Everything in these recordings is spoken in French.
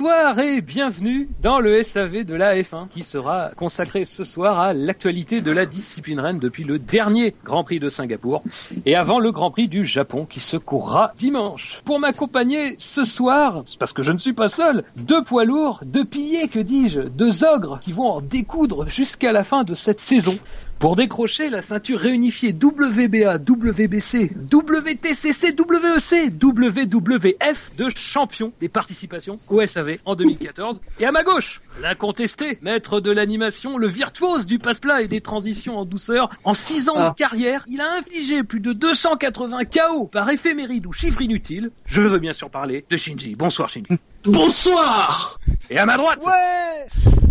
Bonsoir et bienvenue dans le SAV de la F1 qui sera consacré ce soir à l'actualité de la discipline reine depuis le dernier Grand Prix de Singapour et avant le Grand Prix du Japon qui se courra dimanche. Pour m'accompagner ce soir, parce que je ne suis pas seul, deux poids lourds, deux piliers, que dis-je, deux ogres qui vont en découdre jusqu'à la fin de cette saison. Pour décrocher la ceinture réunifiée WBA, WBC, WTCC, WEC, WWF de champion des participations au SAV en 2014. Et à ma gauche, l'incontesté, maître de l'animation, le virtuose du passe-plat et des transitions en douceur. En 6 ans Ah. de carrière, il a infligé plus de 280 KO par éphéméride ou chiffre inutile. Je veux bien sûr parler de Shinji. Bonsoir Shinji. Bonsoir Et à ma droite,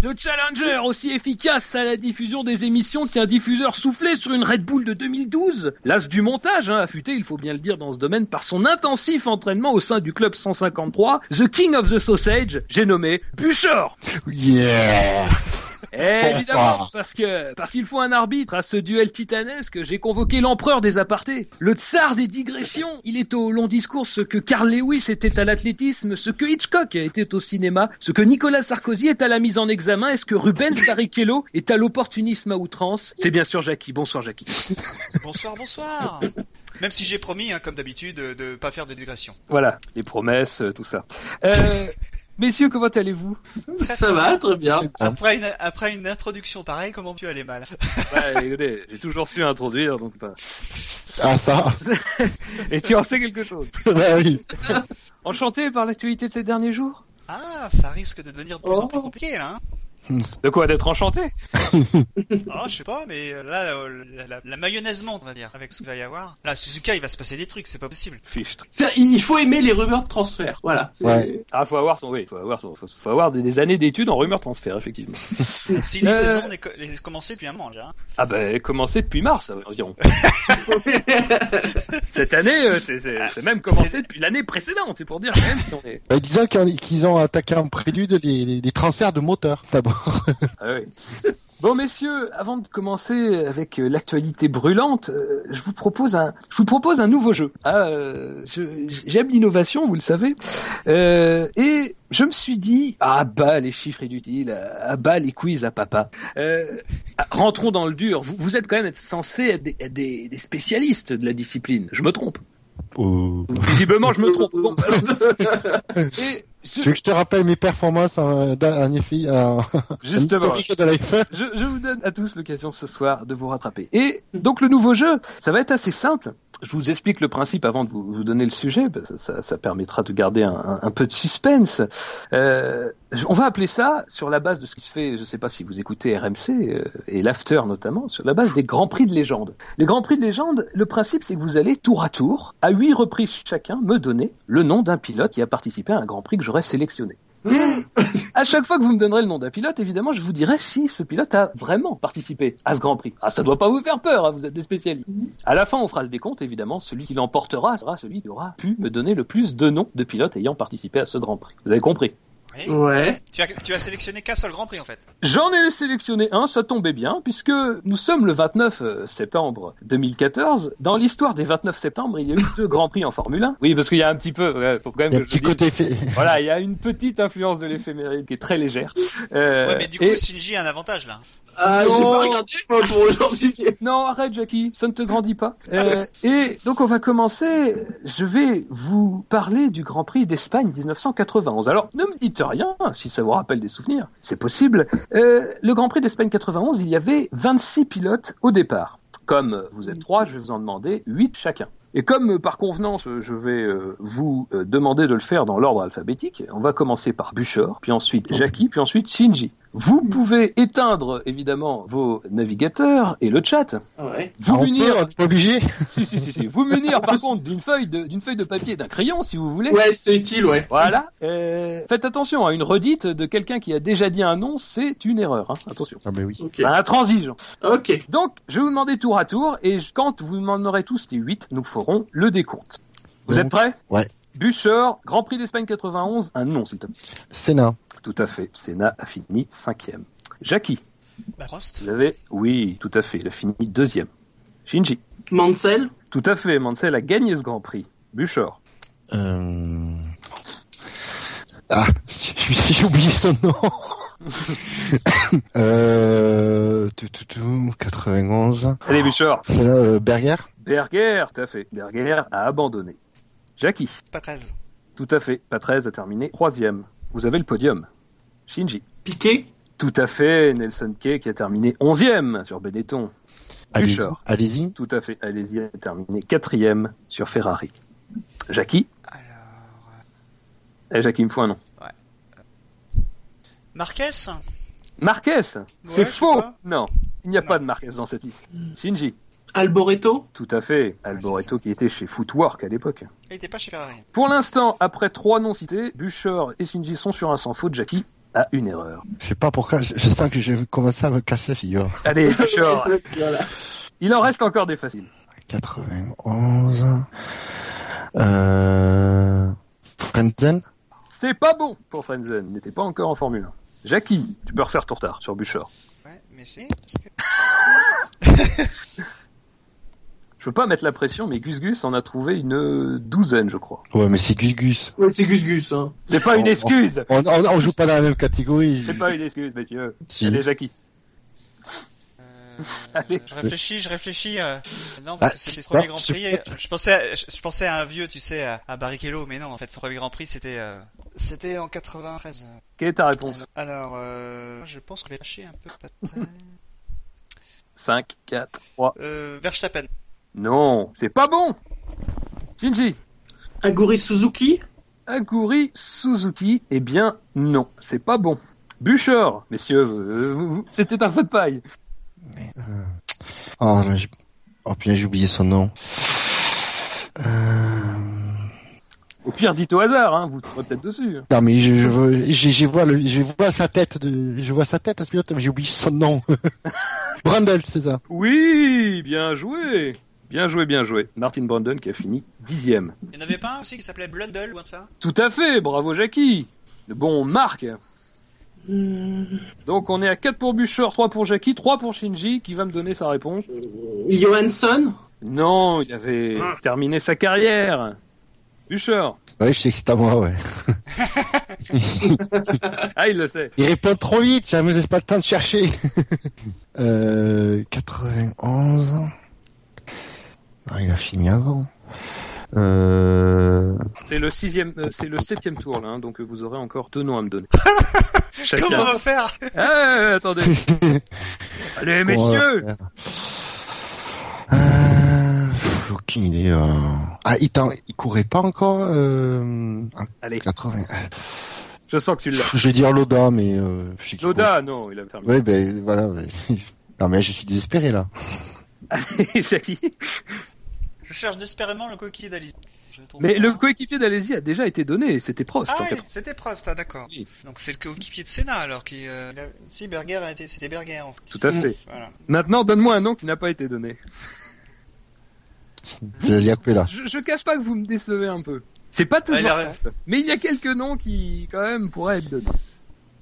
le challenger aussi efficace à la diffusion des émissions qu'un diffuseur soufflé sur une Red Bull de 2012. L'as du montage, hein, affûté, il faut bien le dire dans ce domaine, par son intensif entraînement au sein du club 153, The King of the Sausage, j'ai nommé Buchor. Yeah. Évidemment, parce que parce qu'il faut un arbitre à ce duel titanesque, j'ai convoqué l'empereur des apartés, le tsar des digressions. Il est au long discours ce que Carl Lewis était à l'athlétisme, ce que Hitchcock était au cinéma, ce que Nicolas Sarkozy est à la mise en examen, et ce que Rubens Barrichello est à l'opportunisme à outrance? C'est bien sûr Jackie. Bonsoir Jackie. Bonsoir, bonsoir. Même si j'ai promis, hein, comme d'habitude, de, de pas faire de digression. Voilà, les promesses, euh, tout ça. Euh, messieurs, comment allez-vous? Ça va, très bien. Après une, après une introduction pareille, comment tu allais mal? Ouais, écoutez, J'ai toujours su introduire, donc pas. Ah ça Et tu en sais quelque chose? Bah oui Enchanté par l'actualité de ces derniers jours? Ah, ça risque de devenir de plus en plus Oh. compliqué là. Hein De quoi d'être enchanté Ah, je sais pas, mais euh, là, euh, la, la, la mayonnaise monte, on va dire, avec ce qu'il va y avoir. Là, Suzuka, il va se passer des trucs, c'est pas possible. Il faut aimer les rumeurs de transfert, voilà. Ouais. Ah, faut avoir son, oui, faut avoir son, faut, faut avoir des, des années d'études en rumeurs transfert, effectivement. Si la Euh. saison est, co- est commencée depuis un moment déjà. hein. Ah ben, commencé depuis mars, environ. Cette année, euh, c'est, même commencé depuis l'année précédente, c'est pour dire quand même si on est... bah, Disons qu'ils qu'ils ont attaqué en prélude les, les, les transferts de moteurs d'abord. Ah oui. Bon messieurs, avant de commencer avec euh, l'actualité brûlante, euh, je vous propose un, je vous propose un nouveau jeu. Ah, euh, je- j'aime l'innovation, vous le savez, et je me suis dit, ah bah les chiffres inutiles, ah bah les quiz à papa. Ah, rentrons dans le dur. Vous, vous êtes quand même être censés être des, être des, des spécialistes de la discipline. Je me trompe. Oh. Visiblement, je me trompe. Bon, et je- Tu veux que je te rappelle mes performances en, en effet en, en justement, historique de la F1 Je, je vous donne à tous l'occasion ce soir de vous rattraper. Et donc le nouveau jeu, ça va être assez simple. Je vous explique le principe avant de vous, vous donner le sujet, que ça, ça permettra de garder un, un- un peu de suspense. Euh, je- on va appeler ça, sur la base de ce qui se fait, je ne sais pas si vous écoutez RMC euh, et l'after notamment, sur la base des grands prix de légende. Les grands prix de légende, le principe c'est que vous allez tour à tour, à huit reprises chacun, me donner le nom d'un pilote qui a participé à un grand prix que j'aurais sélectionné. Et à chaque fois que vous me donnerez le nom d'un pilote, évidemment, je vous dirai si ce pilote a vraiment participé à ce Grand Prix. Ah, ça doit pas vous faire peur, hein, vous êtes des spécialistes. À la fin, on fera le décompte, évidemment. Celui qui l'emportera sera celui qui aura pu me donner le plus de noms de pilotes ayant participé à ce Grand Prix. Vous avez compris Oui. Ouais. Tu as, tu as sélectionné qu'un seul Grand Prix en fait. J'en ai sélectionné un, ça tombait bien, puisque nous sommes le 29 euh, septembre 2014. Dans l'histoire des 29 septembre, il y a eu deux Grands Prix en Formule 1. Oui, parce qu'il y a un petit peu, ouais, faut quand même Il y a un petit côté fait. Voilà, il y a une petite influence de l'éphéméride qui est très légère. Euh, Ouais, mais du coup, et- Shinji a un avantage là. Ah, j'ai Non. pas regardé moi, pour aujourd'hui. Non, arrête, Jackie, ça ne te grandit pas. Euh, et donc, on va commencer. Je vais vous parler du Grand Prix d'Espagne 1991. Alors, ne me dites rien, si ça vous rappelle des souvenirs. C'est possible. Euh, le Grand Prix d'Espagne 91, il y avait 26 pilotes au départ. Comme vous êtes trois, je vais vous en demander 8 chacun. Et comme euh, par convenance, euh, je vais euh, vous euh, demander de le faire dans l'ordre alphabétique, on va commencer par Buchor, puis ensuite Jackie, puis ensuite Shinji. Vous pouvez éteindre évidemment vos navigateurs et le chat. Ouais. Vous Ah, on munir, peut, on est pas obligé. si, si, si, si. Vous munir par contre d'une feuille de, d'une feuille de papier et d'un crayon si vous voulez. Ouais, c'est utile, ouais. Voilà. Euh, faites attention à une redite de quelqu'un qui a déjà dit un nom, c'est une erreur. Hein. Attention. Ah ben oui. Ok. Un intransigeant. Ok. Donc, je vais vous demander tour à tour et quand vous m'en aurez tous les 8, nous ferons le décompte. Vous Donc, êtes prêts? ouais. Buchor, Grand Prix d'Espagne 91, un nom s'il te plaît. Sénat. Tout à fait. Senna a fini cinquième. Jackie, Bah, Prost. vous avez... Oui, tout à fait. Il a fini deuxième. Shinji. Mansell. Tout à fait. Mansell a gagné ce Grand Prix. Buchor. Euh... Ah, j'ai oublié son nom. euh, tout, tout, tout, 91. Allez, Bouchard. C'est là, euh, Berger? Berger, tout à fait. Berger a abandonné. Jackie, Pas 13. tout à fait. Patrese a terminé troisième. Vous avez le podium. Shinji, Piqué tout à fait. Nelson Kay qui a terminé onzième sur Benetton. Allez-y. Tout à fait. Allez-y a terminé quatrième sur Ferrari. Jackie, Alors... eh, Jackie, il me faut un nom. Marquez? Marquez, c'est faux. Non, il n'y a Non. pas de Marquez dans cette liste. Shinji, Alboreto tout à fait. Alboreto qui était chez Footwork à l'époque. Il était pas chez Ferrari. Pour l'instant, après trois noms cités, Bouchard et Shinji sont sur un sans faute. Jackie a une erreur. Je sais pas pourquoi, je, je sens que je vais commencer à me casser, figure. Allez, Bouchard, Voilà. il en reste encore des faciles. 91. Euh, Frenzen C'est pas bon pour Frenzen, il n'était pas encore en Formule 1. Jackie, tu peux refaire ton retard sur Bouchard. Ouais, mais c'est... que- Je veux pas mettre la pression, mais Gus Gus en a trouvé une douzaine, je crois. Ouais, mais c'est Gus Gus. Ouais, c'est Gus Gus, hein. C'est pas une excuse On, on, on joue pas dans la même catégorie. C'est pas une excuse, messieurs. Si. Allez, Jackie. Euh, Allez. je réfléchis, je réfléchis. euh, Non, Ah, parce que c'était le premier Grand Prix. euh, Je pensais, à, je, je pensais à un vieux, tu sais, à, à Barrichello, mais non, en fait, son premier Grand Prix, c'était, euh, c'était en 93. Quelle est ta réponse? Alors, euh, je pense qu'on va lâcher un peu. Patel. 5, 4, 3. Euh, Verstappen. Non, c'est pas bon Shinji. Aguri Suzuki Aguri Suzuki, eh bien non, c'est pas bon. Bûcheur, messieurs, euh, c'était un feu de paille. Oh, non, j'ai... oh putain, j'ai oublié son nom. Euh... Au pire, dites au hasard, hein, vous trouverez peut-être dessus. Non, mais je, je, veux- je, je vois le, je vois sa tête de, je vois sa tête à ce pilote, mais j'ai oublié son nom. Brundle, c'est ça. Oui, bien joué Bien joué, bien joué. Martin Brandon qui a fini dixième. Il n'y en avait pas un aussi qui s'appelait Blundell ou un de ça? Tout à fait, bravo Jackie Le bon Marc Hmm, Donc on est à 4 pour Bûcheur, 3 pour Jackie, 3 pour Shinji, qui va me donner sa réponse? Johansson? Non, il avait terminé sa carrière. Bûcheur. Ouais, je sais que c'est à moi, ouais. Ah, il le sait. Il répond trop vite, jamais j'ai pas le temps de chercher. euh, 91. Ah, il a fini avant. Euh, C'est le sixième, euh, c'est le septième tour là, hein, donc euh, vous aurez encore deux noms à me donner. Comment on va faire Ah, attendez. Allez, messieurs. Euh, pff, j'ai aucune idée. euh. Ah, il, il courait pas encore euh, Allez, 80. je sens que tu l'as. Je vais dire Loda, mais euh, Loda, non, il a terminé. Ouais, ben voilà. Non, mais je suis désespéré là. Allez, Jackie. Je cherche désespérément le. Je trouve Mais pas. le coéquipier d'Alési a déjà été donné, c'était Prost Ah oui, 80. c'était Prost, ah, d'accord. Oui. Donc c'est le coéquipier de Senna alors qui... Euh... a- Si, Berger a été... C'était Berger en fait. Tout à fait. Voilà. Maintenant, donne-moi un nom qui n'a pas été donné. Je, je cache pas que vous me décevez un peu. C'est pas Ah, toujours a- simple, mais il y a quelques noms qui, quand même, pourraient être donnés.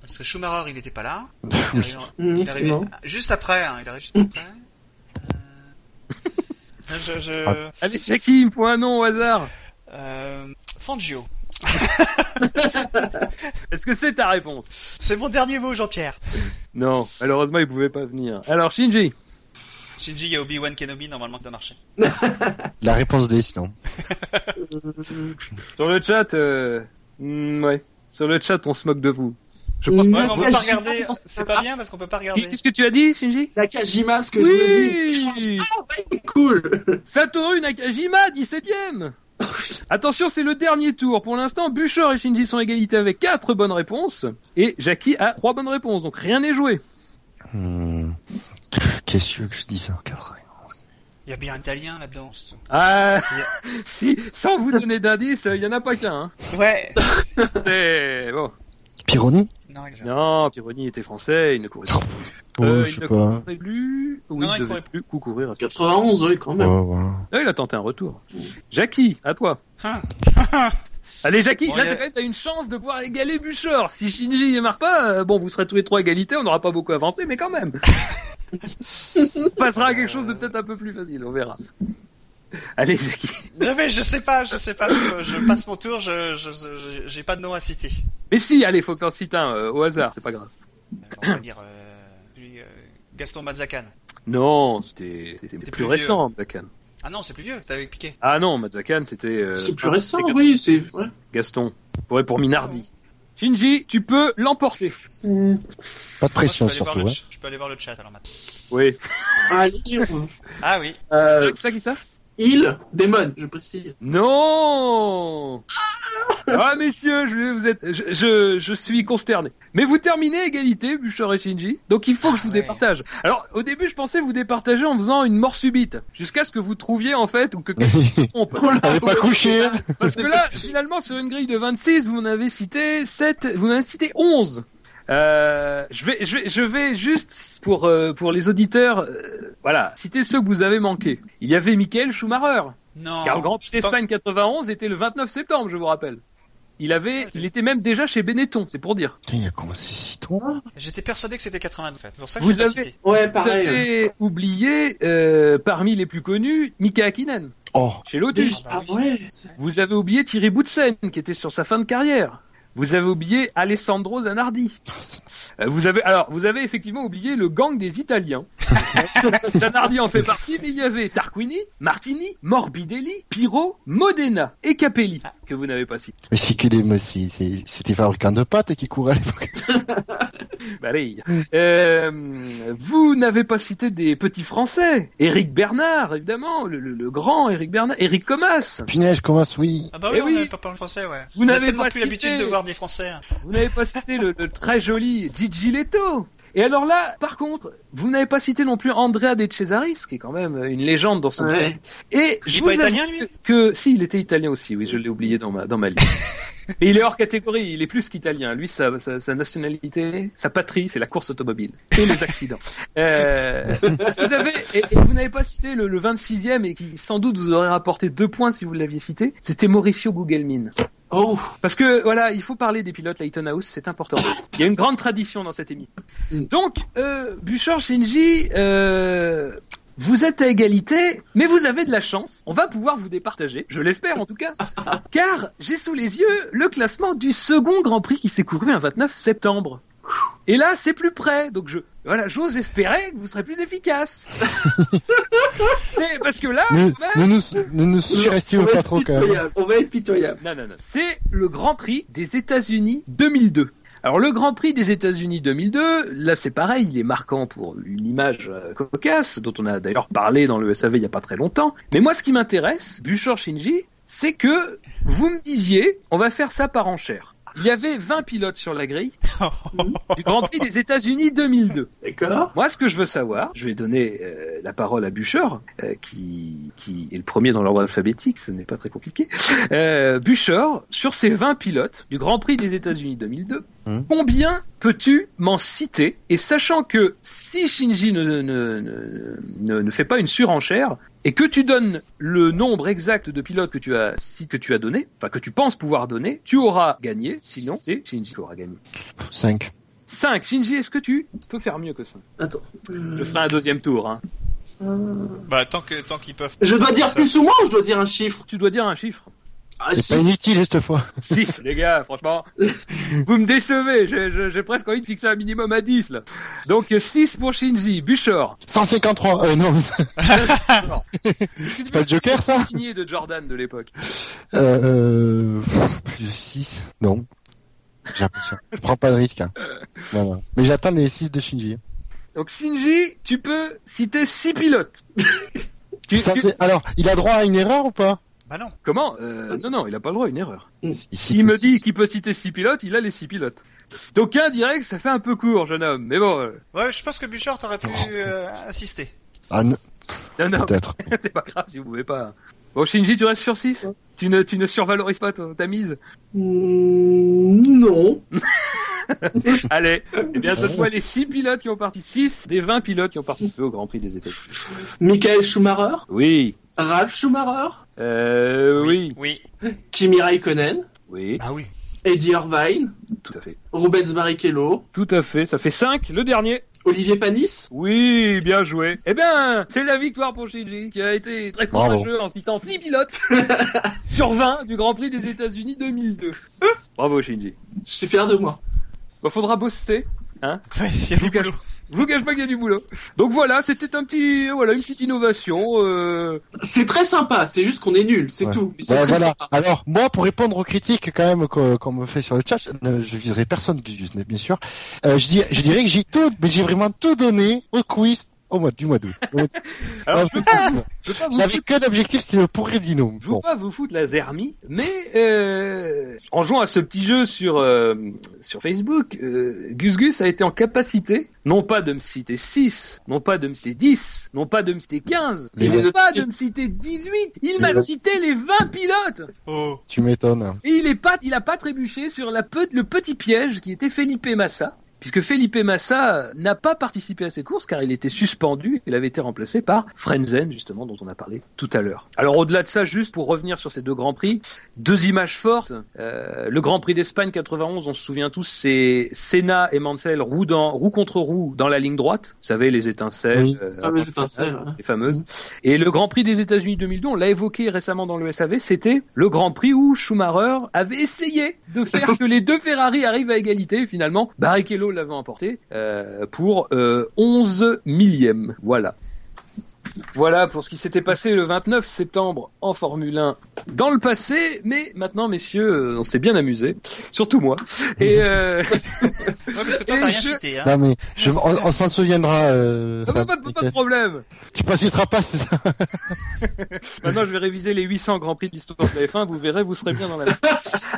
Parce que Schumacher, il n'était pas là. Il est arrivé, il est arrivé juste après, hein. il arrive juste après. Euh... je... je... Allez, Jackie, il me faut un nom au hasard. Euh... Fangio. Est-ce que c'est ta réponse C'est mon dernier mot, Jean-Pierre. Non, malheureusement, il pouvait pas venir. Alors, Shinji. Shinji, il y a Obi-Wan Kenobi, normalement, qui doit marcher. La réponse D, sinon. Sur le chat, euh... hmm, ouais. Sur le chat, on se moque de vous. Je pense Mm. pas. Ouais, mais on peut pas regarder. c'est C'est pas bien parce qu'on peut pas regarder. Qu'est-ce que tu as dit, Shinji? Nakajima, parce que je me dis... Oui Ah ouais, cool Satoru Nakajima, 17ème Attention, c'est le dernier tour. Pour l'instant, Bûcher et Shinji sont à égalité avec 4 bonnes réponses. Et Jackie a 3 bonnes réponses, donc rien n'est joué. Hmm. Qu'est-ce que je dis ça 80. Il y a bien un italien là-dedans. Ah, si, sans vous donner d'indices, il y en a pas qu'un. Hein. Ouais. C'est bon. Pironi? Non, il Non, Pironi était français, il ne courait pas. Oh, Euh, je il sais ne pas. courait plus. Oui, Non, il il devait courait plus courir. à ce- 91, oui, quand Ouais, même. voilà. Ah, il a tenté un retour. Jackie, à toi. Hein. Allez, Jackie, Bon, là, il a- t'as quand une chance de pouvoir égaler Bûcher. Si Shinji ne marque pas, euh, bon, vous serez tous les trois égalité, on n'aura pas beaucoup avancé, mais quand même. on passera à quelque chose de peut-être un peu plus facile, on verra. Allez, Jackie. Non mais je sais pas, je sais pas, je, je passe mon tour, je, je, je- j'ai pas de nom à citer. Mais si, allez, faut que t'en cites un euh, au hasard, c'est pas grave. On va dire euh, lui, euh, Gaston Mazzacan. Non, c'était c'était plus récent, Mazzakan. Ah non, c'est plus vieux, t'avais piqué. Ah non, Mazzakan, c'était... euh, C'est plus récent, oui, c'est. Ouais. Gaston. Ouais, pour Minardi. Shinji, tu peux l'emporter. Pas de Moi, pression je, peux aller voir surtout. Hein. je peux aller voir le chat alors maintenant. Oui. Ah oui. C'est euh, ça qui ça? Il, Demon, je précise. Non Ah messieurs, je, vous êtes, je, je, je suis consterné. Mais vous terminez égalité, Bouchard et Shinji. Donc il faut que je vous ouais. départage. Alors au début, je pensais vous départager en faisant une mort subite, jusqu'à ce que vous trouviez en fait ou que quelqu'un se trompe. T'avais pas couché Parce que là, finalement, sur une grille de 26, vous m'en avez cité 7, vous m'en avez cité 11. Euh, je vais, je vais, je vais juste pour euh, pour les auditeurs, euh, voilà, citer ceux que vous avez manqués. Il y avait Michael Schumacher, Non. car le Grand Prix d'Espagne 91 était le 29 septembre, je vous rappelle. Il avait, il était même déjà chez Benetton, c'est pour dire. Il a commencé si tôt. J'étais persuadé que c'était 82 en fait. Pour ça que Vous avez- cité. Ouais, Vous avez oublié euh, parmi les plus connus Mika Hakkinen Oh, chez Lotus. Ah ouais. Vous avez oublié Thierry Boutsen qui était sur sa fin de carrière. Vous avez oublié Alessandro Zanardi. Ah, Euh, Vous avez alors vous avez effectivement oublié le gang des Italiens. Zanardi en fait partie, mais il y avait Tarquini, Martini, Morbidelli, Piro, Modena et Capelli que vous n'avez pas cité. mais c'est que des, c'est- c'était fabricant de pâtes qui courait à l'époque. Bah, allez. Euh, vous n'avez pas cité des petits Français. Éric Bernard, évidemment, le, le- le grand Éric Bernard, Éric Comas. Punaise, comment oui. Ah bah Eh oui, on oui. n'avait pas parlé français, ouais. Vous on n'avez pas plus cité- l'habitude de voir des français. hein. Vous n'avez pas cité le, le très joli Gigi Leto. Et alors là, par contre, vous n'avez pas cité non plus Andrea De Cesaris, qui est quand même une légende dans son Ouais. Et Il je vous pas italien, lui? que, que si, il était italien aussi, oui, je l'ai oublié dans ma dans ma liste. Et il est hors catégorie, il est plus qu'italien. Lui, sa, sa, sa nationalité, sa patrie, c'est la course automobile et les accidents. Euh, vous avez et, et vous n'avez pas cité le, le 26e et qui sans doute vous aurait rapporté deux points si vous l'aviez cité. C'était Mauricio Gugelmin. Oh. Parce que voilà, il faut parler des pilotes Lighthouse, c'est important. Il y a une grande tradition dans cette émission. Mm. Donc, euh, Bouchard Shinji, euh, vous êtes à égalité, mais vous avez de la chance. On va pouvoir vous départager, je l'espère en tout cas, car j'ai sous les yeux le classement du second Grand Prix qui s'est couru un 29 septembre. Et là, c'est plus près, donc je, voilà, j'ose espérer que vous serez plus efficace. c'est parce que là, Ne, même- nous, ne nous On surestimons va pas être trop quand même. pitoyable. On va être pitoyable. Non, non, non. C'est le Grand Prix des États-Unis 2002. Alors le Grand Prix des États-Unis 2002, là c'est pareil, il est marquant pour une image euh, cocasse, dont on a d'ailleurs parlé dans le SAV il y a pas très longtemps. Mais moi ce qui m'intéresse, Buchor Shinji, c'est que vous me disiez, on va faire ça par enchère. Il y avait 20 pilotes sur la grille du Grand Prix des États-Unis 2002. D'accord. Moi, ce que je veux savoir, je vais donner euh, la parole à Bûcher, euh, qui, qui est le premier dans l'ordre alphabétique, ce n'est pas très compliqué. Euh, Bûcher, sur ces 20 pilotes du Grand Prix des États-Unis 2002, Mhm. combien peux-tu m'en citer? Et sachant que si Shinji ne, ne, ne, ne, ne fait pas une surenchère, et que tu donnes le nombre exact de pilotes que tu as, si, que tu as donné, enfin que tu penses pouvoir donner, tu auras gagné, sinon c'est Shinji qui aura gagné. 5. 5. Shinji, est-ce que tu peux faire mieux que ça Attends. Je ferai un deuxième tour. Hein. Bah tant que tant qu'ils peuvent. Je dois dire Ça- plus ou moins ou je dois dire un chiffre? Tu dois dire un chiffre. Ah, C'est si. pas inutile cette fois. 6, les gars, franchement. Vous me décevez. J'ai- presque envie de fixer un minimum à 10, là. Donc, 6 pour Shinji. Buchor. 153. Euh, non, c'est pas le Joker ça? Signé de Jordan de l'époque. euh, euh, Plus de 6. Non. J'ai l'impression. Je prends pas de risque. Hein. Non, non. Mais j'attends les 6 de Shinji. Donc, Shinji, tu peux citer 6 pilotes. Tu- Ça, tu- Alors, il a droit à une erreur ou pas? Bah non. Comment euh, Non, non, il a pas le droit à une erreur. Ici, Il me dit qu'il peut citer 6 pilotes, il a les 6 pilotes. D'aucuns diraient que ça fait un peu court, jeune homme. Mais bon, euh, Ouais, je pense que Bouchard t'aurait pu euh, assister. Ah, non, non, non, peut-être. c'est pas grave si vous pouvez pas. Bon, Shinji, tu restes sur 6 tu ne, tu ne survalorises pas ton- ta mise? Mm, Non. Allez, eh bien, cette fois, les 6 pilotes qui ont participé, 6 des 20 pilotes qui ont participé au Grand Prix des États-Unis. Michael Schumacher, Oui, Ralph Schumacher, euh, oui, Oui. Kimi Raikkonen, oui, Ah oui. Eddie Irvine, tout à fait. Rubens Barrichello. Tout à fait, ça fait 5. Le dernier, Olivier Panis Oui, bien joué. Eh bien, c'est la victoire pour Shinji, qui a été très courageux en citant 6 pilotes sur 20 du Grand Prix des États-Unis 2002. Bravo Shinji. Je suis fier de moi. Bah, faudra bosser. Hein Ouais, il y a du boulot. Je vous cache pas qu'il y a du boulot. Donc voilà, c'était un petit, voilà, une petite innovation. Euh... C'est très sympa, c'est juste qu'on est nul, c'est Ouais. tout. Mais c'est Ouais, très voilà. sympa. Alors, moi, pour répondre aux critiques quand même qu'on me fait sur le chat, je, viserai personne, Gus Gus, bien sûr. Euh, je, dis, je dirais que j'ai tout, mais j'ai vraiment tout donné au quiz au mois du mois d'août. J'avais foutre, qu'un objectif, c'était le pourrir Dino. je veux Bon. pas vous foutre la zermie, mais euh, en jouant à ce petit jeu sur euh, sur Facebook, euh, Gus Gus a été en capacité, non pas de me citer 6, non pas de me citer 10, non pas de me citer 15, Les non pas de me citer 18, il m'a cité les 20 pilotes Oh, Tu m'étonnes. Et il est pas, il a pas trébuché sur la pe- le petit piège qui était Felipe Massa. Puisque Felipe Massa n'a pas participé à ces courses car il était suspendu, il avait été remplacé par Frenzen justement dont on a parlé tout à l'heure. Alors au-delà de ça, juste pour revenir sur ces deux grands prix, deux images fortes. Euh, le Grand Prix d'Espagne 91, on se souvient tous, c'est Senna et Mansell roue dans roue contre roue dans la ligne droite. Vous savez les étincelles, Oui. euh, hein. les fameuses. Et le Grand Prix des États-Unis 2002, on l'a évoqué récemment dans le SAV, c'était le Grand Prix où Schumacher avait essayé de faire que les deux Ferrari arrivent à égalité. Finalement, Barrichello l'avait emporté euh, pour euh, 11 millième. Voilà. Voilà pour ce qui s'était passé le 29 septembre en Formule 1 dans le passé, mais maintenant, messieurs, euh, on s'est bien amusé, surtout moi. Et euh, ouais, parce que toi t'as rien je- cité, hein. Non, mais je, on, on s'en souviendra. Euh, pas, Fab, pas, pas de problème. tu préciseras pas, c'est ça. Maintenant, je vais réviser les 800 grands prix de l'histoire de la F1. Vous verrez, vous serez bien dans la.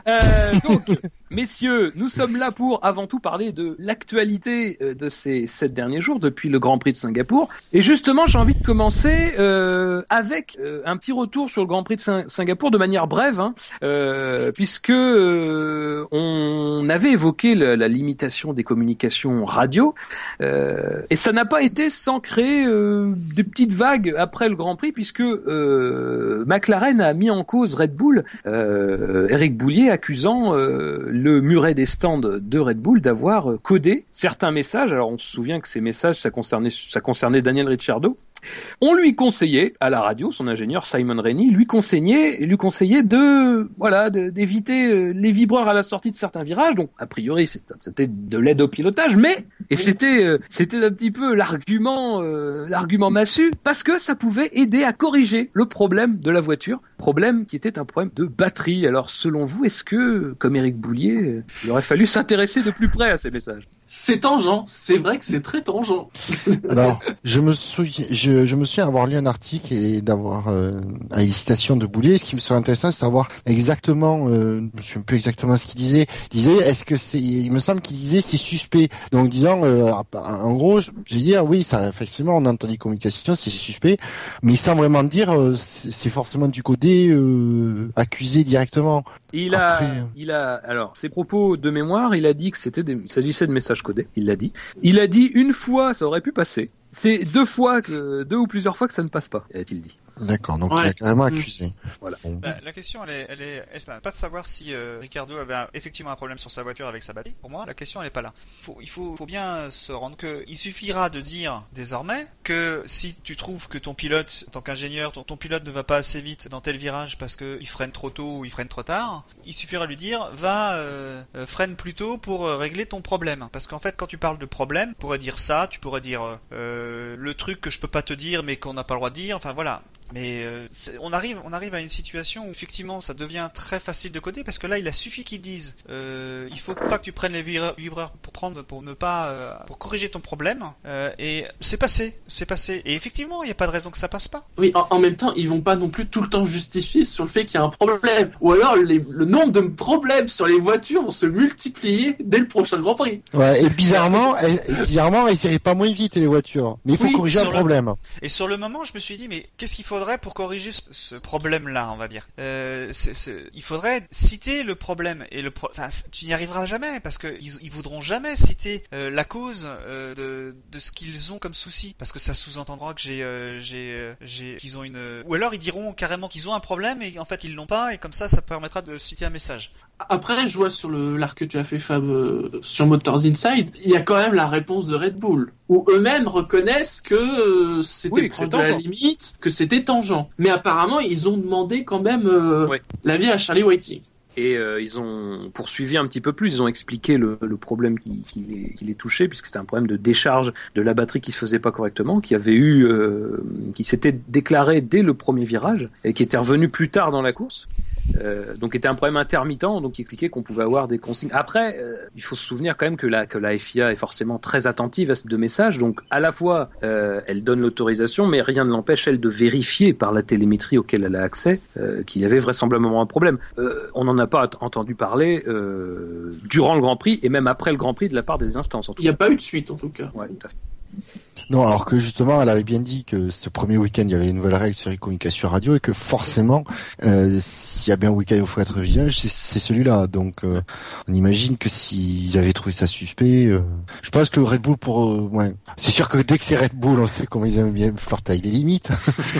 Euh, donc, messieurs, nous sommes là pour avant tout parler de l'actualité euh, de ces sept derniers jours depuis le Grand Prix de Singapour. Et justement, j'ai envie de commencer euh, avec euh, un petit retour sur le Grand Prix de Sing- Singapour de manière brève, hein, euh, puisque euh, on avait évoqué la, limitation des communications radio, et ça n'a pas été sans créer des petites vagues après le Grand Prix, puisque McLaren a mis en cause Red Bull, Eric Boulier accusant le muret des stands de Red Bull d'avoir euh, codé certains messages. Alors on se souvient que ces messages, ça concernait, ça concernait Daniel Ricciardo. On lui conseillait à la radio, son ingénieur Simon Rennie lui conseillait, lui conseillait de voilà d'éviter euh, les vibreurs à la sortie de certains virages. Donc a priori c'était de l'aide au pilotage, mais et c'était euh, c'était un petit peu l'argument euh, l'argument massu parce que ça pouvait aider à corriger le problème de la voiture, problème qui était un problème de batterie. Alors selon vous, est-ce que comme Eric Boulier, euh, il aurait fallu s'intéresser de plus près à ces messages? C'est tangent, c'est vrai que c'est très tangent. Alors, je me souviens, je, je me souviens avoir lu un article et d'avoir euh, à les citations de Boulier. Ce qui me serait intéressant, c'est savoir exactement, euh, je me souviens plus exactement ce qu'il disait. Il disait, est-ce que c'est, il me semble qu'il disait c'est suspect. Donc disant, euh, en gros, je vais dire oui, ça effectivement, on entend les communications, c'est suspect, mais sans vraiment dire, euh, c'est forcément du côté euh, accusé directement. Il a, Après, euh, il a, alors, ses propos de mémoire, il a dit que c'était des, il s'agissait de messages codés. Il l'a dit. Il a dit une fois, ça aurait pu passer. C'est deux fois que, deux ou plusieurs fois que ça ne passe pas, a-t-il dit. D'accord, donc Ouais. il a carrément Mm. accusé. Voilà. Bon. La, question, elle est, elle est, est-ce pas de savoir si euh, Ricardo avait un- effectivement un problème sur sa voiture avec sa batterie. Pour moi, la question, elle est pas là. Faut, il faut, faut bien se rendre que il suffira de dire désormais que si tu trouves que ton pilote, en tant qu'ingénieur, ton, ton pilote ne va pas assez vite dans tel virage parce que il freine trop tôt ou il freine trop tard, il suffira de lui dire va euh, euh, freine plus tôt pour euh, régler ton problème. Parce qu'en fait, quand tu parles de problème, tu pourrais dire ça, tu pourrais dire euh, le truc que je peux pas te dire mais qu'on n'a pas le droit de dire. Enfin voilà. Mais euh, on arrive, on arrive à une situation où effectivement ça devient très facile de coder parce que là il a suffi qu'ils disent euh, il faut pas que tu prennes les vibreurs pour prendre pour ne pas euh, pour corriger ton problème euh, et c'est passé, c'est passé et effectivement il n'y a pas de raison que ça passe pas. Oui, en, en même temps, ils vont pas non plus tout le temps justifier sur le fait qu'il y a un problème. Ou alors, les- le nombre de problèmes sur les voitures vont se multiplier dès le prochain Grand Prix. Ouais, et bizarrement, elles, bizarrement, elles iraient pas moins vite les voitures. Mais il faut Oui, corriger un le- problème. Et sur le moment je me suis dit mais qu'est-ce qu'il faut faudrait pour corriger ce, ce problème-là, on va dire, euh, il faudrait citer le problème et le, pro- enfin, tu n'y arriveras jamais parce que ils, ils voudront jamais citer euh, la cause euh, de, de ce qu'ils ont comme souci, parce que ça sous-entendra que j'ai, euh, j'ai, j'ai, qu'ils ont une, ou alors ils diront carrément qu'ils ont un problème et en fait ils l'ont pas et comme ça, ça permettra de citer un message. Après, je vois sur le l'arc que tu as fait, Fab, euh, sur Motors Inside, il y a quand même la réponse de Red Bull, où eux-mêmes reconnaissent que euh, c'était Oui, c'est de la limite, que c'était tangent. Mais apparemment, ils ont demandé quand même euh, Ouais. l'avis à Charlie Whiting. Et euh, ils ont poursuivi un petit peu plus, ils ont expliqué le, le problème qui, qui, les, qui les touchait, puisque c'était un problème de décharge de la batterie qui se faisait pas correctement, qui avait eu, euh, qui s'était déclaré dès le premier virage et qui était revenu plus tard dans la course. Euh, donc était un problème intermittent, donc il expliquait qu'on pouvait avoir des consignes. Après, euh, il faut se souvenir quand même que la, que la FIA est forcément très attentive à ce de messages, donc à la fois euh, elle donne l'autorisation, mais rien ne l'empêche elle de vérifier par la télémétrie auquel elle a accès euh, qu'il y avait vraisemblablement un problème. Euh, on n'en a pas entendu parler euh, durant le Grand Prix et même après le Grand Prix de la part des instances. En tout Il n'y a pas eu de suite, en tout cas. cas. Ouais, tout à fait. Non, alors que justement, elle avait bien dit que ce premier week-end, il y avait une nouvelle règle sur les communications radio et que forcément, euh, s'il y a bien un week-end où il faut être vigilant, c'est celui-là. Donc, euh, on imagine que s'ils avaient trouvé ça suspect, euh, je pense que Red Bull pour, ouais, c'est sûr que dès que c'est Red Bull, on sait comment ils aiment bien faire taille des limites.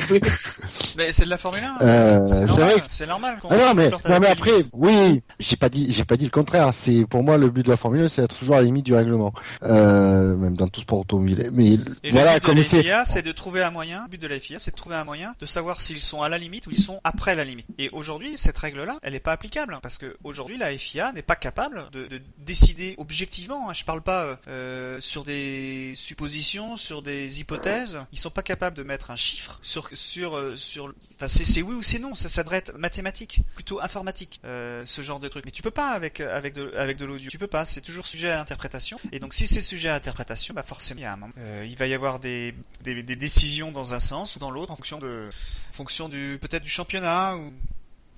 Mais c'est de la Formule 1. Euh, c'est normal. C'est Ah non, mais, non, les après, oui, j'ai pas dit, j'ai pas dit le contraire. C'est pour moi le but de la Formule 1, c'est d'être toujours à la limite du règlement, même dans tout sport automobile. Mais Et voilà, le but comme c'est, FIA, c'est de trouver un moyen. Le but de la FIA, c'est de trouver un moyen de savoir s'ils sont à la limite ou ils sont après la limite. Et aujourd'hui, cette règle-là, elle n'est pas applicable parce que aujourd'hui, la FIA n'est pas capable de, de décider objectivement. hein. Je parle pas euh, sur des suppositions, sur des hypothèses. Ils sont pas capables de mettre un chiffre sur sur euh, sur. Enfin, c'est c'est oui ou c'est non. Ça, ça devrait être mathématique, plutôt informatique, euh, ce genre de truc. Mais tu peux pas avec avec de avec de l'audio. Tu peux pas. C'est toujours sujet à interprétation. Et donc, si c'est sujet à interprétation, bah forcément, il y a un moment. Euh, il va y avoir des, des des décisions dans un sens ou dans l'autre en fonction de en fonction du peut-être du championnat ou.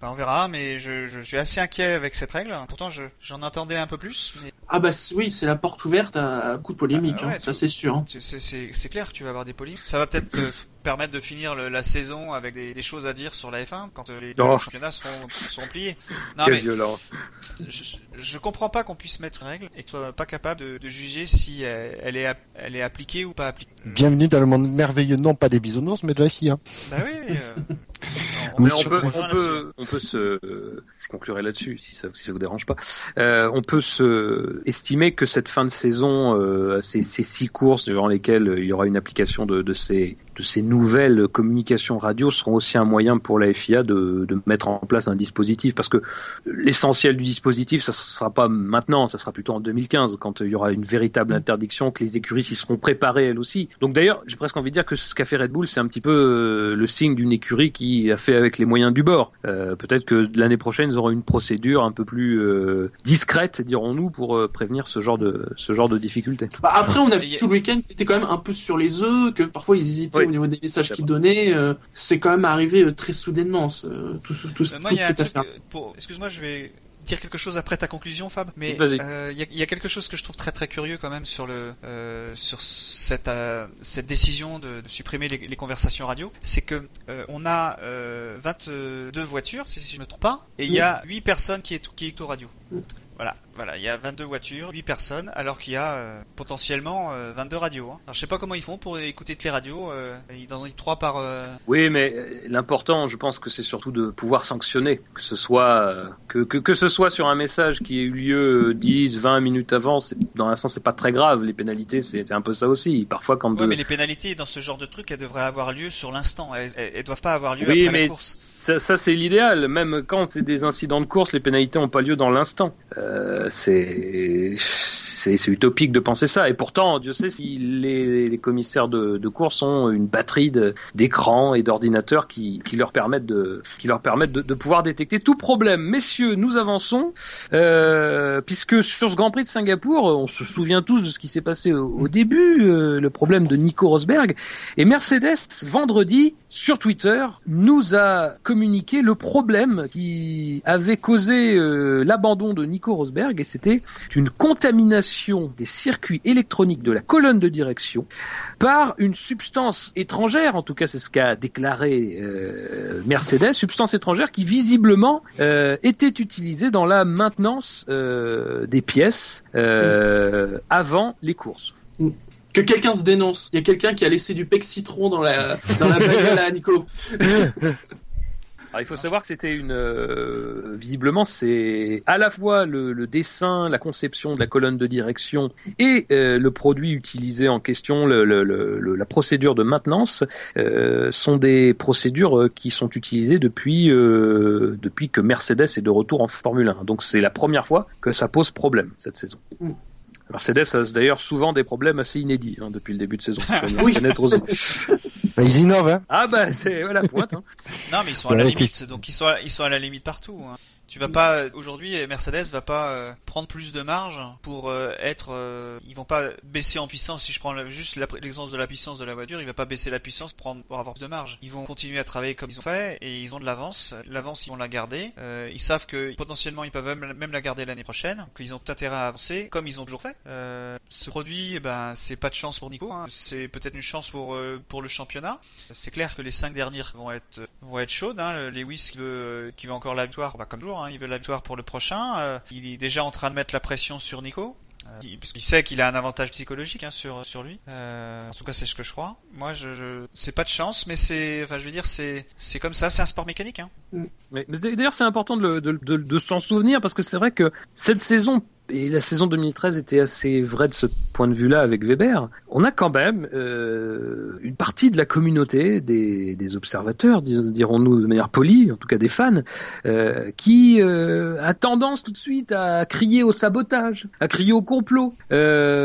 Enfin, on verra, mais je, je, je suis assez inquiet avec cette règle. Pourtant, je, j'en attendais un peu plus. Mais Ah bah oui, c'est la porte ouverte à coup de polémique, Ah, ouais, hein, ça c'est sûr. hein. c'est- c'est c'est- c'est clair, tu vas avoir des polémiques. Ça va peut-être te permettre de finir le- la saison avec des, des choses à dire sur la F1 quand euh, les, les championnats seront, seront pliés. Non, Quelle mais violence. je, je comprends pas qu'on puisse mettre une règle et que tu sois pas capable de, de juger si elle, elle est, app- elle est appliquée ou pas appliquée. bienvenue dans le monde merveilleux, non pas des bisounours, mais de la FIA. Bah oui. euh, Mais on peut, rejoint on là-dessus. peut, on peut se, euh, je conclurai là-dessus si ça, si ça vous dérange pas. Euh, on peut se estimer que cette fin de saison, euh, ces, ces six courses durant lesquelles euh, il y aura une application de, de ces, de ces nouvelles communications radio seront aussi un moyen pour la FIA de, de mettre en place un dispositif parce que l'essentiel du dispositif, ça sera pas maintenant, ça sera plutôt en 2015 quand il y aura une véritable interdiction, que les écuries s'y seront préparées elles aussi. Donc d'ailleurs, j'ai presque envie de dire que ce qu'a fait Red Bull, c'est un petit peu euh, le signe d'une écurie qui a fait avec les moyens du bord. Euh, Peut-être que l'année prochaine, ils auront une procédure un peu plus euh, discrète, dirons-nous, pour euh, prévenir ce genre de ce genre de difficultés. Bah, après, on a vu Et y a- tout le week-end étaient quand même un peu sur les œufs, que parfois ils hésitaient Oui. Au niveau des messages vrai. donnaient. euh, c'est quand même arrivé euh, très soudainement, ce- tout, tout, tout- Euh, moi, cette affaire. pour... excuse-moi, je vais dire quelque chose après ta conclusion, Fab. Mais euh, il y, a, il y a quelque chose que je trouve très très curieux quand même sur le euh, sur cette euh, cette décision de, de supprimer les, les conversations radio, c'est que euh, on a euh, 22 voitures, si, si je me trompe pas, et il y a 8 personnes qui est qui est au radio. Voilà, voilà, il y a 22 voitures, 8 personnes, alors qu'il y a euh, potentiellement euh, 22 radios. Hein. Alors je sais pas comment ils font pour écouter toutes les radios, euh, ils en ont 3 par... euh, Oui, mais euh, l'important, je pense que c'est surtout de pouvoir sanctionner, que ce soit euh, que, que que ce soit sur un message qui ait eu lieu euh, 10, 20 minutes avant, c'est dans l'instant c'est pas très grave. Les pénalités, c'est un peu ça aussi. Parfois, quand de- mais les pénalités dans ce genre de truc, elles devraient avoir lieu sur l'instant. Elles, elles, elles doivent pas avoir lieu Oui, après mais la course. Ça, ça c'est l'idéal. Même quand c'est des incidents de course, les pénalités n'ont pas lieu dans l'instant. Euh, c'est utopique de penser ça. Et pourtant, Dieu sait si les, les commissaires de, de course ont une batterie d'écrans et d'ordinateurs qui, qui leur permettent de qui leur permettent de, de pouvoir détecter tout problème. Messieurs, nous avançons euh, puisque sur ce Grand Prix de Singapour, on se souvient tous de ce qui s'est passé au, au début, euh, le problème de Nico Rosberg. Et Mercedes, vendredi, sur Twitter, nous a communiqué le problème qui avait causé euh, l'abandon de Nico Rosberg et c'était une contamination des circuits électroniques de la colonne de direction par une substance étrangère, en tout cas c'est ce qu'a déclaré euh, Mercedes, substance étrangère qui visiblement euh, était utilisée dans la maintenance euh, des pièces euh, avant les courses. Que quelqu'un se dénonce. Il y a quelqu'un qui a laissé du pec citron dans la dans la bagnole à Nico. Alors, il faut savoir que c'était une euh, visiblement c'est à la fois le, le dessin, la conception de la colonne de direction et euh, le produit utilisé en question, le, le- le- la procédure de maintenance euh, sont des procédures euh, qui sont utilisées depuis euh, depuis que Mercedes est de retour en Formule 1. Donc c'est la première fois que ça pose problème cette saison. Mercedes a d'ailleurs souvent des problèmes assez inédits hein, depuis le début de saison. Oui. Bah, ils innovent, hein. Ah bah c'est ouais, la pointe. Hein. Non, mais ils sont à Ouais, la limite, donc ils sont à, ils sont à la limite partout. hein. Tu vas pas aujourd'hui Mercedes va pas euh, prendre plus de marge pour euh, être euh, ils vont pas baisser en puissance si je prends juste l'exemple de la puissance de la voiture, il va pas baisser la puissance pour, avoir plus de marge. Ils vont continuer à travailler comme ils ont fait et ils ont de l'avance. L'avance ils vont la garder. Euh, ils savent que potentiellement ils peuvent même, la garder l'année prochaine, qu'ils ont intérêt à avancer comme ils ont toujours fait. Euh, ce produit eh ben c'est pas de chance pour Nico, hein. c'est peut-être une chance pour euh, pour le championnat. C'est clair que les cinq dernières vont être vont être chaudes. Hein. Le Lewis qui veut, qui veut encore la victoire, bah, comme toujours, hein, il veut la victoire pour le prochain. Euh, il est déjà en train de mettre la pression sur Nico. Euh, parce qu'il sait qu'il a un avantage psychologique hein, sur sur lui. Euh, en tout cas, c'est ce que je crois. Moi, c'est pas de chance, mais c'est, enfin, je veux dire, c'est c'est comme ça. C'est un sport mécanique. Hein. Mais, d'ailleurs, c'est important de, de s'en souvenir parce que c'est vrai que cette saison et la saison 2013 était assez vraie de ce point de vue-là avec Weber. On a quand même euh, une partie de la communauté, des, observateurs, dirons-nous de manière polie, en tout cas des fans, euh, qui euh, a tendance tout de suite à crier au sabotage, à crier au complot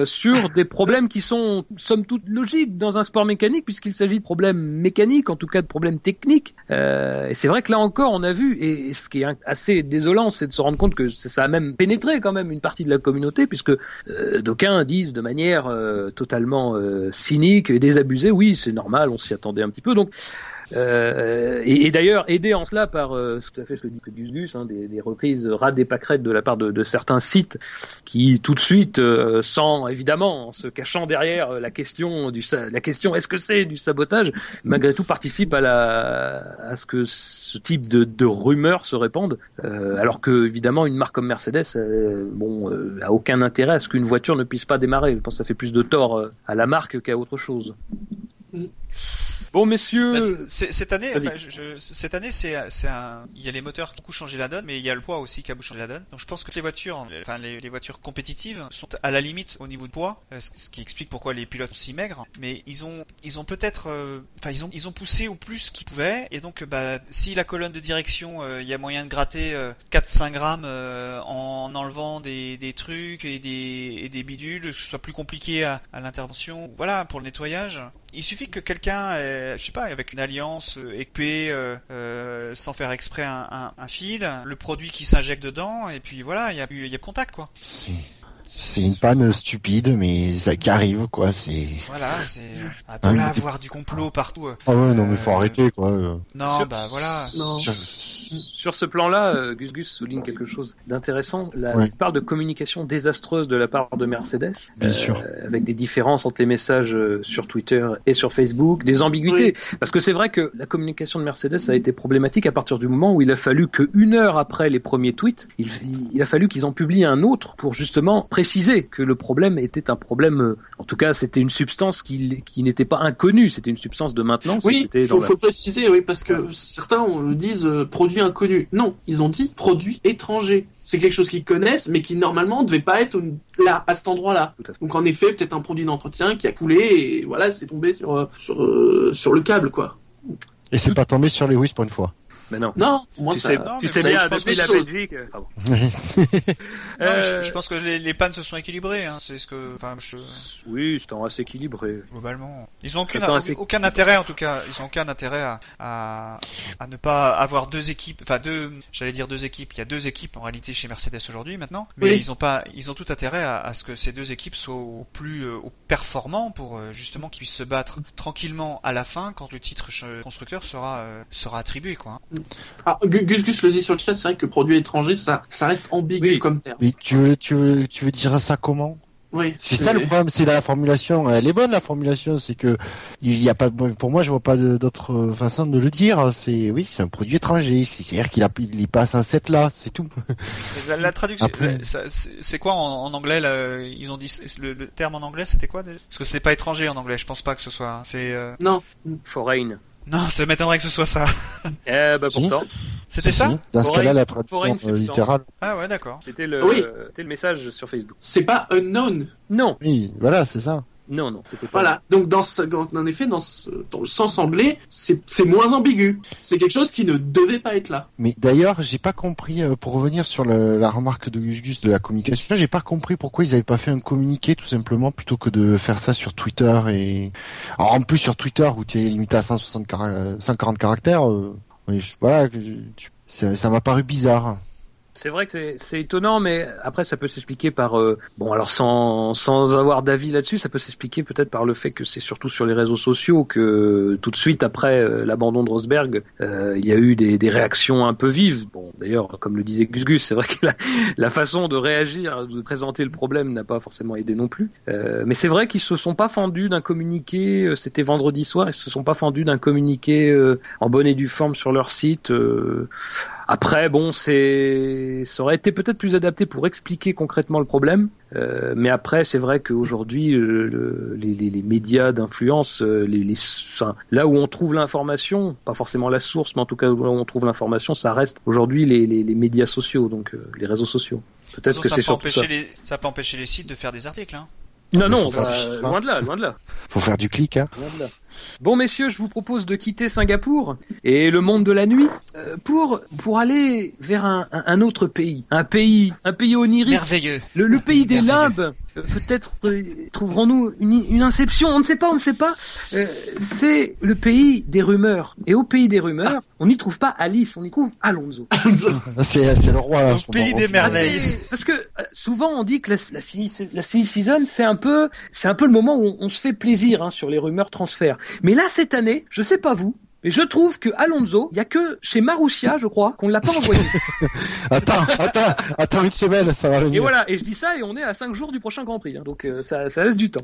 sur des problèmes qui sont somme toute logiques dans un sport mécanique puisqu'il s'agit de problèmes mécaniques, en tout cas de problèmes techniques. Et c'est vrai que là encore, on a vu, et, et ce qui est assez désolant, c'est de se rendre compte que ça a même pénétré quand même une partie de la communauté, puisque euh, d'aucuns disent de manière euh, totalement euh, cynique et désabusée, oui, c'est normal, on s'y attendait un petit peu. Donc, euh, et, d'ailleurs, aidé en cela par euh, tout à fait ce que dit Gus Gus, hein, des, des reprises rades et pâquerettes de la part de, certains sites qui tout de suite, euh, sans évidemment en se cachant derrière euh, la question du la question est-ce que c'est du sabotage, malgré tout participent à la à ce que ce type de, de rumeurs se répandent, euh, alors que évidemment une marque comme Mercedes, euh, bon, euh, a aucun intérêt à ce qu'une voiture ne puisse pas démarrer. Je pense que ça fait plus de tort euh, à la marque qu'à autre chose. Mm. Bon messieurs, Bah, cette année, enfin, je- je- cette année, c'est, un, il y a les moteurs qui ont beaucoup changé la donne, mais il y a le poids aussi qui a beaucoup changé la donne. Donc je pense que les voitures, enfin les, les voitures compétitives sont à la limite au niveau de poids, euh, ce ce qui explique pourquoi les pilotes sont si maigres. Mais ils ont, ils ont peut-être, euh, enfin ils ont, ils ont poussé au plus qu'ils pouvaient, et donc bah si la colonne de direction, euh, il y a moyen de gratter euh, 4-5 grammes euh, en enlevant des, des trucs et des, et des bidules, que ce soit plus compliqué à, à l'intervention, voilà pour le nettoyage. Il suffit que quelqu'un, euh, je sais pas, avec une alliance euh, épée, euh, sans faire exprès un, fil, le produit qui s'injecte dedans, et puis voilà, il y a, y a contact quoi. C'est c'est une panne stupide, mais ça qui arrive, quoi. C'est. Voilà, c'est ah, Hein, là avoir du complot partout. euh. Ah ouais, non, mais faut Euh, arrêter, quoi. Non, Sur- bah voilà. Non. Sur- Sur ce plan-là, euh, Gus Gus souligne quelque chose d'intéressant. La Ouais. parle de communication désastreuse de la part de Mercedes, Bien euh, sûr. avec des différences entre les messages sur Twitter et sur Facebook, des ambiguïtés. Parce que c'est vrai que la communication de Mercedes a été problématique à partir du moment où il a fallu que une heure après les premiers tweets, il, il a fallu qu'ils en publient un autre pour justement préciser que le problème était un problème. euh, en tout cas, c'était une substance qui, qui n'était pas inconnue. C'était une substance de maintenance. Oui, C'était faut, dans la- faut préciser, oui, parce que certains on, disent euh, produit inconnu. Non, ils ont dit produit étranger. C'est quelque chose qu'ils connaissent, mais qui normalement devait pas être là, à cet endroit-là. Donc en effet, peut-être un produit d'entretien qui a coulé et voilà, c'est tombé sur euh, sur sur le câble, quoi. Et c'est pas tombé sur Lewis pour une fois. Mais non. Non, moi tu ça. sais, non, tu sais bien je pense depuis que la chose. Belgique. euh. Non, mais Euh, je, je pense que les, les pannes se sont équilibrées. Hein. C'est ce que, enfin, je, Oui, c'est un assez équilibré. globalement, ils ont aucun, Attends, c'est- aucun intérêt en tout cas. Ils ont aucun intérêt à, à, à ne pas avoir deux équipes. Enfin deux, j'allais dire deux équipes. Il y a deux équipes en réalité chez Mercedes aujourd'hui maintenant, mais Oui. ils ont pas, ils ont tout intérêt à, à ce que ces deux équipes soient au plus euh, au performants pour euh, justement qu'ils puissent se battre tranquillement à la fin quand le titre constructeur sera euh, sera attribué quoi. hein. Ah, Gu- Gus Gus le dit sur le chat, c'est vrai que produit étranger, ça, ça reste ambigu Oui. comme terme. Mais tu veux, tu veux, tu veux dire ça comment? Oui. C'est ça le problème, c'est la formulation. Elle est bonne la formulation, c'est que il y a pas, pour moi, je vois pas d'autre façon de le dire. C'est oui, c'est un produit étranger. C'est-à-dire qu'il a, il y passe un set là, c'est tout. La, la traduction, ça- c'est quoi en, en anglais là, Ils ont dit le, le terme en anglais, c'était quoi déjà? Parce que c'est pas étranger en anglais, je pense pas que ce soit. C'est euh, Non. Foreign. Non, ça m'étonnerait que ce soit ça. Eh bah pourtant, C'était Si, ça si. Dans ce cas-là, la traduction euh, littérale. Ah ouais, d'accord. c'était le, Oui. c'était le message sur Facebook. C'est pas unknown. Non, Oui, voilà, c'est ça. Non, non, c'était pas. Voilà. Donc, dans ce, en effet, dans, ce, dans le sens anglais, c'est c'est moins ambigu. C'est quelque chose qui ne devait pas être là. Mais d'ailleurs, j'ai pas compris, euh, pour revenir sur le- la remarque de Gus Gus de la communication, j'ai pas compris pourquoi ils avaient pas fait un communiqué tout simplement plutôt que de faire ça sur Twitter et, alors en plus sur Twitter où tu es limité à 160 cara- euh, 140 caractères, euh, oui, voilà, que je- tu- ça ça m'a paru bizarre. C'est vrai que c'est- étonnant, mais après ça peut s'expliquer par euh, bon alors sans sans avoir d'avis là-dessus, ça peut s'expliquer peut-être par le fait que c'est surtout sur les réseaux sociaux que tout de suite après euh, l'abandon de Rosberg, euh, il y a eu des, des réactions un peu vives. Bon d'ailleurs comme le disait Gus Gus, c'est vrai que la, la façon de réagir, de présenter le problème n'a pas forcément aidé non plus. Euh, mais c'est vrai qu'ils se sont pas fendus d'un communiqué. euh, C'était vendredi soir, ils se sont pas fendus d'un communiqué en bonne et due forme sur leur site. Après, bon, c'est, ça aurait été peut-être plus adapté pour expliquer concrètement le problème. Euh, mais après, c'est vrai qu'aujourd'hui, euh, le- les, les- les médias d'influence, euh, les, les, enfin, là où on trouve l'information, pas forcément la source, mais en tout cas là où on trouve l'information, ça reste aujourd'hui les, les, les médias sociaux, donc euh, les réseaux sociaux. Peut-être que ça c'est ça. empêcher les, ça peut empêcher les sites de faire des articles. Hein. Non, non, bah, loin de là, loin de là. Faut faire du clic, hein. Loin de là. Bon messieurs, je vous propose de quitter Singapour et le monde de la nuit euh, pour pour aller vers un, un- autre pays, un pays, un pays onirique, Merveilleux. le, le pays des limbes. Euh, Peut-être euh, trouverons-nous une, une inception, on ne sait pas, on ne sait pas. Euh, c'est le pays des rumeurs. Et au pays des rumeurs, on n'y trouve pas Alice, on y trouve Alonso. C'est, c'est le roi, là, ce pays moment. des merveilles. Ah, c'est- Parce que euh, souvent on dit que la, la, silly- la silly season c'est un peu c'est un peu le moment où on, on se fait plaisir hein, sur les rumeurs transferts. Mais là cette année, je sais pas vous, mais je trouve que Alonso, il y a que chez Marussia, je crois, qu'on ne l'a pas envoyé. Attends, attends, attends une semaine, ça va et venir. voilà, et je dis ça et on est à 5 jours du prochain Grand Prix, hein, donc euh, ça, ça laisse du temps.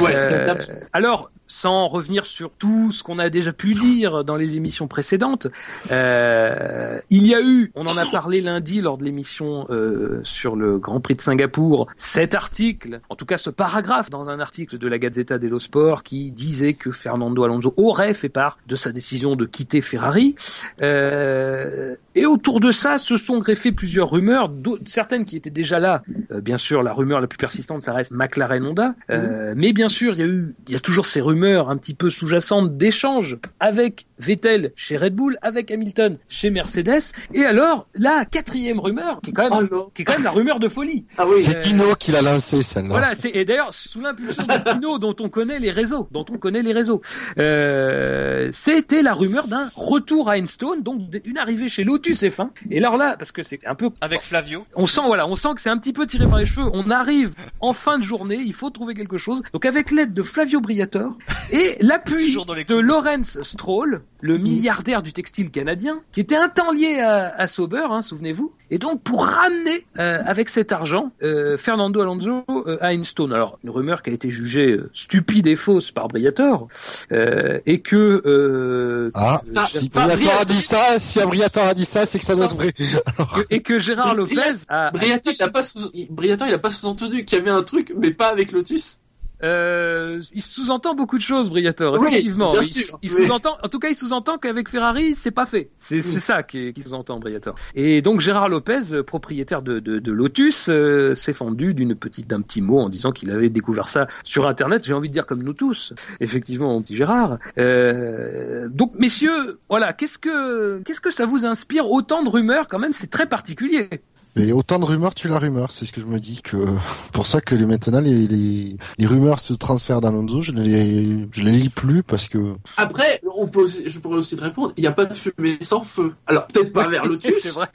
Ouais. Euh, alors, sans revenir sur tout ce qu'on a déjà pu dire dans les émissions précédentes, euh, il y a eu, on en a parlé lundi lors de l'émission euh, sur le Grand Prix de Singapour, cet article, en tout cas ce paragraphe dans un article de la Gazzetta dello Sport qui disait que Fernando Alonso aurait fait part de sa décision de quitter Ferrari. Euh, et autour de ça, se sont greffées plusieurs rumeurs, certaines qui étaient déjà là. Bien sûr, la rumeur la plus persistante, ça reste McLaren Honda. Euh, Mais bien sûr, il y a eu, il y a toujours ces rumeurs un petit peu sous-jacentes d'échanges avec Vettel chez Red Bull, avec Hamilton chez Mercedes. Et alors, la quatrième rumeur, qui est quand même, Oh non. qui est quand même la rumeur de folie. Ah oui. C'est Dino qui l'a lancé, celle-là. Voilà, c'est et d'ailleurs sous l'impulsion de Pino dont on connaît les réseaux, dont on connaît les réseaux. Euh, c'était la rumeur d'un retour à Enstone, donc d'une arrivée chez Lotus F1. Et alors là, parce que c'est un peu Avec Flavio. on sent voilà, on sent que c'est un petit peu tiré par les cheveux. On arrive en fin de journée, il faut trouver quelque chose. Donc avec l'aide de Flavio Briatore et l'appui de. Lawrence Stroll, le milliardaire du textile canadien, qui était un temps lié à, à Sauber, hein, souvenez-vous. Et donc pour ramener euh, avec cet argent euh, Fernando Alonso euh, à Enstone. Alors une rumeur qui a été jugée euh, stupide et fausse par Briatore euh, et que euh, Ah, Ah, si pas Briator a Briator. dit ça, si Briator a dit ça, c'est que ça doit être vrai. que- et que Gérard Lopez a, Briatore, il a pas sous... Briatore, il a pas sous-entendu qu'il y avait un truc, mais pas avec Lotus. Euh, il sous-entend beaucoup de choses, Briator. Oui, effectivement. bien sûr, il sous-entend, en tout cas, il sous-entend qu'avec Ferrari, c'est pas fait. C'est c'est ça qui, qui sous-entend, Briator. Et donc Gérard Lopez, euh, propriétaire de, de, de Lotus, euh, s'est fendu d'une petite, d'un petit mot en disant qu'il avait découvert ça sur Internet. J'ai envie de dire comme nous tous. Effectivement, mon petit Gérard. Euh, donc, messieurs, voilà, qu'est-ce que, qu'est-ce que ça vous inspire autant de rumeurs quand même C'est très particulier. Et autant de rumeurs tue la rumeur, c'est ce que je me dis que pour ça que les, maintenant les, les, les rumeurs se transfèrent d'Alonso, je ne les je les lis plus parce que Après, on peut aussi- je pourrais aussi te répondre, il n'y a pas de fumée sans feu. Alors, peut-être pas vers c'est Lotus, vrai.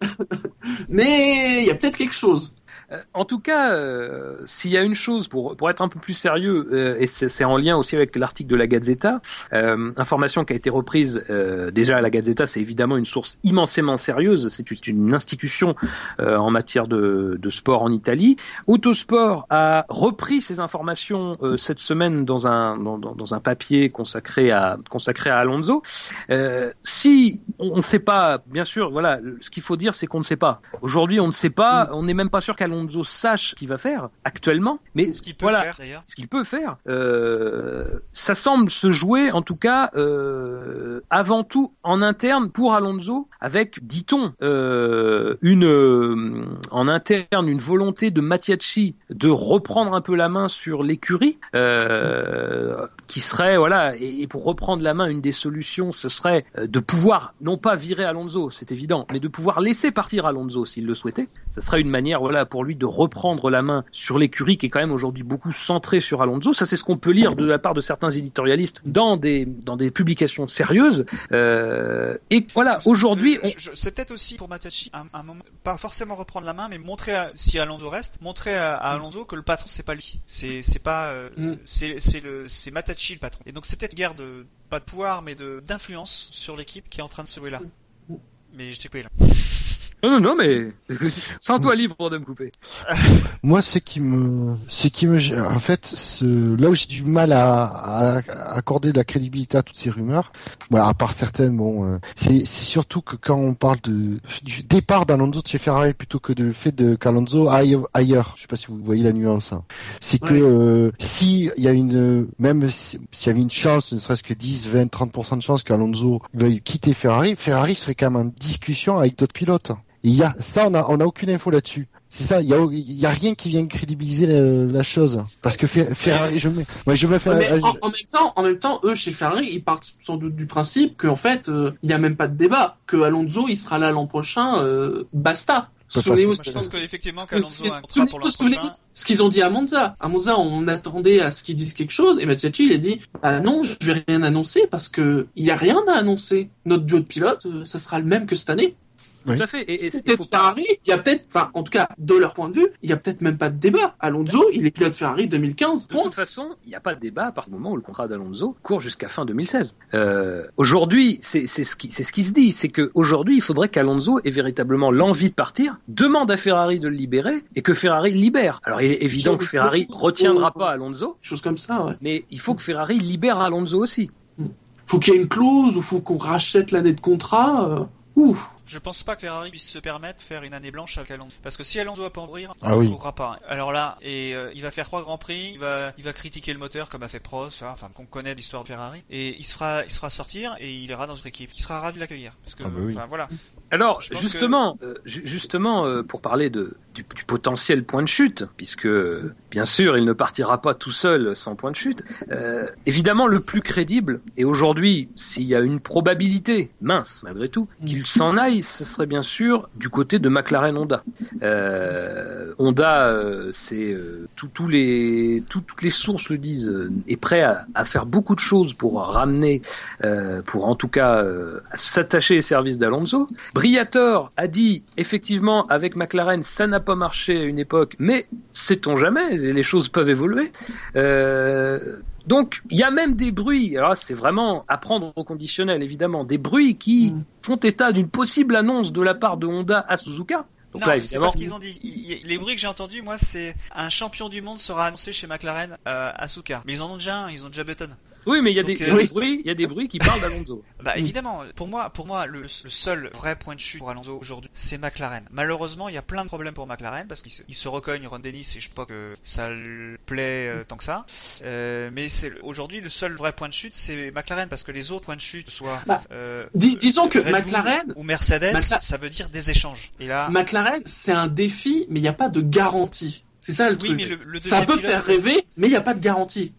mais il y a peut-être quelque chose. Euh, en tout cas, euh, s'il y a une chose pour pour être un peu plus sérieux, euh, et c'est en lien aussi avec l'article de la Gazzetta, euh, information qui a été reprise déjà à la Gazzetta, c'est évidemment une source immensément sérieuse. C'est une- institution en matière de, de sport en Italie. Autosport a repris ces informations cette semaine dans un dans, dans, un papier consacré à consacré à Alonso. Si on ne sait pas, bien sûr, voilà, ce qu'il faut dire, c'est qu'on ne sait pas. Aujourd'hui, on ne sait pas, on n'est même pas sûr qu'Alonso sache ce qu'il va faire actuellement, mais Ce qu'il peut voilà, faire d'ailleurs. ce qu'il peut faire. Euh, ça semble se jouer, en tout cas, euh, avant tout en interne pour Alonso, avec, dit-on, euh, une en interne une volonté de Mattiacci de reprendre un peu la main sur l'écurie, qui serait voilà, et, et pour reprendre la main, une des solutions, ce serait euh, de pouvoir non pas virer Alonso, c'est évident, mais de pouvoir laisser partir Alonso s'il le souhaitait. Ça serait une manière voilà pour lui de reprendre la main sur l'écurie qui est quand même aujourd'hui beaucoup centrée sur Alonso. Ça c'est ce qu'on peut lire de la part de certains éditorialistes dans des dans des publications sérieuses. Euh, et voilà, aujourd'hui, je- c'est peut-être aussi pour Matachi un, un moment, pas forcément reprendre la main, mais montrer à- si Alonso reste, montrer à, à Alonso que le patron c'est pas lui, c'est c'est pas, euh, Mm. c'est c'est le c'est Matachi le patron. Et donc c'est peut-être une guerre de pas de pouvoir, mais de d'influence sur l'équipe qui est en train de se jouer là. Mais je t'ai coupé là. Non non non mais sens toi libre de me couper. Moi, ce qui me, ce qui me, en fait, ce, là où j'ai du mal à, à- à accorder de la crédibilité à toutes ces rumeurs, voilà, à part certaines, bon, euh, c'est, c'est surtout que quand on parle de, du départ d'Alonso de chez Ferrari plutôt que de le fait de qu'Alonso aille ailleurs. Je sais pas si vous voyez la nuance. hein. C'est que euh, si il y a une, même si- s'il y avait une chance, ne serait-ce que 10, 20, 30% de chance qu'Alonso veuille quitter Ferrari, Ferrari serait quand même en discussion avec d'autres pilotes. Il y a ça, on a, on a aucune info là-dessus. C'est ça, il y a, il y a rien qui vient crédibiliser la, la chose. Parce que Fer- Ferrari, je me, moi je me fais, Mais euh, en, en même temps, en même temps, eux chez Ferrari, ils partent sans doute du principe qu'en fait, euh, il y a même pas de débat, que Alonso, il sera là l'an prochain, euh, basta. Souvenez-vous je pense que effectivement Parce que qu'Alonso a un c'est- contrat pour l'an souvenez-vous prochain. ce qu'ils ont dit à Monza. À Monza, on attendait à ce qu'ils disent quelque chose, et Mattiacci, il a dit, ah non, je vais rien annoncer parce que il y a rien à annoncer. Notre duo de pilotes, euh, ça sera le même que cette année. Oui. Tout à fait. Et, et Si il c'était faut pas- Ferrari, il y a peut-être, enfin, en tout cas, de leur point de vue, il y a peut-être même pas de débat. Alonso, il est pilote Ferrari 2015. De Point. toute façon, il n'y a pas de débat à partir du moment où le contrat d'Alonso court jusqu'à fin 2016. Euh, aujourd'hui, c'est c'est ce qui c'est ce qui se dit, c'est que aujourd'hui, il faudrait qu'Alonso ait véritablement l'envie de partir, demande à Ferrari de le libérer et que Ferrari le libère. Alors, il est évident que Ferrari retiendra pas Alonso, Chose comme ça, ouais. mais il faut que Ferrari libère Alonso aussi. Faut qu'il y ait une clause ou faut qu'on rachète l'année de contrat. Euh... Ouf. Je pense pas que Ferrari puisse se permettre de faire une année blanche avec Alonso. Parce que si Alonso va pas mourir, Ah il oui. courra pas. Alors là, et euh, il va faire trois grands prix, il va, il va critiquer le moteur comme a fait Prost, enfin qu'on connaît l'histoire de Ferrari, et il se fera, il se fera sortir et il ira dans notre équipe. Il sera ravi de l'accueillir. Parce que, Ah bah oui. enfin voilà. Alors justement, euh, ju- justement euh, pour parler de du, du potentiel point de chute, puisque bien sûr il ne partira pas tout seul sans point de chute. euh, évidemment le plus crédible et aujourd'hui s'il y a une probabilité mince malgré tout qu'il s'en aille, ce serait bien sûr du côté de McLaren Honda. Euh, Honda, euh, c'est euh, les tout- toutes les sources le disent, est prêt à, faire beaucoup de choses pour ramener, pour en tout cas s'attacher aux services d'Alonso. Briator a dit effectivement avec McLaren ça n'a pas marché à une époque, mais sait-on jamais, les choses peuvent évoluer. Donc il y a même des bruits, alors là, c'est vraiment à prendre au conditionnel évidemment, des bruits qui Mm. font état d'une possible annonce de la part de Honda à Suzuka. Donc non, là c'est pas ce qu'ils ont dit. Les bruits que j'ai entendus, moi, c'est un champion du monde sera annoncé chez McLaren euh, à Suzuka. Mais ils en ont déjà un, ils ont déjà Button. Oui mais il y a Donc, des, euh, il y a des oui. bruits, il y a des bruits qui parlent d'Alonso. Bah Mm. évidemment, pour moi, pour moi, le, le seul vrai point de chute pour Alonso aujourd'hui, c'est McLaren. Malheureusement, il y a plein de problèmes pour McLaren parce qu'il se, il se recogne Ron Dennis et je sais pas que ça le plaît euh, tant que ça. Euh, mais c'est aujourd'hui le seul vrai point de chute, c'est McLaren parce que les autres points de chute, soit Bah, euh, dis- disons que Red Bull McLaren- ou Mercedes, Macla- ça veut dire des échanges. Et là, McLaren, c'est un défi, mais il n'y a pas de garantie. C'est ça le oui, truc. mais le, le ça peut pilote- faire rêver, mais il n'y a pas de garantie.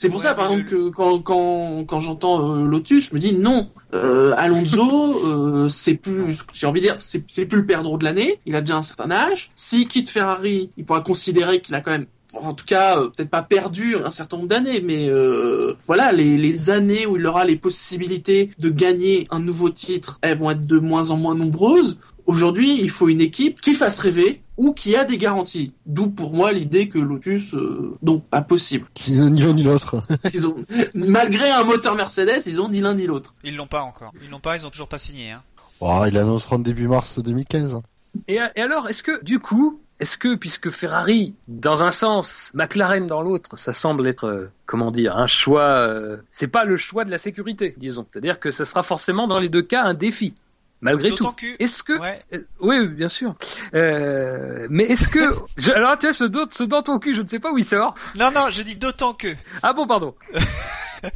C'est pour Ouais, ça, par exemple, que quand, quand, quand j'entends euh, Lotus, je me dis non, euh, Alonso, euh, c'est plus, j'ai envie de dire, c'est c'est plus le perdreau de l'année. Il a déjà un certain âge. S'il quitte Ferrari, il pourra considérer qu'il a quand même, en tout cas, euh, peut-être pas perdu un certain nombre d'années, mais euh, voilà, les, les années où il aura les possibilités de gagner un nouveau titre, elles vont être de moins en moins nombreuses. Aujourd'hui, il faut une équipe qui fasse rêver ou qui a des garanties. D'où pour moi l'idée que Lotus, euh, non, pas possible. Qui ni l'un ni l'autre. Ils ont, malgré un moteur Mercedes, ils ont ni l'un ni l'autre. Ils l'ont pas encore. Ils l'ont pas, ils ont toujours pas signé. Hein. Oh, il annonceront début mars 2015. Et, et alors, est-ce que, du coup, est-ce que, puisque Ferrari, dans un sens, McLaren dans l'autre, ça semble être, euh, comment dire, un choix, euh, c'est pas le choix de la sécurité, disons. C'est-à-dire que ça sera forcément dans les deux cas un défi. Malgré tout. D'autant que- Est-ce que, Ouais. euh, oui, bien sûr. Euh, mais est-ce que, je- alors tu vois, ce, ce dans ton cul, je ne sais pas où il sort. Non, non, je dis d'autant que. Ah bon, pardon.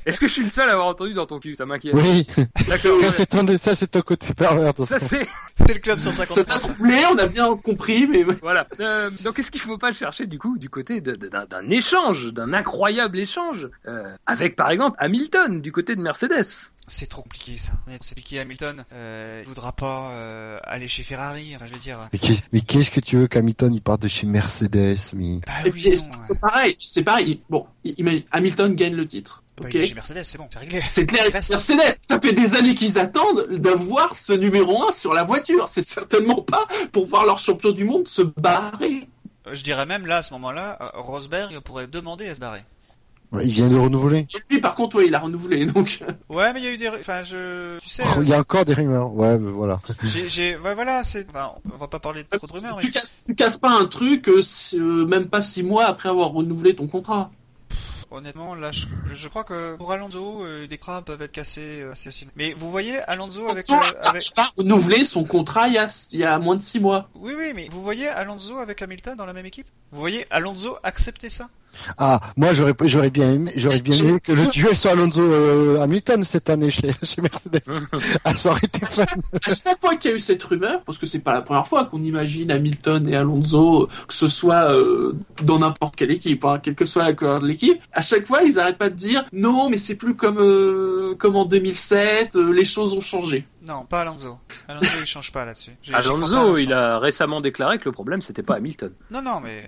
Est-ce que je suis le seul à avoir entendu dans ton cul? Ça m'inquiète. Oui, D'accord. ça c'est ton, ça c'est ton côté pervers. Ça c'est C'est le club Ça 150. t'a troublé, on a bien compris, mais voilà. Euh, donc est-ce qu'il faut pas le chercher du coup du côté de- de- d'un d'un échange, d'un incroyable échange euh, avec par exemple Hamilton du côté de Mercedes? C'est trop compliqué ça. C'est compliqué. Hamilton, euh, il voudra pas euh, aller chez Ferrari. Enfin, je veux dire. Mais qu'est- mais qu'est-ce que tu veux qu'Hamilton il parte de chez Mercedes mais... Bah Et oui, c'est ouais. c'est pareil, c'est pareil. Bon, imagine, Hamilton gagne le titre. Bah, il est chez Mercedes, c'est bon, c'est réglé. C'est clair, Il reste- Mercedes. Ça fait des années qu'ils attendent d'avoir ce numéro 1 sur la voiture. C'est certainement pas pour voir leur champion du monde se barrer. Euh, Je dirais même là, à ce moment-là, euh, Rosberg pourrait demander à se barrer. Ouais, il vient de renouveler. Et puis, par contre, ouais, il a renouvelé, donc. Ouais, mais il y a eu des, enfin, je, tu sais, Oh, il y a encore des rumeurs. Ouais, ben voilà. j'ai, j'ai, ouais, voilà, c'est, enfin, on va pas parler de trop de rumeurs, mais tu, casses, tu casses pas un truc, euh, euh, même pas six mois après avoir renouvelé ton contrat. honnêtement, là, je, je crois que pour Alonso, euh, les crabes peuvent être cassés euh, assez facilement. Mais vous voyez Alonso avec, Alonso euh, a avec, renouvelé son contrat il y a, il y a moins de six mois. oui, oui, mais vous voyez Alonso avec Hamilton dans la même équipe? Vous voyez Alonso accepter ça? Ah, moi j'aurais j'aurais bien aimé j'aurais bien aimé que le duel soit Alonso euh, Hamilton cette année chez, chez Mercedes. ah, ça aurait été fun. À chaque fois qu'il y a eu cette rumeur, parce que c'est pas la première fois qu'on imagine Hamilton et Alonso, que ce soit euh, dans n'importe quelle équipe, hein, quelle que soit la couleur de l'équipe, à chaque fois ils arrêtent pas de dire non, mais c'est plus comme euh, comme en 2007, euh, les choses ont changé. Non, pas Alonso. Alonso, il change pas là-dessus. Alonso, il a récemment déclaré que le problème c'était pas Hamilton. Non, non, mais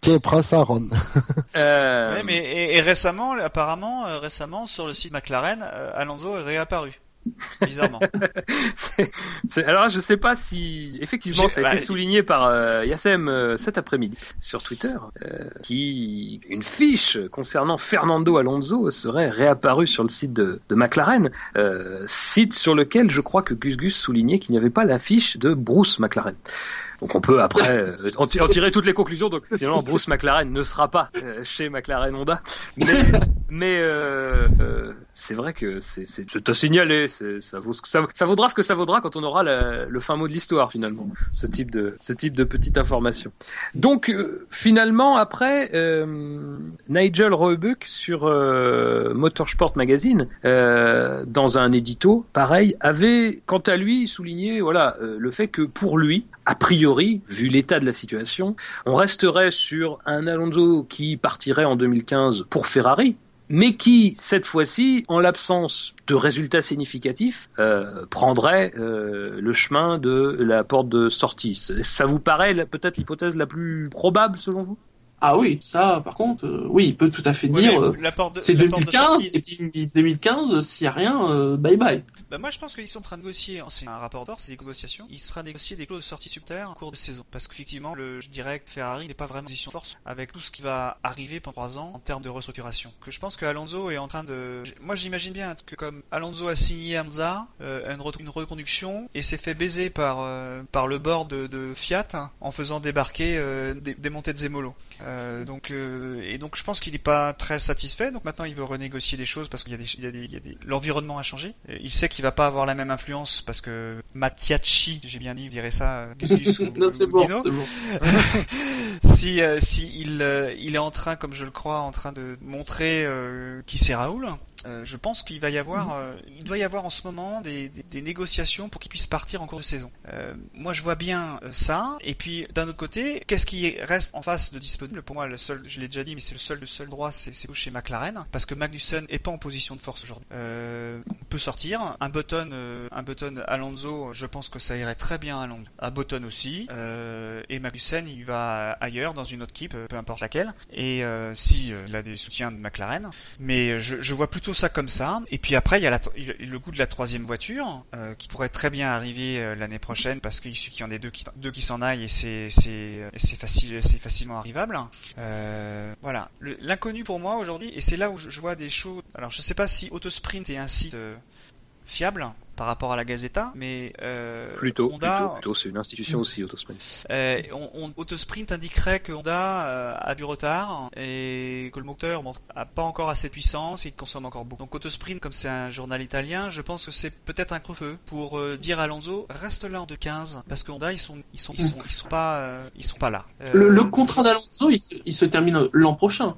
Tiens, prends ça Ron. Euh, Ouais, mais et, et récemment, apparemment, euh, récemment sur le site McLaren, euh, Alonso est réapparu. Bizarrement. alors je sais pas si effectivement ça a été souligné par euh, Yassem euh, cet après-midi sur Twitter euh, qui une fiche concernant Fernando Alonso serait réapparue sur le site de, de McLaren euh, site sur lequel je crois que Gus Gus soulignait qu'il n'y avait pas la fiche de Bruce McLaren donc on peut après en, ti- en tirer toutes les conclusions. Donc sinon Bruce McLaren ne sera pas chez McLaren Honda. Mais, mais c'est vrai que c'est à signaler. Ça, vaut, ça, ça vaudra ce que ça vaudra quand on aura le fin mot de l'histoire finalement. Ce type de ce type de petite information. Donc euh, finalement après euh, Nigel Roebuck sur euh, Motorsport Magazine dans un édito pareil avait quant à lui souligné voilà le fait que pour lui a priori, vu l'état de la situation, on resterait sur un Alonso qui partirait en 2015 pour Ferrari, mais qui, cette fois-ci, en l'absence de résultats significatifs, euh, prendrait euh, le chemin de la porte de sortie. Ça- vous paraît peut-être l'hypothèse la plus probable selon vous? Ah oui, ça, par contre, euh, oui, il peut tout à fait Ouais, dire. euh, de- c'est la porte de 2015 sortie- et puis 2015, s'il y a rien, euh, bye bye. Bah, moi, je pense qu'ils sont en train de négocier. C'est un rapport de force, c'est des négociations. Il sera négocié des clauses de sortie subterre en cours de saison. Parce qu'effectivement, le, je dirais que Ferrari n'est pas vraiment en position de force avec tout ce qui va arriver pendant trois ans en termes de restructuration. Que je pense que Alonso est en train de. Moi, j'imagine bien que comme Alonso a signé à Monza euh, une, re- une reconduction et s'est fait baiser par euh, par le bord de, de Fiat hein, en faisant débarquer euh, des, des montées de Zemolo. Euh, donc euh, et donc je pense qu'il n'est pas très satisfait. Donc maintenant il veut renégocier des choses parce qu'il y a des, il y a des, il y a des- l'environnement a changé. Il sait qu'il va pas avoir la même influence parce que Mattiacci, j'ai bien dit, vous direz ça, euh, ou- non, c'est ou bon, c'est bon. si euh, si il euh, il est en train, comme je le crois, en train de montrer euh, qui c'est Raoul. Euh, je pense qu'il va y avoir, euh, il doit y avoir en ce moment des, des, des négociations pour qu'il puisse partir en cours de saison. Euh, moi, je vois bien euh, ça. Et puis, d'un autre côté, qu'est-ce qui reste en face de disponible? Pour moi, le seul, je l'ai déjà dit, mais c'est le seul, le seul droit, c'est chez McLaren, parce que Magnussen est pas en position de force aujourd'hui. Euh, on peut sortir un Button, euh, un Button Alonso. Je pense que ça irait très bien à Londres. À Button aussi. Euh, et Magnussen, il va ailleurs dans une autre équipe, peu importe laquelle. Et euh, si il a des soutiens de McLaren, mais je, je vois plutôt plutôt ça comme ça. Et puis après, il y a le goût de la troisième voiture euh, qui pourrait très bien arriver euh, l'année prochaine parce qu'il suffit qu'il y en ait deux qui, s'en aillent et c'est c'est facile, c'est facilement arrivable. Euh, voilà. L'inconnu pour moi aujourd'hui, et c'est là où je, je vois des choses. Alors, je sais pas si Autosprint est un site euh, fiable par rapport à la Gazeta, mais euh, Plutôt, Honda, plutôt, plutôt, c'est une institution aussi, Autosprint. euh, on, on- Autosprint indiquerait que Honda euh, a du retard et que le moteur bon, a pas encore assez de puissance et qu'il consomme encore beaucoup. Donc Autosprint, comme c'est un journal italien, je pense que c'est peut-être un creux-feu pour euh, dire à Alonso reste là en 2.15 parce que Honda ils sont ils sont ils sont, ils sont pas euh, ils sont pas là. Euh, Le, le contrat d'Alonso, il, se- il se termine l'an prochain,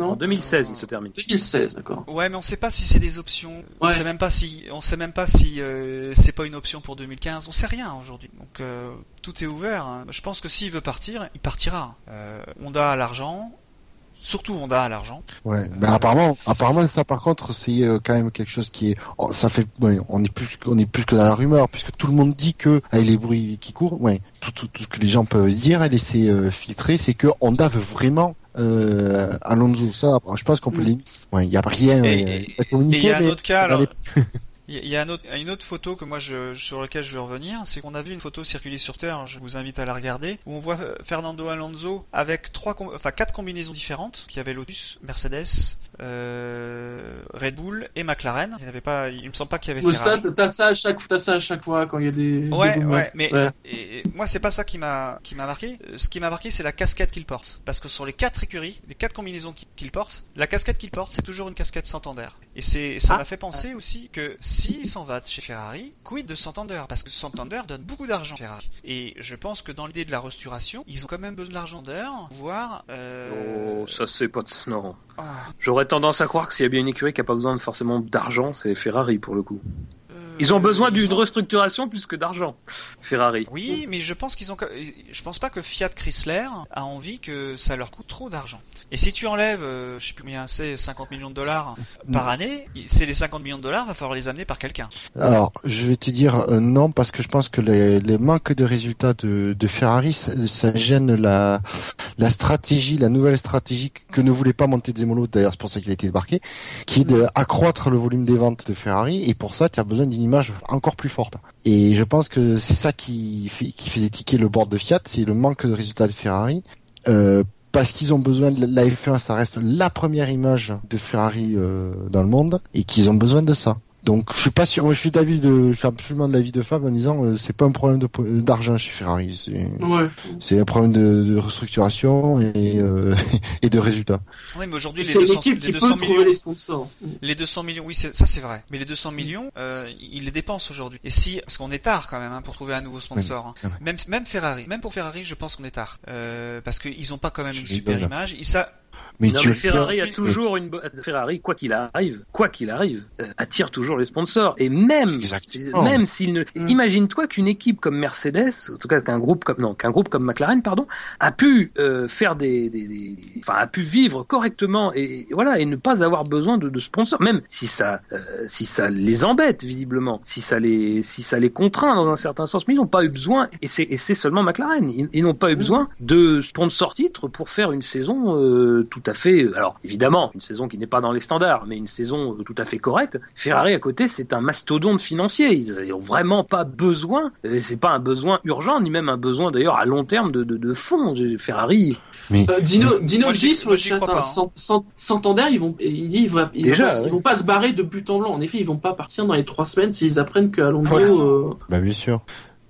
En non 2016, il se termine. 2016, d'accord. Ouais, mais on sait pas si c'est des options. On Ouais. sait même pas si, on sait même pas si euh, c'est pas une option pour 2015. On sait rien aujourd'hui. Donc euh, tout est ouvert. hein. Je pense que s'il veut partir, il partira. Euh, Honda a l'argent. Surtout Honda a l'argent. Ouais. Ben apparemment, apparemment ça par contre c'est euh, quand même quelque chose qui est, oh, ça fait, ouais, on est plus, on est plus que dans la rumeur puisque tout le monde dit que avec les bruits qui courent, ouais, tout, tout, tout ce que les gens peuvent dire et laisser euh, filtrer, c'est que Honda veut vraiment euh, Alonso. Ça, je pense qu'on peut Mm. ouais, il y a rien Et- euh, et- il y a un mais autre cas. Alors, il y a- un autre, une autre photo que moi je, sur laquelle je veux revenir, c'est qu'on a vu une photo circuler sur Terre. Je vous invite à la regarder, où on voit euh, Fernando Alonso avec trois, enfin quatre combinaisons différentes. qui avait Lotus, Mercedes, euh, Red Bull et McLaren. Il n'y avait pas, il me semble pas qu'il y avait ça, t'as ça à chaque, t'as ça à chaque fois quand il y a des. Ouais, des ouais, mais Ouais. et, et moi c'est pas ça qui m'a qui m'a marqué. Euh, Ce qui m'a marqué c'est la casquette qu'il porte, parce que sur les quatre écuries, les quatre combinaisons qu'il qu'il porte, la casquette qu'il porte c'est toujours une casquette Santander. Et c'est ça Ah. m'a fait penser aussi que s'il s'en va de chez Ferrari, quid de Santander, parce que Santander donne beaucoup d'argent à Ferrari. Et je pense que dans l'idée de la restauration, ils ont quand même besoin d'argent d'heure, voire. Euh... Oh, ça c'est pas de... Non. ah, J'aurais tendance à croire que s'il y a bien une écurie qui a pas besoin de forcément d'argent, c'est Ferrari pour le coup. Ils ont besoin d'une restructuration plus que d'argent. Ferrari. Oui, mais je pense qu'ils ont. Je pense pas que Fiat Chrysler a envie que ça leur coûte trop d'argent. Et si tu enlèves, euh, je sais plus combien c'est, 50 millions de dollars par année, c'est les 50 millions de dollars, va falloir les amener par quelqu'un. Alors, je vais te dire euh, non parce que je pense que les, les manques de résultats de, de Ferrari, ça, ça gêne la, la stratégie, la nouvelle stratégie que ne voulait pas Montezemolo, d'ailleurs c'est pour ça qu'il a été débarqué, qui est d'accroître le volume des ventes de Ferrari et pour ça tu as besoin d'une image encore plus forte. Et je pense que c'est ça qui, fait, qui le board de Fiat, c'est le manque de résultats de Ferrari. Euh, parce qu'ils ont besoin de la F1, ça reste la première image de Ferrari euh, dans le monde et qu'ils ont besoin de ça. Donc je suis pas sûr, moi, je suis d'avis de, je suis absolument de l'avis de Fab en disant euh, c'est pas un problème de po- d'argent chez Ferrari, c'est Ouais. c'est un problème de, de restructuration et euh, et de résultats. Oui, mais aujourd'hui les C'est 200, l'équipe les qui peut 200 trouver millions, les sponsors. les 200 millions, oui, ça c'est vrai. Mais les 200 millions, euh, ils les dépensent aujourd'hui. Et si, parce qu'on est tard quand même hein, pour trouver un nouveau sponsor. hein. Même même Ferrari, même pour Ferrari, je pense qu'on est tard, euh, parce qu'ils ont pas quand même une super image. Ils ça, Mais Non, tu mais Ferrari a toujours une Ferrari quoi qu'il arrive, quoi qu'il arrive, euh, attire toujours les sponsors. Et même Exactement. même s'il ne Mm. imagine-toi qu'une équipe comme Mercedes, en tout cas qu'un groupe comme non, qu'un groupe comme McLaren pardon, a pu euh, faire des, des, des- enfin a pu vivre correctement et, et voilà et ne pas avoir besoin de, de sponsors. Même si ça euh, si ça les embête visiblement, si ça les si ça les contraint dans un certain sens, mais ils n'ont pas eu besoin et c'est et c'est seulement McLaren, ils, ils n'ont pas eu besoin de sponsor titre pour faire une saison euh, tout à fait alors évidemment une saison qui n'est pas dans les standards mais une saison euh, tout à fait correcte. Ferrari à côté c'est un mastodonte financier, ils, ils ont vraiment pas besoin, euh, c'est pas un besoin urgent ni même un besoin d'ailleurs à long terme de de, de fonds. Ferrari Euh, Dino, Dino dit sur le chat, Santander, ils vont, il dit, ils vont, ils Déjà, vont pas, ouais. ils vont pas se barrer de but en blanc. En effet, ils vont pas partir dans les trois semaines s'ils apprennent que Alonso, Voilà. euh, Bah bien sûr.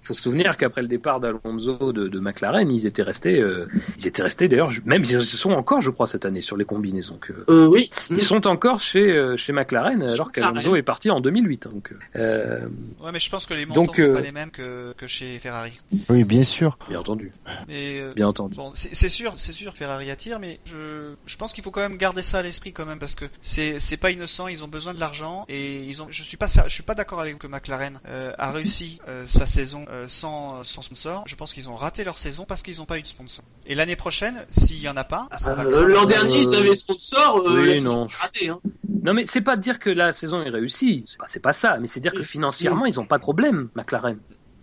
Faut se souvenir qu'après le départ d'Alonso de, de McLaren, ils étaient restés, euh, ils étaient restés d'ailleurs, même ils sont encore, je crois, cette année sur les combinaisons. Que, euh, oui. ils sont encore chez euh, chez McLaren Chez alors qu'Alonso est parti en 2008. hein, Donc, euh, ouais, mais je pense que les montants Donc, sont euh, pas les mêmes que que chez Ferrari. Oui, bien sûr. bien entendu, Mais euh, bien entendu. Bon, c'est sûr, c'est sûr, Ferrari attire, mais je, je pense qu'il faut quand même garder ça à l'esprit quand même parce que c'est c'est pas innocent, ils ont besoin de l'argent et ils ont. Je suis pas, je suis pas d'accord avec que McLaren euh, a réussi euh, sa saison euh, sans sans sponsor. Je pense qu'ils ont raté leur saison parce qu'ils ont pas eu de sponsor. Et l'année prochaine, s'il y en a pas, Euh. L'an dernier, ils avaient sponsor, euh, oui, non. est ratée, hein. Non mais c'est pas de dire que la saison est réussie, c'est pas, c'est pas ça, mais c'est dire que financièrement ils ont pas de problème, McLaren.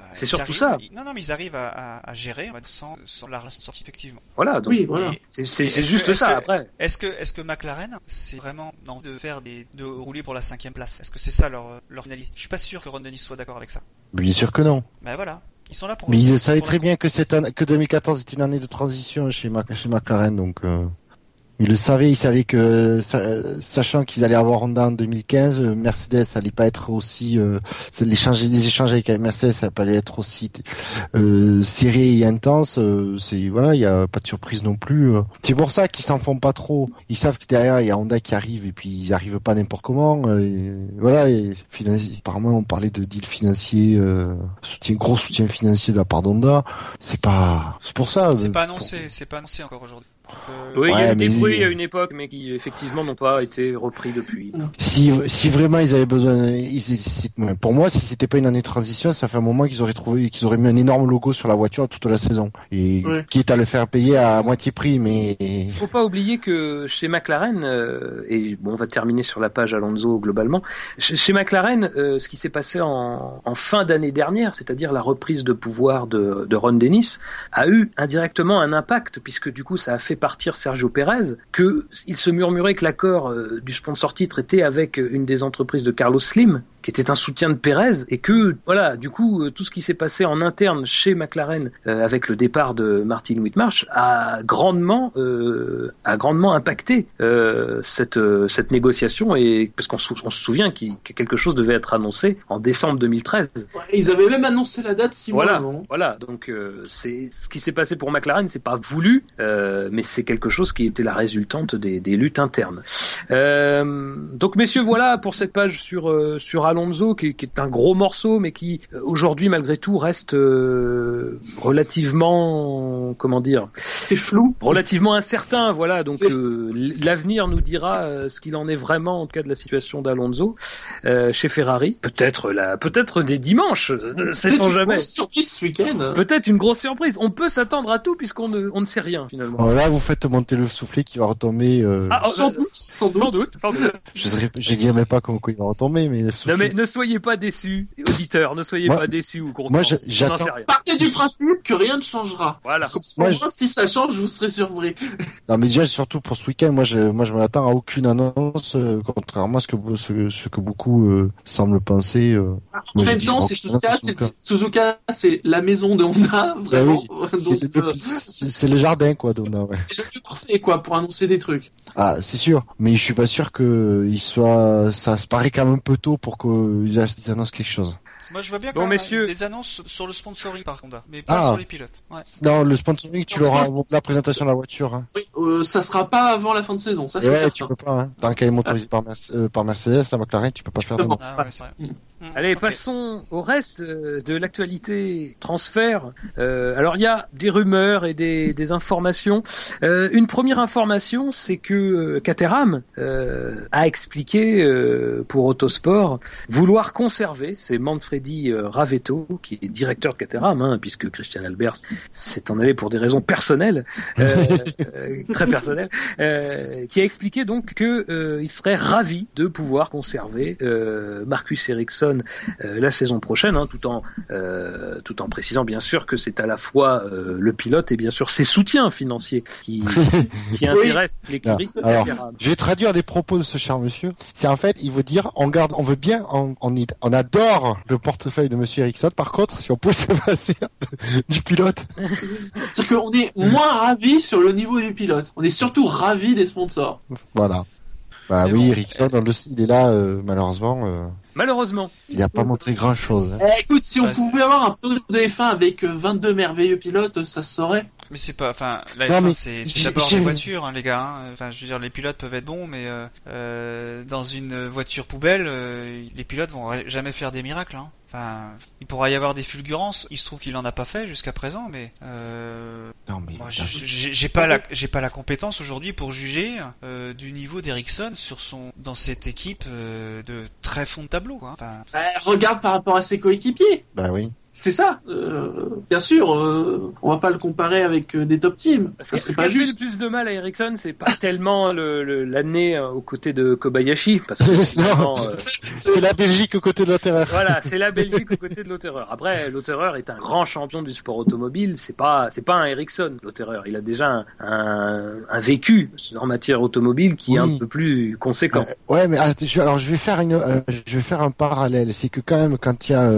Bah, C'est surtout arrivent- ça. ils- non, non, mais ils arrivent à, à, à gérer sans, sans la sortie effectivement. Voilà, donc Oui, voilà. C'est juste que- ça que- après. Est-ce que, est-ce que McLaren, c'est vraiment non, de faire des, de rouler pour la cinquième place? Est-ce que c'est ça leur, leur finalité? Je suis pas sûr que Ron Dennis soit d'accord avec ça. Bien sûr que non. Ben voilà, ils sont là pour. Mais ils savaient très bien que cette que 2014 était une année de transition chez, Mac- chez McLaren, donc euh, ils le savaient. Ils savaient que, sa- sachant qu'ils allaient avoir Honda en 2015, euh, Mercedes allait pas être aussi, euh, c'est- l'échange, les échanges avec Mercedes, ça allait être aussi euh, serré et intense. euh, c'est voilà, il y a pas de surprise non plus. euh. C'est pour ça qu'ils s'en font pas trop. Ils savent que derrière il y a Honda qui arrive et puis ils arrivent pas n'importe comment. et voilà, et financier. Apparemment, on parlait de deal financier, euh, soutien, gros soutien financier de la part d'Honda. C'est pas, c'est pour ça. C'est pas annoncé, c'est pas annoncé encore aujourd'hui. Euh, Oui, il y a eu des bruits à une époque, mais qui effectivement n'ont pas été repris depuis. Si, si vraiment ils avaient besoin, ils, pour moi, si c'était pas une année de transition, ça fait un moment qu'ils auraient trouvé, qu'ils auraient mis un énorme logo sur la voiture toute la saison. Et Ouais. quitte à le faire payer à moitié prix, mais Faut pas oublier que chez McLaren, euh, et bon, on va terminer sur la page Alonso globalement. Chez, chez McLaren, euh, ce qui s'est passé en, en fin d'année dernière, c'est-à-dire la reprise de pouvoir de, de Ron Dennis, a eu indirectement un impact puisque du coup ça a fait partir Sergio Perez, que il se murmurait que l'accord euh, du sponsor titre était avec une des entreprises de Carlos Slim, qui était un soutien de Perez, et que voilà, du coup euh, tout ce qui s'est passé en interne chez McLaren euh, avec le départ de Martin Whitmarsh a grandement euh, a grandement impacté euh, cette euh, cette négociation et parce qu'on se- souvient qu'il- que quelque chose devait être annoncé en décembre 2013. Ouais, Ils avaient même annoncé la date six Voilà, mois avant. voilà. Donc euh, c'est ce qui s'est passé pour McLaren, c'est pas voulu, euh, mais c'est quelque chose qui était la résultante des, des luttes internes. Euh, donc messieurs, voilà pour cette page sur euh, sur Alonso, qui, qui est un gros morceau, mais qui euh, aujourd'hui malgré tout reste euh, relativement, comment dire, C'est flou. relativement incertain. Voilà, donc euh, l'avenir nous dira ce qu'il en est vraiment en tout cas de la situation d'Alonso euh, chez Ferrari. Peut-être la, peut-être des dimanches, ne sait-on une jamais. grosse surprise ce week-end. Peut-être une grosse surprise. On peut s'attendre à tout puisqu'on ne, on ne sait rien finalement. bon, là vous faites monter le soufflet qui va retomber. Euh, Ah, oh, Sans euh, doute, sans doute. Sans doute, sans doute. je dirais, je dirais même pas comment il va retomber, mais le Non soufflet- mais ne soyez pas déçus, auditeurs, ne soyez Moi- pas déçus ou contents. moi, j'attends-. Partez du principe que rien ne changera. Voilà. Comme Moi, si ça change, vous serez surpris. Non mais déjà surtout pour ce week-end, moi je moi je m'attends à aucune annonce, euh, contrairement à ce que ce, ce que beaucoup euh, semblent penser. euh. En Moi, je même temps, c'est Suzuka, Suzuka, c'est la maison de Honda, vraiment. C'est Donc, le, euh, c'est- le jardin quoi, Donna. Ouais. c'est le lieu parfait, quoi, pour annoncer des trucs. Ah c'est sûr, mais je suis pas sûr que il soit. Ça se paraît quand même un peu tôt pour qu'ils ils annoncent quelque chose. Moi, je vois bien Bon, quand même messieurs. des annonces sur le sponsoring par contre, mais pas Ah. sur les pilotes. Ouais. Non, le sponsoring tu l'auras avant la présentation de la voiture. Hein. Oui, euh, ça sera pas avant la fin de saison, ça c'est ouais, certain. tu peux pas. Hein. Tant qu'elle est motorisée par, Merce- euh, par Mercedes, la McLaren, tu peux pas faire d'annonce. Ah, ouais, Mm. Allez, passons au reste euh, de l'actualité transfert. Euh, alors il y a des rumeurs et des, des informations. Euh, une première information, c'est que euh, Caterham euh, a expliqué euh, pour Autosport vouloir conserver, c'est Manfredi Ravetto qui est directeur de Caterham, hein, puisque Christian Albers s'est en allé pour des raisons personnelles, très personnelles, euh, qui a expliqué donc que euh, il serait ravi de pouvoir conserver euh, Marcus Ericsson euh, la saison prochaine, hein, tout en euh, tout en précisant bien sûr que c'est à la fois euh, le pilote et bien sûr ses soutiens financiers qui qui intéressent l'écurie. Ah, alors. Je vais traduire les propos de ce cher monsieur. C'est en fait, il veut dire, on garde, on veut bien, on, on, y- on adore le portefeuille de monsieur Ericsson. Par contre, si on peut se passer du pilote. C'est-à-dire qu'on est moins ravis sur le niveau du pilote. On est surtout ravis des sponsors. Voilà. Bah Mais oui, bon, Ericsson, on le sait, il est là, euh, malheureusement, euh, Malheureusement. il n'a pas montré grand chose. Eh, écoute, si on pouvait avoir un peu de F1 avec euh, 22 merveilleux pilotes, ça se saurait. Mais c'est pas, enfin, la Non, F1 mais c'est d'abord des voitures, hein, les gars. hein. Enfin, je veux dire, les pilotes peuvent être bons, mais euh, euh, dans une voiture poubelle, euh, les pilotes vont jamais faire des miracles. Hein. Enfin, il pourra y avoir des fulgurances. Il se trouve qu'il en a pas fait jusqu'à présent, mais euh, Non, mais, moi, je- j'ai j'ai pas la, j'ai pas la compétence aujourd'hui pour juger euh, du niveau d'Ericsson sur son, dans cette équipe euh, de très fond de tableau. Quoi. Enfin, Eh, regarde par rapport à ses coéquipiers. bah oui. C'est ça. Euh, bien sûr, euh, on va pas le comparer avec euh, des top teams. Parce Ça que ce serait qui pas a fait le juste. plus de mal à Ericsson, c'est pas tellement le- le- l'année euh, aux côtés de Kobayashi, parce que euh, C'est la Belgique aux côtés de la terreur. voilà, c'est la Belgique aux côtés de Lautereur. Après, Lautereur est un grand champion du sport automobile. C'est pas, c'est pas un Ericsson, Lautereur. Il a déjà un, un, un vécu en matière automobile qui est un peu plus conséquent. Euh, ouais, mais je- alors je vais faire une, euh, je vais faire un parallèle. C'est que quand même quand il y a,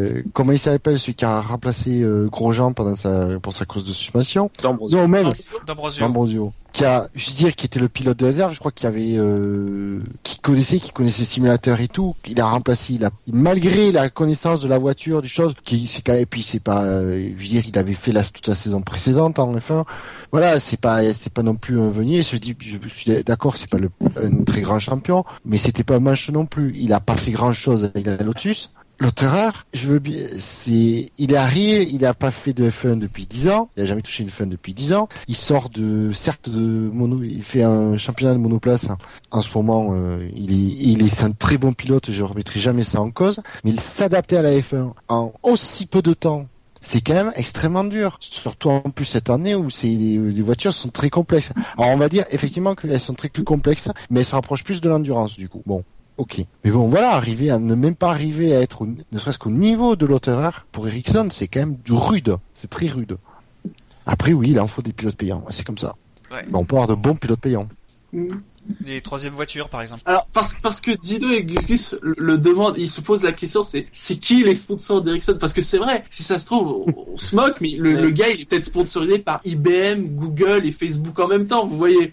euh, comment il s'appelle celui qui a remplacé euh, Grosjean pendant sa pour sa course de suspension. D'Ambrosio. Non, même D'Ambrosio. Ambrosio, qui a, je veux dire, qui était le pilote de réserve, je crois qu'il avait, euh, qui connaissait, qui connaissait le simulateur et tout, il a remplacé, il a, malgré la connaissance de la voiture, du chose, qui, c'est quand même, et puis c'est pas, euh, je veux dire, il avait fait la, toute la saison précédente en F1. Voilà, c'est pas, c'est pas non plus un venier, je dis, je suis d'accord, c'est pas le, un très grand champion, mais c'était pas un manche non plus. Il a pas fait grand chose avec la Lotus. L'auteur, je veux bien, c'est, il est arrivé, il a pas fait de F1 depuis 10 ans, il a jamais touché une F1 depuis 10 ans. Il sort de, certes de mono, il fait un championnat de monoplace. En ce moment, euh, il est, il est, un très bon pilote, je remettrai jamais ça en cause. Mais il s'adapter à la F1 en aussi peu de temps. C'est quand même extrêmement dur, surtout en plus cette année où c'est les voitures sont très complexes. Alors on va dire effectivement qu'elles sont très plus complexes, mais elles se rapprochent plus de l'endurance du coup. Bon, Ok. Mais bon, voilà, arriver à ne même pas arriver à être, au- ne serait-ce qu'au niveau de l'auteur, pour Ericsson, c'est quand même du rude. C'est très rude. Après, oui, il en faut des pilotes payants. C'est comme ça. Ouais. On peut avoir de bons pilotes payants. Mhm. Les troisième voitures, par exemple. Alors parce parce que Dido et Gus Gus le, le demandent, ils se posent la question, c'est c'est qui les sponsors d'Ericsson? Parce que c'est vrai, si ça se trouve, on, on se moque, mais le, Ouais. le gars il est peut-être sponsorisé par IBM, Google et Facebook en même temps. Vous voyez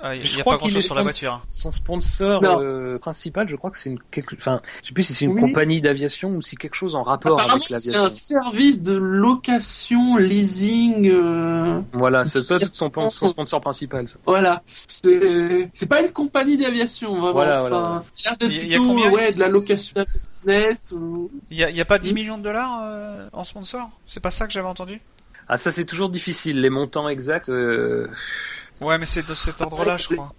Ah, Il Je n'y a crois pas grand qu'il est chose sur la voiture. Son sponsor euh, principal, je crois que c'est une quelque, enfin, je sais plus si c'est une Oui. compagnie d'aviation ou si quelque chose en rapport avec c'est l'aviation. un service de location, leasing. euh, Voilà, c'est peut-être son, son sponsor principal. Ça. Voilà, c'est c'est pas une compagnie d'aviation vraiment. Voilà, voilà. Ça a l'air d'être Il y a- plutôt ouais de la location d'un business. Ou... Il n'y a, y a pas 10 Mm. millions de dollars euh, en sponsor? C'est pas ça que j'avais entendu? Ah, ça c'est toujours difficile, les montants exacts. euh, Ouais, mais c'est de cet ordre-là, je crois.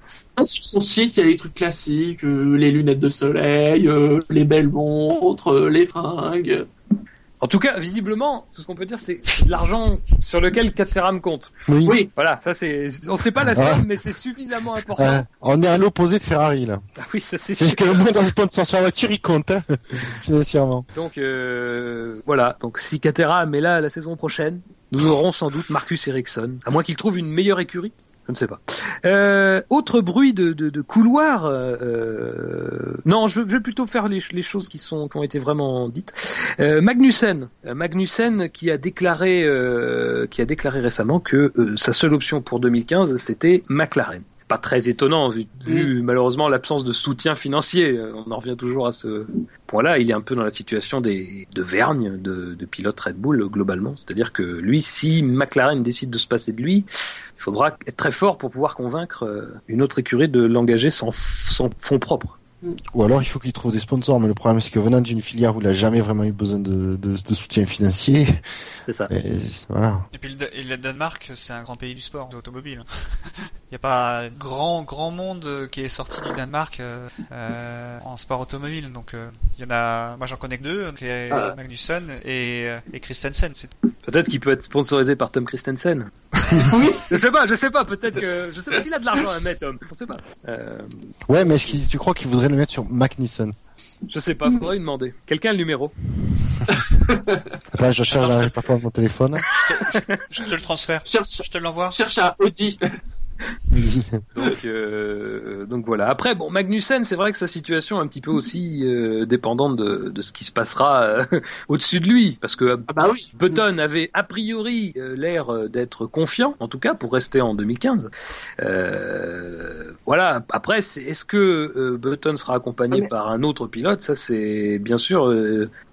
Sur son site, il y a les trucs classiques, euh, les lunettes de soleil, euh, les belles montres, euh, les fringues. En tout cas, visiblement, tout ce qu'on peut dire, c'est de l'argent sur lequel Caterham compte. Oui. Oui, Voilà, ça c'est, on sait pas la Ouais. somme, mais c'est suffisamment important. Euh, on est à l'opposé de Ferrari, là. Ah oui, ça c'est C'est que le monde en sponsor sur la voiture, il compte, hein, financièrement. Donc euh, voilà, donc si Caterham est là la saison prochaine, nous aurons sans doute Marcus Ericsson, à moins qu'il trouve une meilleure écurie. Je ne sais pas. Euh, autre bruit de, de, couloir. euh, euh, non, je, je vais plutôt faire les, choses qui sont qui ont été vraiment dites. Euh, Magnussen, Magnussen qui a déclaré qui a déclaré récemment que sa seule option pour 2015 c'était McLaren. C'est pas très étonnant vu, vu malheureusement l'absence de soutien financier. Euh, On en revient toujours à ce point-là. Il est un peu dans la situation des de Vergne de, de pilote Red Bull globalement. C'est-à-dire que lui, si McLaren décide de se passer de lui, il faudra être très fort pour pouvoir convaincre euh, une autre écurie de l'engager sans, sans fonds propres. Ou alors, il faut qu'il trouve des sponsors, mais le problème, c'est que venant d'une filière où il a jamais vraiment eu besoin de, de, de soutien financier, C'est ça. euh, voilà. Et puis le, Da- et le Danemark, c'est un grand pays du sport, de l'automobile. Il n'y a pas grand grand monde qui est sorti du Danemark euh, euh, en sport automobile. Donc euh, il y en a, moi j'en connais que deux, qui est Ah. Magnussen et, et Christensen. C'est Peut-être qu'il peut être sponsorisé par Tom Christensen. oui. Je sais pas, je sais pas. Peut-être que je sais pas s'il a de l'argent à mettre, Tom. Je sais pas. Euh, Ouais, mais est-ce qu'il, tu crois qu'il voudrait le mettre sur Magnussen je sais pas. Faudrait lui demander. Quelqu'un a le numéro Attends, je cherche Attends, dans je le répertoire de mon téléphone. je te le transfère. Cherche, Je te l'envoie. cherche à Audi. Donc, euh, donc voilà. Après, bon, Magnussen, c'est vrai que sa situation est un petit peu aussi euh, dépendante de, de ce qui se passera euh, au-dessus de lui, parce que Ah bah oui. Button avait a priori l'air d'être confiant, en tout cas pour rester en 2015. Euh, voilà. Après, est-ce que Button sera accompagné par un autre pilote? Ça, c'est bien sûr,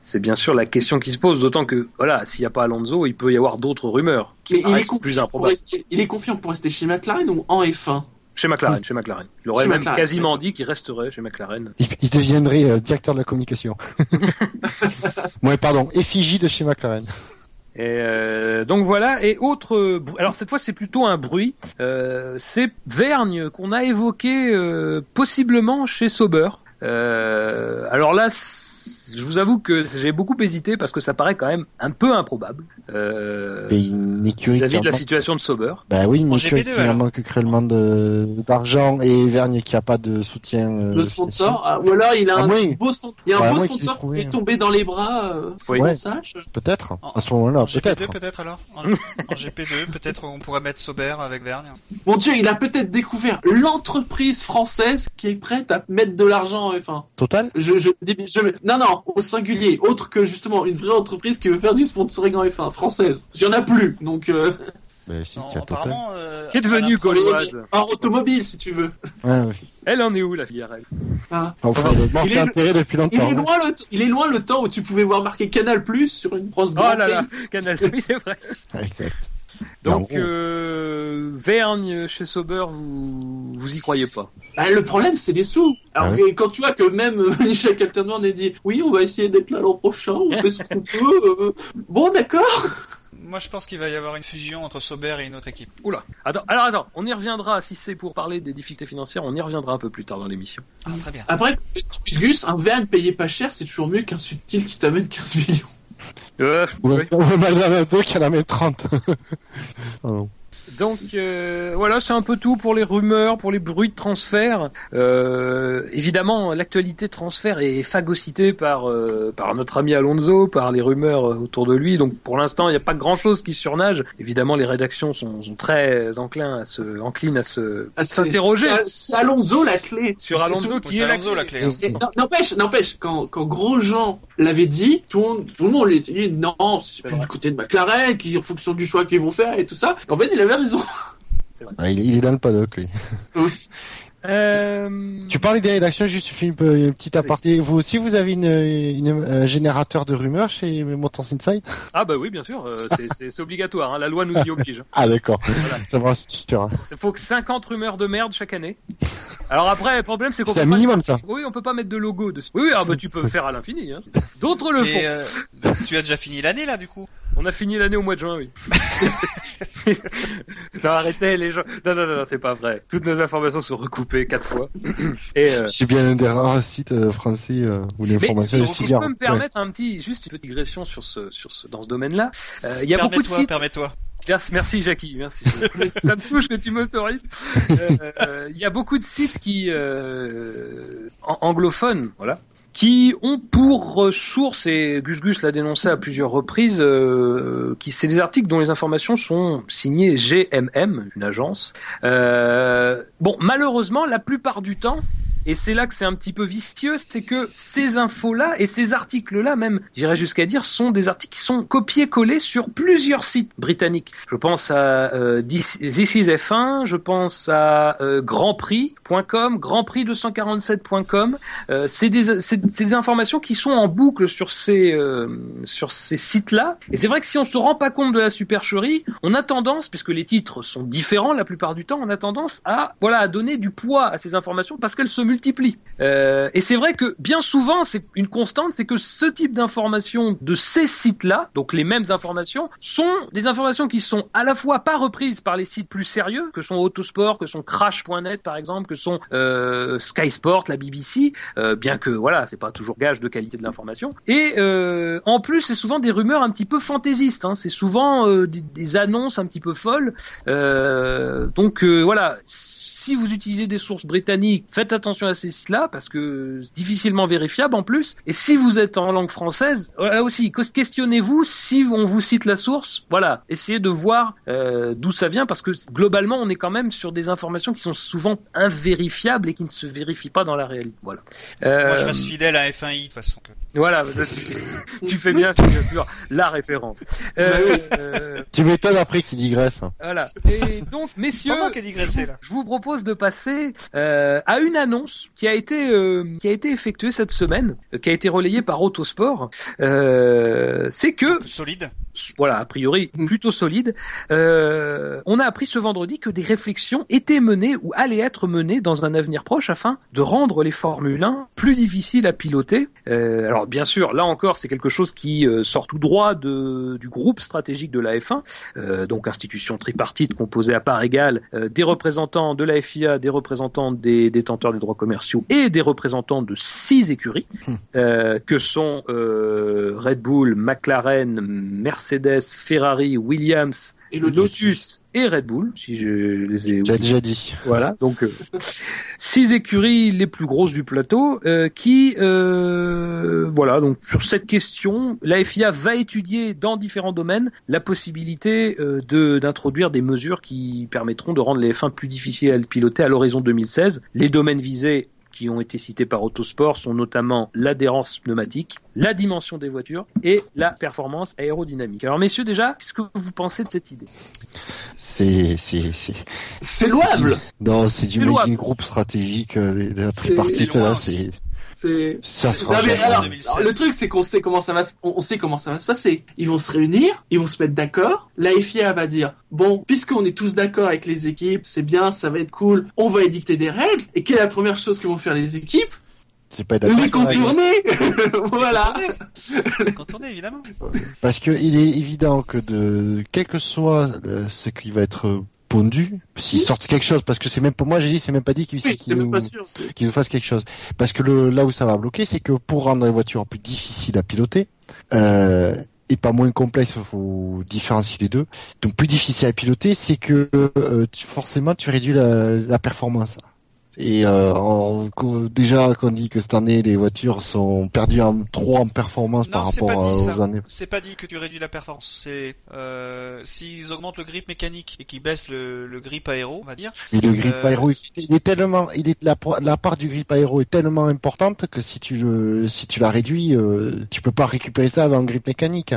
c'est bien sûr la question qui se pose. D'autant que voilà, s'il n'y a pas Alonso, il peut y avoir d'autres rumeurs qui Mais il est paraissent plus confiant pour improbables. rester. Il est confiant pour rester chez McLaren ou en F1 Chez McLaren, chez McLaren. Il aurait Chez même McLaren, quasiment dit qu'il resterait chez McLaren. Il, il deviendrait euh, directeur de la communication. ouais, pardon, effigie de chez McLaren. Et euh, donc voilà. Et autre, alors cette fois c'est plutôt un bruit. Euh, c'est Vergne qu'on a évoqué euh, possiblement chez Sauber. Euh, alors là, je vous avoue que j'ai beaucoup hésité parce que ça paraît quand même un peu improbable. Euh, vis-à-vis de la situation de Sauber. Bah oui, une écurie GP2, qui manque cruellement de d'argent et Vergne qui a pas de soutien. euh, le sponsor, ah, ou alors il a À un beau, il y a un beau qu'il ait sponsor trouvé, qui est hein. tombé dans les bras euh, Oui. Ouais. Peut-être. En- À ce moment-là, En GP2 peut-être. peut-être alors en, en GP2 peut-être on pourrait mettre Sauber avec Vergne. Mon dieu, il a peut-être découvert l'entreprise française qui est prête à mettre de l'argent en F1. Total? Je, je, je, non, non, au singulier, autre que justement une vraie entreprise qui veut faire du sponsoring en F1 française. Il y en a plus, donc euh, Bah si, Non, il y a Total. apparemment euh, Qui est devenue gauloise. hors automobile si tu veux. Ouais, ouais. Elle en est où la filière elle? Hein? Enfin, Il il est- intérêt depuis Il longtemps. est hein. loin le, t- il est loin le temps où tu pouvais voir marqué Canal Plus sur une brosse Oh Grand là là. Canal, oui c'est vrai. Exact. Donc euh, Vergne chez Sauber, vous vous y croyez pas Bah, le problème, c'est des sous. Alors Ah quand tu vois que même euh, Michel Calterman a dit oui, on va essayer d'être là l'an prochain, on fait ce qu'on peut. euh, Bon, d'accord. Moi je pense qu'il va y avoir une fusion entre Sauber et une autre équipe. Oula. Attends, alors attends, on y reviendra si c'est pour parler des difficultés financières, on y reviendra un peu plus tard dans l'émission. Ah, très bien. Après, Gus un Verne payé pas cher, c'est toujours mieux qu'un subtil qui t'amène 15 millions. Ou ouais. ou malgré la 2 qui en a mis 30. Pardon. Donc euh, voilà, c'est un peu tout pour les rumeurs, pour les bruits de transfert. Euh, évidemment, l'actualité transfert est phagocytée par euh, par notre ami Alonso, par les rumeurs autour de lui. Donc pour l'instant, il n'y a pas grand-chose qui surnage. Évidemment, les rédactions sont, sont très enclins à se enclines à se Ah, s'interroger c'est- Alonso la clé. sur Alonso qui est la Alonso la clé. hein. N'empêche, n'empêche, quand, quand Grosjean l'avait dit, tout le monde, tout le monde lui dit non, c'est plus vrai. du côté de McLaren, qui, en fonction du choix qu'ils vont faire et tout ça. En fait, il avait raison. Ah, il, il est dans le paddock, lui. Euh, Tu parlais des rédactions, juste une petite aparté. Vous aussi, vous avez une, une- un générateur de rumeurs chez Motors Insight? Ah bah oui, bien sûr, euh, c'est- obligatoire. hein, la loi nous y oblige. Ah, d'accord. Voilà. Ça me rassure. hein. Il faut que 50 rumeurs de merde chaque année. Alors après, le problème c'est qu'on C'est peut un pas- minimum, ça. Oui, on peut pas mettre de logo dessus. Oui, oui, ah bah tu peux faire à l'infini. Hein. D'autres le font. Euh, tu as déjà fini l'année là du coup? On a fini l'année au mois de juin, oui. non, arrêtez les gens. Non, non, non, non, c'est pas vrai. Toutes nos informations sont recoupées quatre fois. Et euh, C'est bien un des rares sites euh, français euh, où l'information est si si je peux me permettre un petit, juste une petite digression sur ce, sur ce, dans ce domaine-là. Euh, Il y a beaucoup de Permets-toi, sites. permets-toi. Merci, merci Jackie, merci. Ça me touche que tu m'autorises. Euh, Il y a beaucoup de sites qui euh, an- anglophones, voilà, qui ont pour euh, source et Gus Gus l'a dénoncé à plusieurs reprises, euh, qui c'est des articles dont les informations sont signées GMM, une agence. Euh, bon, malheureusement, la plupart du temps. Et c'est là que c'est un petit peu vicieux, c'est que ces infos-là et ces articles-là, même, j'irais jusqu'à dire, sont des articles qui sont copiés-collés sur plusieurs sites britanniques. Je pense à euh, This is F1, je pense à euh, grandprix.com, grandprix247.com. Euh, c'est des, des informations qui sont en boucle sur ces, euh, sur ces sites-là. Et c'est vrai que si on se rend pas compte de la supercherie, on a tendance, puisque les titres sont différents la plupart du temps, on a tendance à, voilà, à donner du poids à ces informations parce qu'elles se multiplient. Euh, et c'est vrai que bien souvent, c'est une constante, c'est que ce type d'informations de ces sites-là, donc les mêmes informations, sont des informations qui sont à la fois pas reprises par les sites plus sérieux, que sont Autosport, que sont Crash.net par exemple, que sont euh, Sky Sport, la BBC, euh, bien que voilà, c'est pas toujours gage de qualité de l'information. Et euh, en plus, c'est souvent des rumeurs un petit peu fantaisistes. Hein. C'est souvent des, annonces un petit peu folles. Donc voilà. Si vous utilisez des sources britanniques, faites attention à ces sites-là parce que c'est difficilement vérifiable en plus. Et si vous êtes en langue française, là aussi, questionnez-vous si on vous cite la source. Voilà, essayez de voir euh, d'où ça vient parce que globalement, on est quand même sur des informations qui sont souvent invérifiables et qui ne se vérifient pas dans la réalité. Voilà. Euh, Moi je reste fidèle à F1i de toute façon. voilà, tu, tu fais bien, c'est bien sûr la référence. Euh, euh, Tu m'étonnes après qu'il digresse. hein. voilà. Et donc, messieurs, digressé là. je vous propose de passer euh, à une annonce qui a été euh, qui a été effectuée cette semaine, euh, qui a été relayée par Autosport. C'est que Solide. Voilà, a priori Mm. plutôt solide. Euh, on a appris ce vendredi que des réflexions étaient menées ou allaient être menées dans un avenir proche afin de rendre les Formule 1 plus difficiles à piloter. Euh, alors bien sûr, là encore, c'est quelque chose qui euh, sort tout droit de, du groupe stratégique de la F1, euh, donc institution tripartite composée à part égale des représentants de la FIA, des représentants des détenteurs des droits commerciaux et des représentants de six écuries, euh, que sont Red Bull, McLaren, Mercedes, Ferrari, Williams, Et Lotus. Lotus et Red Bull, si je les ai déjà dit. voilà, donc euh, six écuries les plus grosses du plateau euh, qui, euh, voilà, donc sur cette question, la FIA va étudier dans différents domaines la possibilité euh, de d'introduire des mesures qui permettront de rendre les F1 plus difficiles à piloter à l'horizon 2016. Les domaines visés qui ont été cités par Autosport sont notamment l'adhérence pneumatique, la dimension des voitures et la performance aérodynamique. Alors messieurs déjà, qu'est-ce que vous pensez de cette idée? C'est, c'est, c'est. C'est louable. Non, c'est du making group stratégique, euh, la C'est- tripartite là, aussi. c'est, C'est. ça sera Non, mais jamais. alors, en 2016. alors, le truc c'est qu'on sait comment ça va se, on on sait comment ça va se passer. Ils vont se réunir, ils vont se mettre d'accord. La FIA va dire bon, puisqu'on est tous d'accord avec les équipes, c'est bien, ça va être cool. On va édicter des règles. Et quelle est la première chose que vont faire les équipes? C'est pas d'accord. Les contourner. voilà. Contourner, évidemment. Parce que il est évident que de, quel que soit euh, ce qui va être s'ils sortent quelque chose, parce que c'est même pour moi, j'ai dit, c'est même pas dit qu'ils Oui, nous, qu'ils nous fassent quelque chose. Parce que le, là où ça va bloquer, c'est que pour rendre les voitures plus difficiles à piloter, euh, et pas moins complexes, il faut différencier les deux. Donc plus difficile à piloter, c'est que euh, tu, forcément tu réduis la, la performance. Et euh, déjà qu'on dit que cette année les voitures sont perdues en trop en performance par Non, rapport pas dit, euh, ça. aux années. C'est pas dit que tu réduis la performance. C'est euh, s'ils augmentent le grip mécanique et qu'ils baissent le, le grip aéro, on va dire. Mais le grip Euh, aéro, il est tellement, il est la, la part du grip aéro est tellement importante que si tu le, si tu la réduis, euh, tu peux pas récupérer ça avec un grip mécanique.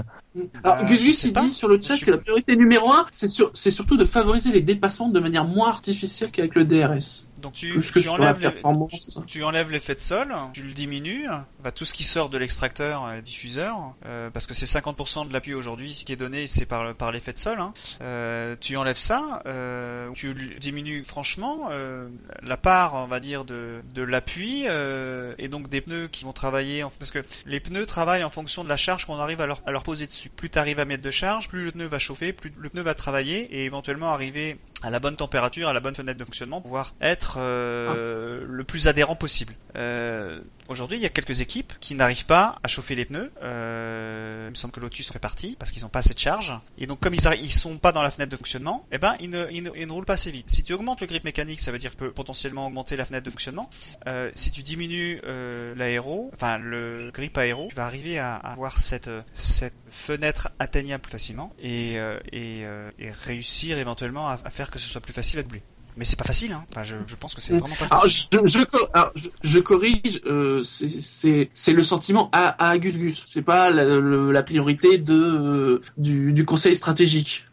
Alors, Euh, Gus il pas. dit sur le chat Je- que la priorité numéro un, c'est sur, c'est surtout de favoriser les dépassements de manière moins artificielle qu'avec le DRS. Donc tu, Plus que tu sur enlèves performance. tu enlèves l'effet de sol, tu le diminues, bah, tout ce qui sort de l'extracteur euh, diffuseur, euh, parce que c'est 50% de l'appui aujourd'hui, ce qui est donné, c'est par, par l'effet de sol. Hein. Euh, tu enlèves ça, euh, tu diminues franchement euh, la part, on va dire, de, de l'appui euh, et donc des pneus qui vont travailler, en, parce que les pneus travaillent en fonction de la charge qu'on arrive à leur, à leur poser dessus. Plus tu arrives à mettre de charge, plus le pneu va chauffer, plus le pneu va travailler et éventuellement arriver à la bonne température, à la bonne fenêtre de fonctionnement, pour pouvoir être euh, le plus adhérent possible. Euh, Aujourd'hui, il y a quelques équipes qui n'arrivent pas à chauffer les pneus. Euh, il me semble que Lotus fait partie parce qu'ils n'ont pas assez de charge. Et donc, comme ils ils sont pas dans la fenêtre de fonctionnement, eh ben ils ne, roulent pas assez vite. Si tu augmentes le grip mécanique, ça veut dire que tu peux potentiellement augmenter la fenêtre de fonctionnement. Euh, si tu diminues euh, l'aéro, enfin le grip aéro, tu vas arriver à, avoir cette cette fenêtre atteignable plus facilement et euh, et, euh, et réussir éventuellement à, à faire que ce soit plus facile à doubler. Mais c'est pas facile, hein. Enfin, je, je pense que c'est Mm. vraiment pas Alors, facile. je, je, alors, je, je corrige, euh, c'est- c'est c'est le sentiment à, à Gus Gus. C'est pas la, la priorité de euh, du, du conseil stratégique.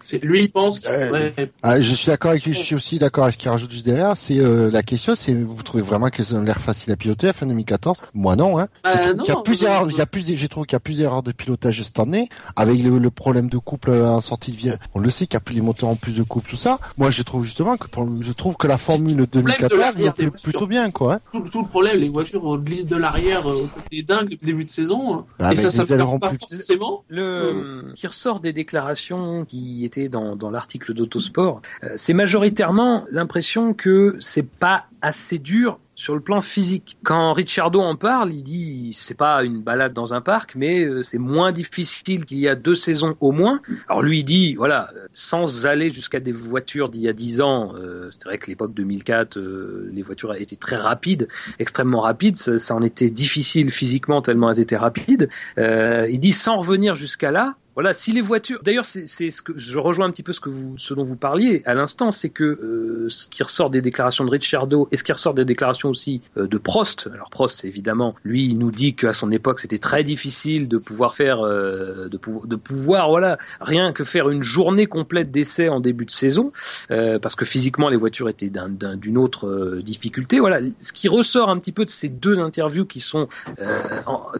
C'est lui il pense qu'il Euh, Ah, je suis d'accord avec lui, je suis aussi d'accord avec ce qu'il rajoute juste derrière. C'est euh, la question, c'est vous trouvez vraiment qu'elles ont l'air faciles à piloter à fin 2014 Moi non, hein. Euh, non, qu'il y a plus d'erreurs, il y a plus, j'ai trouvé qu'il y a plus d'erreurs de pilotage cette année avec le, le problème de couple en sortie de vie. On le sait qu'il y a plus les moteurs en plus de couple, tout ça. Moi, je trouve justement que pour- je trouve que la Formule problème de 2014 l'arrière va des plutôt bien, quoi. hein. tout, tout le problème, les voitures glissent de l'arrière euh, des dingues depuis le début de saison. euh, Avec et ça des s'améliore ailerons pas plus- forcément. Le qui ressort des déclarations qui étaient dans, l'article d'Autosport, euh, c'est majoritairement l'impression que c'est pas assez dur sur le plan physique. Quand Ricciardo en parle, il dit c'est pas une balade dans un parc, mais euh, c'est moins difficile qu'il y a deux saisons au moins. Alors lui il dit voilà, sans aller jusqu'à des voitures d'il y a dix ans, euh, c'est vrai que l'époque 2004, euh, les voitures étaient très rapides, extrêmement rapides, ça, en était difficile physiquement tellement elles étaient rapides. Il dit sans revenir jusqu'à là, voilà, si les voitures. D'ailleurs, c'est ce que je rejoins un petit peu ce que vous, ce dont vous parliez à l'instant, c'est que euh, ce qui ressort des déclarations de Ricciardo et ce qui ressort des déclarations aussi euh, de Prost. Alors Prost, évidemment, lui, il nous dit qu'à son époque, c'était très difficile de pouvoir faire, euh, de, pou- de pouvoir, voilà, rien que faire une journée complète d'essai en début de saison, euh, parce que physiquement, les voitures étaient d'un- d'un- d'une autre euh, difficulté. Voilà, ce qui ressort un petit peu de ces deux interviews qui sont euh,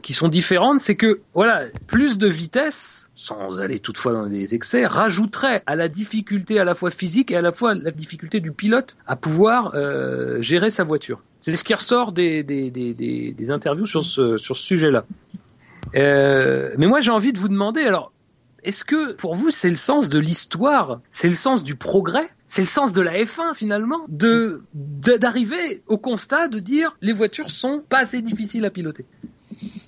qui sont différentes, c'est que voilà, plus de vitesse sans aller toutefois dans des excès, rajouterait à la difficulté à la fois physique et à la fois la difficulté du pilote à pouvoir euh, gérer sa voiture. C'est ce qui ressort des, des, des, des, interviews sur ce, sur ce sujet-là. Euh, mais moi j'ai envie de vous demander, alors, est-ce que pour vous c'est le sens de l'histoire, c'est le sens du progrès c'est le sens de la F1 finalement, de d'arriver au constat de dire les voitures sont pas assez difficiles à piloter?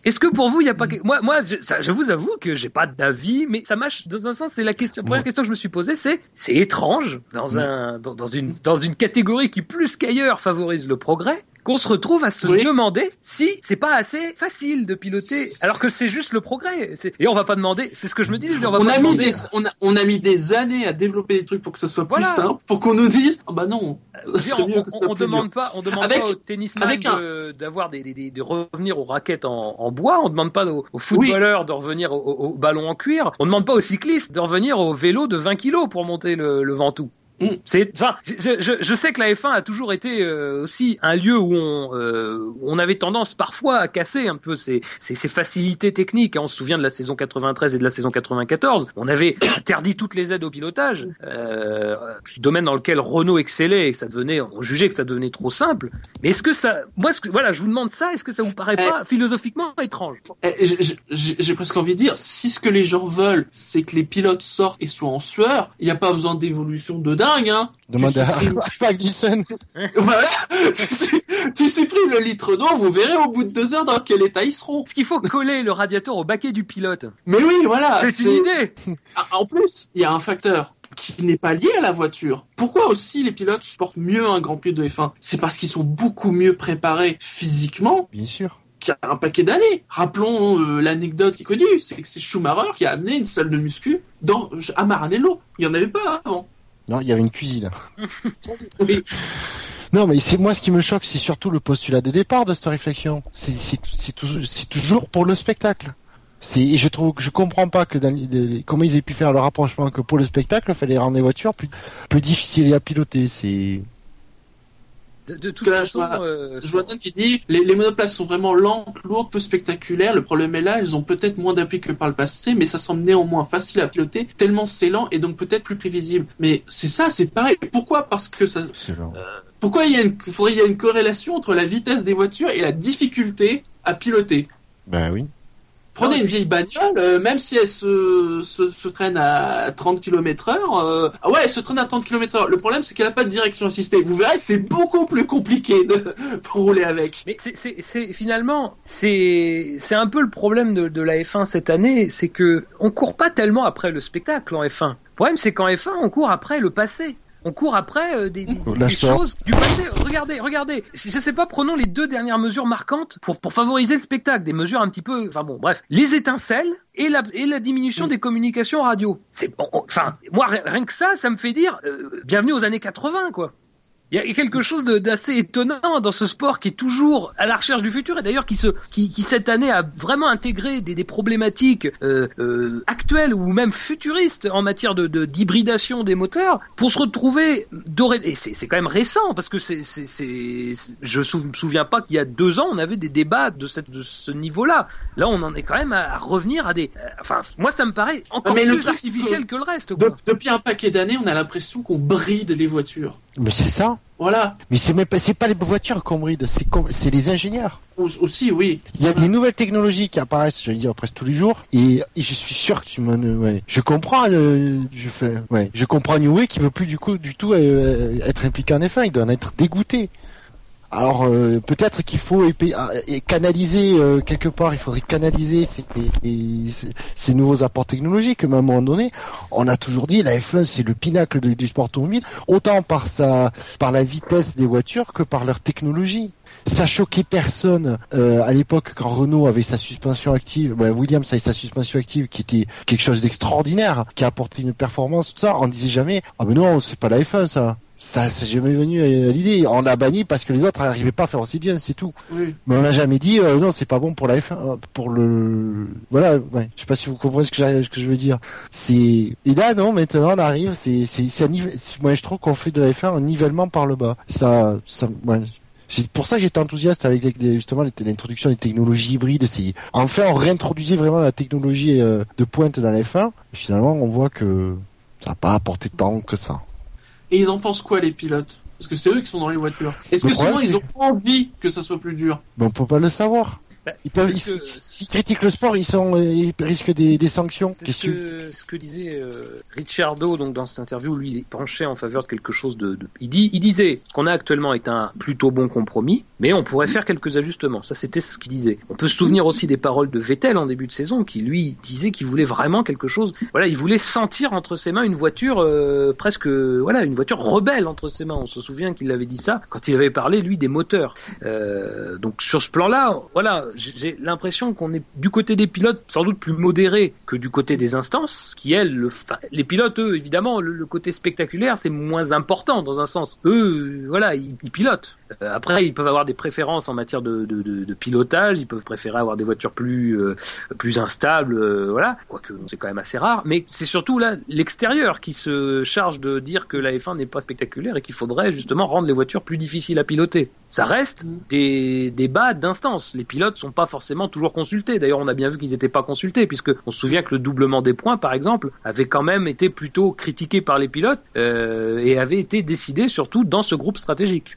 Est-ce que pour vous, il n'y a pas moi, moi, je, ça, je vous avoue que j'ai pas d'avis, mais ça marche dans un sens. C'est la question, la première question que je me suis posée, c'est c'est étrange dans un dans, dans une dans une catégorie qui plus qu'ailleurs favorise le progrès qu'on se retrouve à se Oui. demander si c'est pas assez facile de piloter, alors que c'est juste le progrès. Et on va pas demander. C'est ce que je me dis. je dis, On, va On pas a, mis des, on, a, on a mis des années à développer des trucs pour que ce soit Voilà. plus simple, pour qu'on nous dise, ah bah non, dire, mieux on, que demande dur. pas, on demande Avec- pas aux tennisman un- de, d'avoir des, de revenir aux raquettes en, en bois. On demande pas aux, aux footballeurs de revenir au, au, au ballon en cuir. On demande pas aux cyclistes de revenir au vélo de 20 kilos pour monter le, le Ventoux. C'est, enfin, je, je, je sais que la F1 a toujours été euh, aussi un lieu où on, euh, où on avait tendance parfois à casser un peu ces, ces, ces facilités techniques. On se souvient de la saison 93 et de la saison 94. On avait interdit toutes les aides au pilotage, euh, domaine dans lequel Renault excellait et que ça devenait, on jugeait que ça devenait trop simple. Mais est-ce que ça, moi, ce que, voilà, je vous demande ça, est-ce que ça vous paraît Eh. pas philosophiquement étrange? Eh, j'ai presque envie de dire, si ce que les gens veulent, c'est que les pilotes sortent et soient en sueur, il n'y a pas besoin d'évolution de dingue, hein. Demande Tu à Magnussen. voilà, tu, su- tu supprimes le litre d'eau, vous verrez au bout de deux heures dans quel état ils seront. Est-ce qu'il faut coller le radiateur au baquet du pilote Mais oui, voilà. C'est une idée. Ah, En plus, il y a un facteur qui n'est pas lié à la voiture. Pourquoi aussi les pilotes supportent mieux un Grand Prix de F1 C'est parce qu'ils sont beaucoup mieux préparés physiquement Bien sûr. un paquet d'années. Rappelons euh, l'anecdote qui est connue, c'est que c'est Schumacher qui a amené une salle de muscu dans, à Maranello. Il n'y en avait pas avant. Non, il y avait une cuisine. Oui. Non, mais c'est moi ce qui me choque, c'est surtout le postulat de départ de cette réflexion. C'est c'est c'est toujours c'est toujours pour le spectacle. C'est et je trouve que je comprends pas que dans comment ils aient pu faire le rapprochement que pour le spectacle, il fallait rendre les voitures plus plus difficiles à piloter. C'est De, de toute que là, je façon, vois- euh, Je vois Dan qui dit les, les monoplaces sont vraiment lentes, lourdes, peu spectaculaires. Le problème est là, elles ont peut-être moins d'appui que par le passé, mais ça semble néanmoins facile à piloter, tellement c'est lent et donc peut-être plus prévisible. Mais c'est ça, c'est pareil. Pourquoi? Parce que ça. lent. Pourquoi il y a une, faudrait il y a une corrélation entre la vitesse des voitures et la difficulté à piloter? Ben oui. Prenez une vieille bagnole, euh, même si elle se, se, se traîne à 30 km heure, euh, ah ouais, elle se traîne à 30 km heure. Le problème, c'est qu'elle n'a pas de direction assistée. Vous verrez, c'est beaucoup plus compliqué de, pour rouler avec. Mais c'est, c'est, c'est finalement c'est c'est un peu le problème de, de la F1 cette année, c'est que on court pas tellement après le spectacle en F1. Le problème c'est qu'en F1 on court après le passé. On court après euh, des, choses du passé. Regardez, regardez. Je je sais pas, prenons les deux dernières mesures marquantes pour pour favoriser le spectacle. Des mesures un petit peu, enfin bon, bref, les étincelles et la et la diminution Mm. des communications radio. C'est, bon, on- enfin, moi rien- rien que ça, ça me fait dire euh, bienvenue aux années 80 quoi. Il y a quelque chose d'assez étonnant dans ce sport qui est toujours à la recherche du futur et d'ailleurs qui se qui, qui cette année a vraiment intégré des, des problématiques euh, euh, actuelles ou même futuristes en matière de de- d'hybridation des moteurs pour se retrouver doré et c'est quand même récent parce que c'est je me souviens pas qu'il y a deux ans on avait des débats de cette de ce niveau là on en est quand même à, à revenir à des euh, enfin moi ça me paraît encore mais le plus truc, c'est artificiel que que, le reste De- depuis un paquet d'années, on a l'impression qu'on bride les voitures. Mais c'est ça. Voilà. Mais c'est même pas c'est pas les voitures qu'on bride, c'est c'est les ingénieurs. Au- Aussi, oui. Il y a des nouvelles technologies qui apparaissent, je vais dire presque tous les jours, et, et je suis sûr que tu m'en, ouais. Je comprends, euh, je fais, ouais, je comprends Newey qui veut plus du coup du tout euh, être impliqué en F1, il doit en être dégoûté. Alors euh, peut-être qu'il faut ah, canaliser euh, quelque part, il faudrait canaliser ces, ces- nouveaux apports technologiques. Mais à un moment donné, on a toujours dit la F1 c'est le pinacle du sport automobile, autant par sa, par la vitesse des voitures que par leur technologie ça choquait personne euh, à l'époque quand Renault avait sa suspension active, ouais, Williams avait sa suspension active qui était quelque chose d'extraordinaire, qui a apporté une performance, tout ça. On disait jamais, ah ben non, c'est pas la F1 ça. Ça, c'est jamais venu à l'idée. On l'a banni parce que les autres n'arrivaient pas à faire aussi bien, c'est tout. Oui. Mais on n'a jamais dit, euh, non, c'est pas bon pour la F1, euh, pour le, voilà, ouais. Je sais pas si vous comprenez ce que, j'ai- ce que je veux dire. C'est, et là, non, maintenant, on arrive, c'est, c'est, moi, je trouve qu'on fait de la F1 un nivellement par le bas. Ça, ça, ouais. C'est pour ça que j'étais enthousiaste avec les- justement l'introduction des technologies hybrides. C'est enfin on réintroduisait vraiment la technologie euh, de pointe dans la F1. Et finalement, on voit que ça n'a pas apporté tant que ça. Et ils en pensent quoi, les pilotes? Parce que c'est eux qui sont dans les voitures. Est-ce que souvent, problème, ils ont envie que ça soit plus dur? Mais on peut pas le savoir. Bah, Ils peuvent, ils- que- s'ils critiquent le sport, ils sont, euh, ils risquent des, des sanctions. C'est Qu'est-ce ce que- ce que disait euh, Ricciardo donc dans cette interview, lui il penchait en faveur de quelque chose de, de- il dit il disait ce qu'on a actuellement est un plutôt bon compromis, mais on pourrait faire quelques ajustements. Ça c'était ce qu'il disait. On peut se souvenir aussi des paroles de Vettel en début de saison qui lui disait qu'il voulait vraiment quelque chose. Voilà, il voulait sentir entre ses mains une voiture euh, presque voilà, une voiture rebelle entre ses mains. On se souvient qu'il avait dit ça quand il avait parlé lui des moteurs. Euh, donc sur ce plan-là, voilà, j'ai l'impression qu'on est du côté des pilotes sans doute plus modéré que du côté des instances, qui elles, le, les pilotes, eux, évidemment, le, côté spectaculaire, c'est moins important dans un sens. Eux, voilà, ils pilotent. Euh, après, ils peuvent avoir des préférences en matière de, de, de, de pilotage, ils peuvent préférer avoir des voitures plus euh, plus instables, euh, voilà, quoique c'est quand même assez rare. Mais c'est surtout là l'extérieur qui se charge de dire que la F1 n'est pas spectaculaire et qu'il faudrait justement rendre les voitures plus difficiles à piloter. Ça reste Mm. des débats d'instance. Les pilotes sont pas forcément toujours consultés. D'ailleurs, on a bien vu qu'ils n'étaient pas consultés, puisque on se souvient que le doublement des points, par exemple, avait quand même été plutôt critiqué par les pilotes euh, et avait été décidé surtout dans ce groupe stratégique.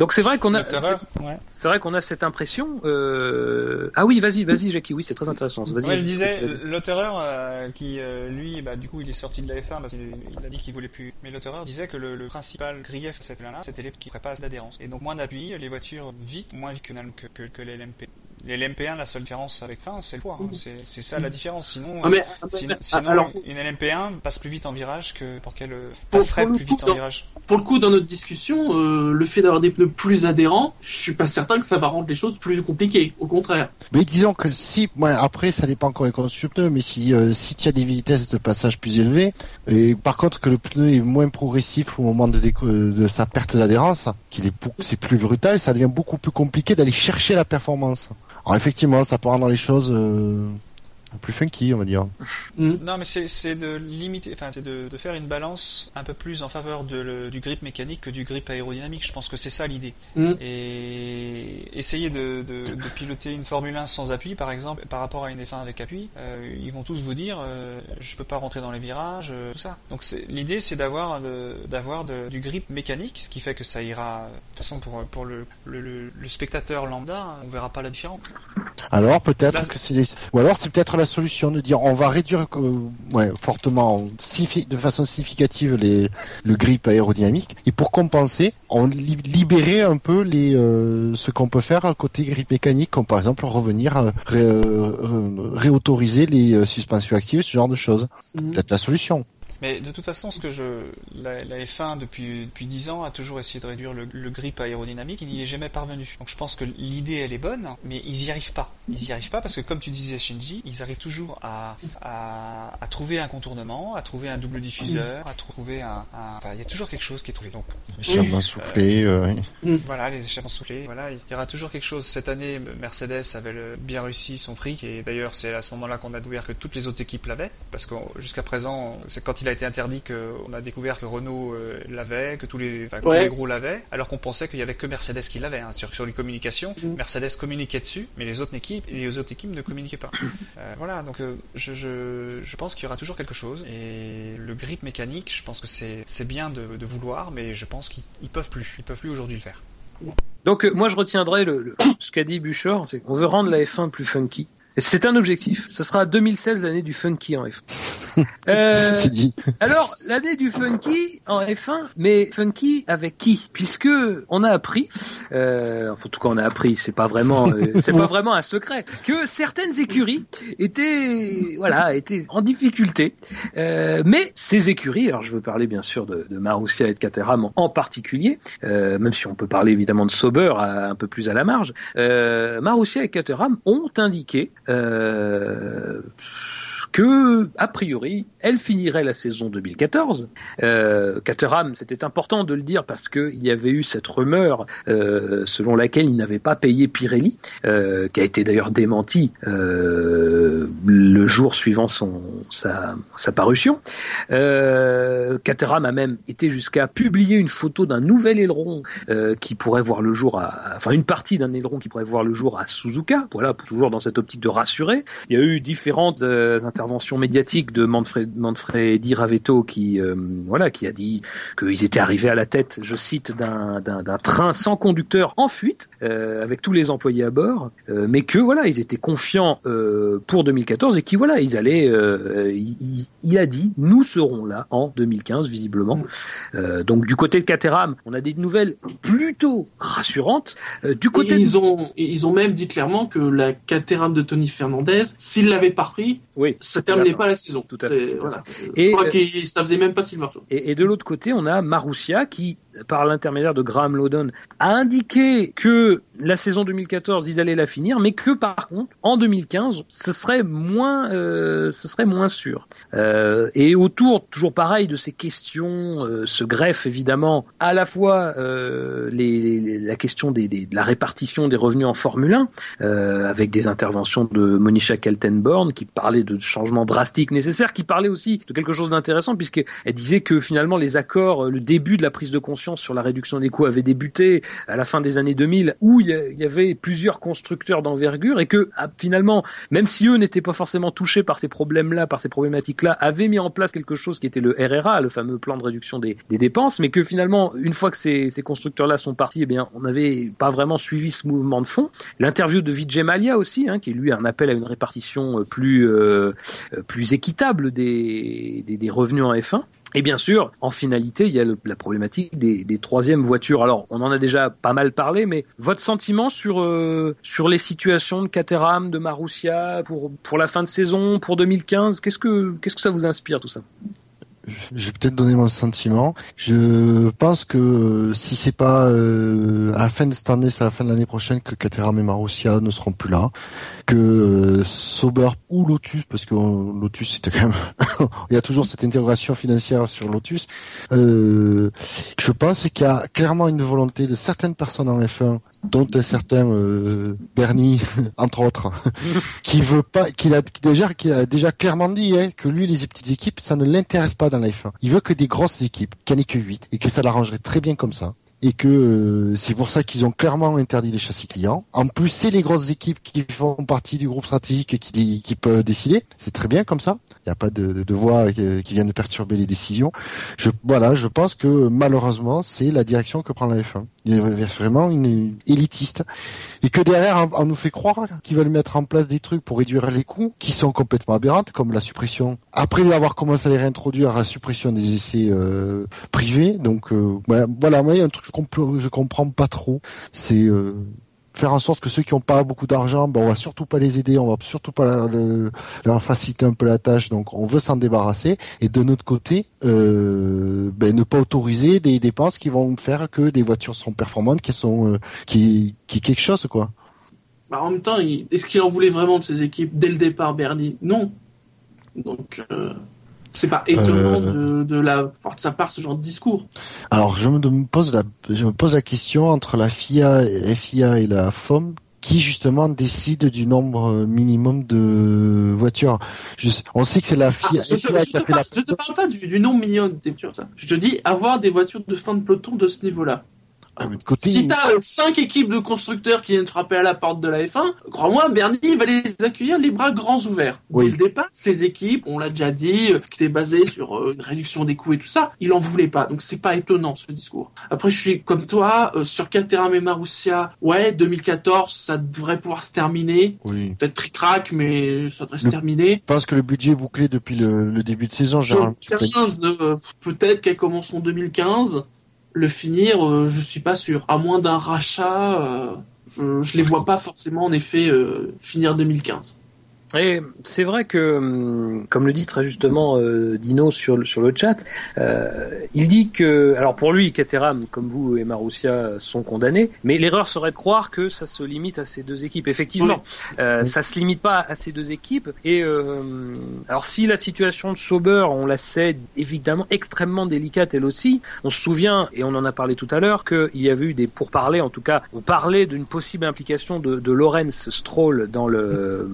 Donc c'est vrai qu'on a, Le terreur, ouais. c'est vrai qu'on a cette impression. Euh... Ah oui, vas-y, vas-y, Jackie. Oui, c'est très intéressant. Vas-y. Ouais, je disais, dire. l'auteur euh, qui, euh, lui, bah, du coup, il est sorti de la F1 parce qu'il il a dit qu'il voulait plus. Mais l'auteur disait que le, le principal grief de cette là c'était les qui ferait pas d'adhérence. Et donc moins d'appui, les voitures vite, moins vite que, que, que, que les LMP. Les LMP1, la seule différence avec fin, c'est le poids. hein. C'est, c'est ça la différence. Sinon, Ah, mais, euh, sinon, alors, une LMP1 passe plus vite en virage que pour qu'elle passerait le plus coup, vite en dans- virage. pour le coup, dans notre discussion, le fait d'avoir des pneus plus adhérents, je suis pas certain que ça va rendre les choses plus compliquées. Au contraire. Mais disons que si, après, ça dépend encore des conditions du pneu, mais si, euh, si tu as des vitesses de passage plus élevées, et par contre que le pneu est moins progressif au moment de, sa perte d'adhérence, qu'il est c'est plus brutal, ça devient beaucoup plus compliqué d'aller chercher la performance. Alors effectivement, ça peut rendre les choses euh, plus funky, on va dire. Hmm. Non, mais c'est de limiter, enfin, c'est de, de faire une balance un peu plus en faveur de le- du grip mécanique que du grip aérodynamique. Je pense que c'est ça l'idée. Hmm. Et essayer de, de, de piloter une Formule 1 sans appui, par exemple, par rapport à une F1 avec appui, euh, ils vont tous vous dire, euh, je peux pas rentrer dans les virages, euh, tout ça. Donc l'idée, c'est d'avoir d'avoir du grip mécanique, ce qui fait que ça ira. De toute façon, pour pour le, le, le- le spectateur lambda, on verra pas la différence. Alors peut-être que c'est ou alors c'est peut-être la solution de dire on va réduire euh, ouais, fortement de façon significative les le grip aérodynamique. Et pour compenser on li- libérer un peu les euh, ce qu'on peut faire côté grip mécanique comme par exemple revenir ré- euh, réautoriser les suspensions actives ce genre de choses. Peut-être la solution Mais de toute façon, ce que je, la, la F1 depuis depuis 10 ans a toujours essayé de réduire le, le grip aérodynamique. Il n'y est jamais parvenu. Donc je pense que l'idée elle est bonne, mais ils y arrivent pas. Ils y arrivent pas parce que comme tu disais Shinji, ils arrivent toujours à à, à trouver un contournement, à trouver un double diffuseur, à trouver un, un- enfin il y a toujours quelque chose qui est trouvé. Donc Échappement soufflé euh, voilà, les échappements soufflés. Voilà, il y aura toujours quelque chose. Cette année, Mercedes avait le- bien réussi son fric et d'ailleurs c'est à ce moment-là qu'on a découvert que toutes les autres équipes l'avaient parce que jusqu'à présent, c'est quand il a été interdit qu'on a découvert que Renault euh, l'avait, que tous les, enfin, que tous Ouais. les gros l'avaient, alors qu'on pensait qu'il y avait que Mercedes qui l'avait. Hein. Sur, sur les communications, Mm. Mercedes communiquait dessus, mais les autres équipes, les autres équipes ne communiquaient pas. Euh, voilà, donc euh, je, je, je pense qu'il y aura toujours quelque chose et le grip mécanique, je pense que c'est c'est bien de, de vouloir, mais je pense qu'ils ils peuvent plus, ils peuvent plus aujourd'hui le faire. Donc euh, moi je retiendrai le, le- ce qu'a dit Buchor, c'est qu'on veut rendre la F1 plus funky. C'est un objectif. Ce sera 2016 l'année du funky en F1. Euh, c'est dit alors l'année du funky en F1, mais funky avec qui? Puisque on a appris, euh, enfin, en tout cas on a appris, c'est pas vraiment, euh, c'est pas vraiment un secret, que certaines écuries étaient, voilà, étaient en difficulté. Euh, mais ces écuries, alors je veux parler bien sûr de, de Marussia et de Caterham en particulier, euh, même si on peut parler évidemment de Sauber à- un peu plus à la marge, euh, Marussia et Caterham ont indiqué euh, que, a priori, elle finirait la saison 2014. Euh, Caterham, c'était important de le dire parce qu'il y avait eu cette rumeur euh, selon laquelle il n'avait pas payé Pirelli, euh, qui a été d'ailleurs démenti euh, le jour suivant son sa, sa parution. Euh, Caterham a même été jusqu'à publier une photo d'un nouvel aileron euh, qui pourrait voir le jour, à, enfin une partie d'un aileron qui pourrait voir le jour à Suzuka. Voilà, toujours dans cette optique de rassurer. Il y a eu différentes euh, interventions médiatiques de Manfred, Manfredi Ravetto qui, euh, voilà, qui a dit qu'ils étaient arrivés à la tête, je cite, d'un train sans conducteur en fuite euh, avec tous les employés à bord, euh, mais que voilà, ils étaient confiants pour 2014 et qui voilà, ils allaient. il, il a dit, nous serons là en 2015 visiblement. Euh, donc du côté de Caterham, on a des nouvelles plutôt rassurantes. Du côté Et de- ils ont, ils ont même dit clairement que la Caterham de Tony Fernandez, s'il l'avait pas repris, oui, ça terminait pas la saison. Tout à fait, tout voilà. Et, Je crois euh, que ça faisait même pas Silverstone. Et, et de l'autre côté, on a Marussia qui, par l'intermédiaire de Graham Lowdon, a indiqué que la saison 2014, ils allaient la finir, mais que par contre, en 2015, ce serait moins, euh, ce serait moins sûr. Euh, et autour, toujours pareil, de ces questions, euh, se greffe évidemment à la fois les, les- la question des, des- de la répartition des revenus en Formule 1, euh, avec des interventions de Monisha Kaltenborn qui parlait de changements drastiques nécessaires, qui parlait aussi de quelque chose d'intéressant puisqu'elle disait que finalement les accords, euh, le début de la prise de conscience sur la réduction des coûts avait débuté à la fin des années 2000 où il y a- avait plusieurs constructeurs d'envergure et que ah, finalement, même si eux n'étaient pas forcément touchés par ces problèmes-là, par ces problématiques-là, avaient mis en place quelque chose qui était le RRA, le fameux plan de réduction des, dépenses, mais que finalement, une fois que ces, ces constructeurs-là sont partis, eh bien, on n'avait pas vraiment suivi ce mouvement de fond. L'interview de Vijay Mallya aussi, hein, qui lui un appel à une répartition euh, plus euh, plus équitable des, des, revenus en F1. Et bien sûr, en finalité, il y a la problématique des, des troisièmes voitures. Alors, on en a déjà pas mal parlé, mais votre sentiment sur euh, sur les situations de Caterham, de Marussia pour pour la fin de saison, pour 2015, qu'est-ce que qu'est-ce que ça vous inspire tout ça? Je vais peut-être donner mon sentiment. Je pense que euh, si c'est pas euh, à la fin de cette année, c'est à la fin de l'année prochaine que Caterham et Marussia ne seront plus là, que euh, Sauber ou Lotus, parce que euh, Lotus c'était quand même, il y a toujours cette interrogation financière sur Lotus. Euh, je pense qu'il y a clairement une volonté de certaines personnes en F1 dont un certain euh, Bernie, entre autres, qui veut pas, qu'il a déjà, qui a déjà clairement dit hein, que lui, les petites équipes, ça ne l'intéresse pas dans la F1. Il veut que des grosses équipes, qu'il n'y en ait que 8, et que ça l'arrangerait très bien comme ça. Et que euh, c'est pour ça qu'ils ont clairement interdit les châssis clients. En plus, c'est les grosses équipes qui font partie du groupe stratégique qui, qui peuvent décider. C'est très bien comme ça. Il n'y a pas de, de voix qui, qui viennent perturber les décisions. Je, voilà, je pense que malheureusement, c'est la direction que prend la F1. Il est vraiment une élitiste. Et que derrière on, nous fait croire qu'ils veulent mettre en place des trucs pour réduire les coûts qui sont complètement aberrantes comme la suppression. Après avoir commencé à les réintroduire la suppression des essais euh, privés. Donc euh, voilà, moi il y a un truc que je je comprends pas trop. C'est euh, faire en sorte que ceux qui n'ont pas beaucoup d'argent, ben on va surtout pas les aider, on va surtout pas leur, faciliter un peu la tâche, donc on veut s'en débarrasser. Et de notre côté, euh, ben ne pas autoriser des dépenses qui vont faire que des voitures sont performantes, qui sont euh, qui qui quelque chose quoi. Bah, en même temps, est-ce qu'il en voulait vraiment de ses équipes dès le départ, Bernie? Non. Donc, euh, c'est pas étonnant Euh. de, de la part de sa part ce genre de discours. Alors je me, pose la je me pose la question entre la FIA, FIA et la FOM qui justement décide du nombre minimum de voitures. Je, on sait que c'est la Ah, FIA, je, te, FIA je te fait parle, la je te parle pas du, du nombre minimum des voitures, ça. Je te dis avoir des voitures de fin de peloton de ce niveau-là. Ah, mais de côté, Si t'as cinq équipes de constructeurs qui viennent frapper à la porte de la F1, crois-moi, Bernie va les accueillir les bras grands ouverts. Oui. Dès le départ, ces équipes, on l'a déjà dit, euh, qui étaient basées sur euh, une réduction des coûts et tout ça, il en voulait pas. Donc c'est pas étonnant ce discours. Après, je suis comme toi euh, sur Caterham et Marussia. Ouais, 2014, ça devrait pouvoir se terminer. oui. Peut-être tric-trac, mais ça devrait se terminer. Je pense que le budget est bouclé depuis le, le début de saison. 2015, euh, peut-être qu'elle commence en 2015. Le finir, euh, je suis pas sûr. À moins d'un rachat, euh, je, je les vois pas forcément en effet euh, finir 2015. Et c'est vrai que, hum, comme le dit très justement euh, Dino sur le, sur le chat, euh, il dit que, alors pour lui, Caterham, comme vous et Marussia, sont condamnés, mais l'erreur serait de croire que ça se limite à ces deux équipes. Effectivement, euh, Oui. ça se limite pas à ces deux équipes. Et euh, alors si la situation de Sauber, on la sait évidemment extrêmement délicate elle aussi, on se souvient, et on en a parlé tout à l'heure, qu'il y avait eu des pourparlers, en tout cas, on parlait d'une possible implication de, de Lorenz Stroll dans le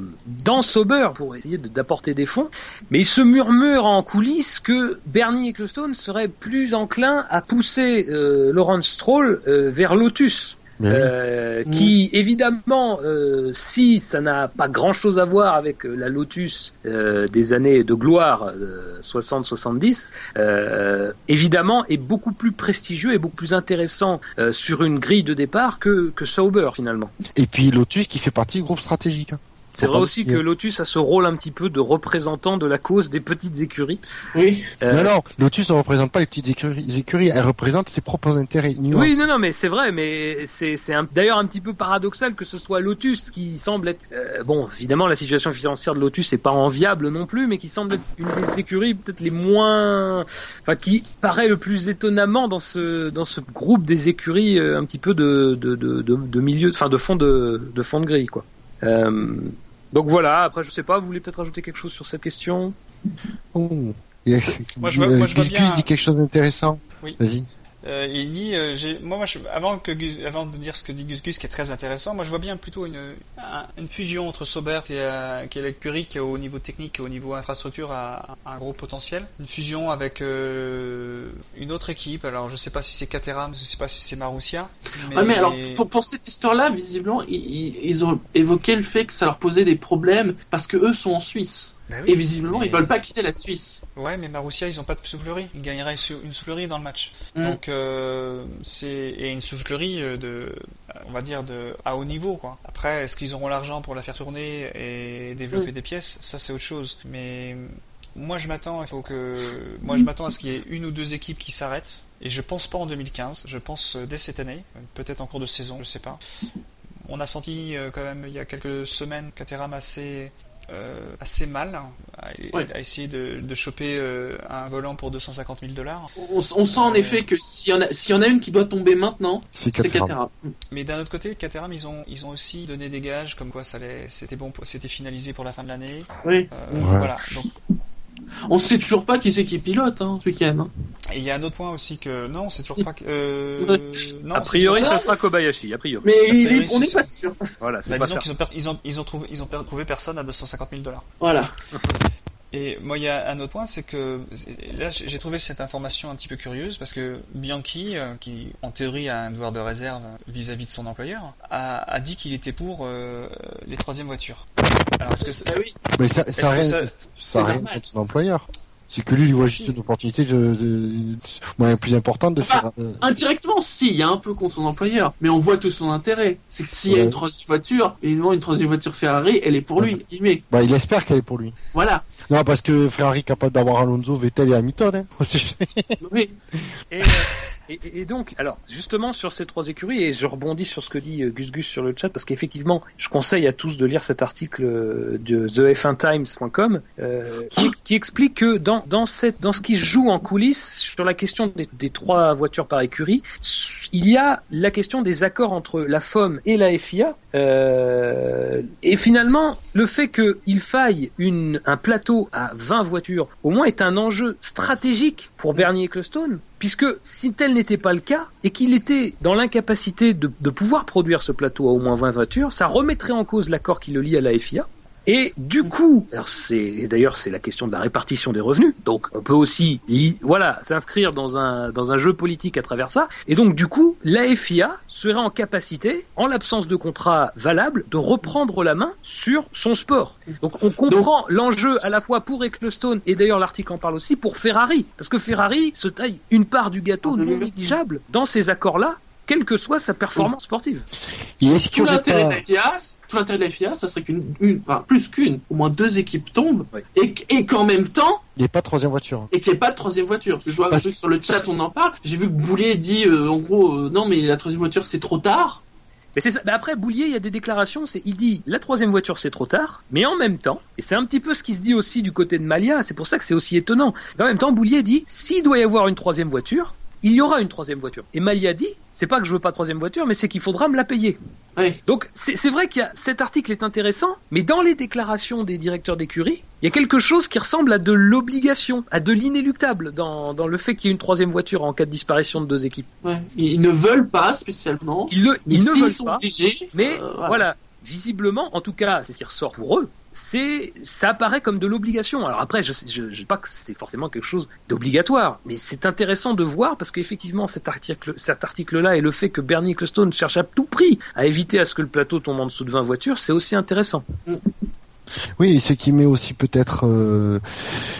dans Sauber pour essayer d'apporter des fonds. Mais il se murmure en coulisses que Bernie Ecclestone serait plus enclin à pousser euh, Lawrence Stroll euh, vers Lotus. Oui. Euh, qui évidemment, euh, si ça n'a pas grand-chose à voir avec la Lotus euh, des années de gloire euh, 60-70, euh, évidemment est beaucoup plus prestigieux et beaucoup plus intéressant sur une grille de départ que, que Sauber finalement. Et puis Lotus qui fait partie du groupe stratégique. C'est vrai aussi que. Lotus a ce rôle un petit peu de représentant de la cause des petites écuries. Oui. Euh, Non, non, Lotus ne représente pas les petites écuries, les écuries, elle représente ses propres intérêts. Nuance. Oui, non, non, mais c'est vrai, mais c'est d'ailleurs un petit peu paradoxal que ce soit Lotus qui semble être euh, bon, évidemment la situation financière de Lotus est pas enviable non plus, mais qui semble être une des écuries peut-être les moins, enfin qui paraît le plus étonnamment dans ce dans ce groupe des écuries euh, un petit peu de de de, de, de milieu, enfin de fond de de fond de grille quoi. Euh, donc voilà. Après, je sais pas, vous voulez peut-être rajouter quelque chose sur cette question? Oh. Moi, je vois- moi, je vois bien- Gus dit quelque chose d'intéressant. Oui. Vas-y. Euh, il dit, euh, moi, moi je- avant que Gus- avant de dire ce que dit Gus Gus, qui est très intéressant, moi je vois bien plutôt une, un- une fusion entre Sauber qui est, qui est l'écurie qui au niveau technique et au niveau infrastructure a, a un gros potentiel. Une fusion avec euh, une autre équipe. Alors je sais pas si c'est Caterham, je sais pas si c'est Marussia. Mais, Ouais, mais alors, pour, pour cette histoire-là, visiblement, ils, ils- ils ont évoqué le fait que ça leur posait des problèmes parce que eux sont en Suisse. Bah oui, Et visiblement, mais- ils veulent pas quitter la Suisse. Ouais, mais Marussia, ils ont pas de soufflerie. Ils gagneraient une soufflerie dans le match. Mm. Donc euh, c'est et une soufflerie euh, de, on va dire de à haut niveau quoi. Après, est-ce qu'ils auront l'argent pour la faire tourner et développer Mm. des pièces? Ça, c'est autre chose. Mais moi, je m'attends. Il faut que moi, je m'attends à ce qu'il y ait une ou deux équipes qui s'arrêtent. Et je pense pas en 2015. Je pense euh, dès cette année, peut-être en cours de saison, je sais pas. On a senti euh, quand même il y a quelques semaines Caterham assez euh, assez mal hein, à, Ouais. à essayer de, de choper euh, un volant pour 250 000 dollars. On, on sent en Euh, effet que s'il y, en a- s'il y en a une qui doit tomber maintenant, C'est Caterham. Caterham. Mais d'un autre côté, Caterham, ils ont, ils ont aussi donné des gages comme quoi ça allait, c'était bon, c'était finalisé pour la fin de l'année. Oui. Euh, Ouais. Voilà. Donc, On sait toujours pas qui c'est qui pilote hein, ce week-end. hein. et il y a un autre point aussi que non, c'est toujours pas. que- Euh, non, A priori, toujours- ça sera Kobayashi. A priori. Mais il priori, est- on n'est pas sûr. Voilà, c'est Bah, pas disons qu'ils ont, per- ils ont, ils ont trouvé, ils ont per- trouvé personne à 250 000 dollars. Voilà. Et moi, il y a un autre point, c'est que là, j'ai trouvé cette information un petit peu curieuse parce que Bianchi, euh, qui en théorie a un devoir de réserve vis-à-vis de son employeur, a, a dit qu'il était pour euh, les troisièmes voitures. Alors, est-ce que c'est- Bah oui. Mais ça, ça, rien, ça- ça contre son employeur. C'est que lui, il voit juste une opportunité de, de, moyen plus importante de Enfin, faire. euh, Indirectement, si, il y a un peu contre son employeur, mais on voit tout son intérêt. C'est que s'il y a Ouais. une troisième voiture, évidemment une troisième voiture Ferrari, elle est pour lui. guillemets. Bah, il espère qu'elle est pour lui. Voilà. Non, parce que Ferrari est capable d'avoir Alonso, Vettel et Hamilton. Hein. Oui. Et, euh, et, donc, alors, justement sur ces trois écuries, et je rebondis sur ce que dit euh, Gus Gus sur le chat, parce qu'effectivement, je conseille à tous de lire cet article euh, de thef1times.com, euh, qui, explique que dans, dans, cette, dans ce qui se joue en coulisses, sur la question des, trois voitures par écurie, il y a la question des accords entre la FOM et la FIA, et finalement, le fait qu'il faille un plateau à 20 voitures, au moins est un enjeu stratégique pour Bernie Ecclestone, puisque si tel n'était pas le cas, et qu'il était dans l'incapacité de, de pouvoir produire ce plateau à au moins 20 voitures, ça remettrait en cause l'accord qui le lie à la FIA. Et du coup, c'est d'ailleurs c'est la question de la répartition des revenus. Donc on peut aussi y- voilà s'inscrire dans un dans un jeu politique à travers ça. Et donc du coup, la FIA serait en capacité, en l'absence de contrat valable, de reprendre la main sur son sport. Donc on comprend l'enjeu à la fois pour Ecclestone et d'ailleurs l'article en parle aussi pour Ferrari, parce que Ferrari se taille une part du gâteau non négligeable dans ces accords-là, quelle que soit sa performance sportive. Et est-ce Tout l'intérêt de pas... la FIA, c- tout l'intérêt de la FIA, ça serait qu'une, une, enfin, plus qu'une, au moins deux équipes tombent, Oui. et, et qu'en même temps, Il n'y a pas de troisième voiture. et qu'il n'y ait pas de troisième voiture. Parce que je vois Parce- truc sur le chat, on en parle. J'ai vu que Boulet dit, euh, en gros, euh, non, mais la troisième voiture, c'est trop tard. Mais c'est ça. Mais après, Boulier, il y a des déclarations. C'est, il dit, la troisième voiture, c'est trop tard. Mais en même temps, et c'est un petit peu ce qui se dit aussi du côté de Malia. C'est pour ça que c'est aussi étonnant. En même temps, Boulier dit, s'il doit y avoir une troisième voiture, il y aura une troisième voiture. Et Malia dit, c'est pas que je veux pas de troisième voiture, mais c'est qu'il faudra me la payer. Oui. Donc c'est vrai qu'il y a cet article est intéressant, mais dans les déclarations des directeurs d'écurie, il y a quelque chose qui ressemble à de l'obligation, à de l'inéluctable dans, dans le fait qu'il y ait une troisième voiture en cas de disparition de deux équipes. Ouais. Ils ne veulent pas spécialement. Ils, le, Mais ils ne veulent sont pas, obligés, mais euh, voilà. visiblement, en tout cas, c'est ce qui ressort pour eux. C'est, ça apparaît comme de l'obligation. Alors après, je, sais- je dis pas que c'est forcément quelque chose d'obligatoire, mais c'est intéressant de voir parce qu'effectivement, cet article, cet article-là et le fait que Bernie Ecclestone cherche à tout prix à éviter à ce que le plateau tombe en dessous de 20 voitures, c'est aussi intéressant. Oui, ce qui met aussi peut-être euh,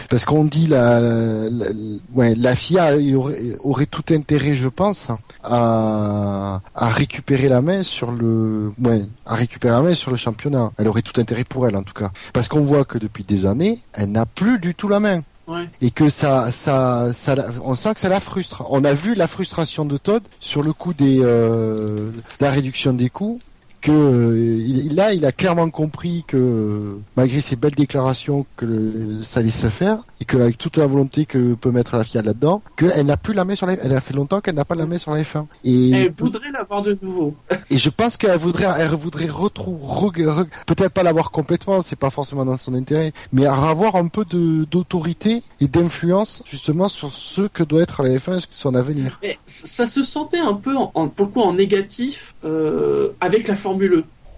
parce qu'on dit la, la, la- ouais, la FIA aurait, aurait tout intérêt, je pense, à, à récupérer la main sur le ouais, à récupérer la main sur le championnat. Elle aurait tout intérêt pour elle en tout cas, parce qu'on voit que depuis des années, elle n'a plus du tout la main. Ouais. Et que ça, ça, ça, on sent que ça la frustre. On a vu la frustration de Todd sur le coup des, euh, de la réduction des coûts que euh, il, là, il a clairement compris que malgré ses belles déclarations que le- ça allait se faire et que avec toute la volonté que peut mettre la FIA là-dedans, qu'elle n'a plus la main sur la, elle a fait longtemps qu'elle n'a pas la main sur la F1. Et, Elle voudrait l'avoir de nouveau. et je pense qu'elle voudrait, elle voudrait retrouver, peut-être pas l'avoir complètement, c'est pas forcément dans son intérêt, mais avoir un peu de d'autorité et d'influence justement sur ce que doit être la F1 et son avenir. Mais ça ça se sentait un peu, en, en- pour le coup, en négatif euh, avec la Formule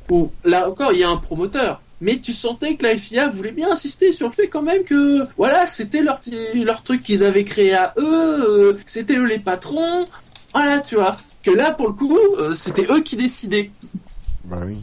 Où là encore, il y a un promoteur. Mais tu sentais que la FIA voulait bien insister sur le fait quand même que voilà, c'était leur truc qu'ils avaient créé à eux, euh, c'était eux les patrons. Voilà, tu vois. Que là, pour le coup, euh, c'était eux qui décidaient. Bah oui.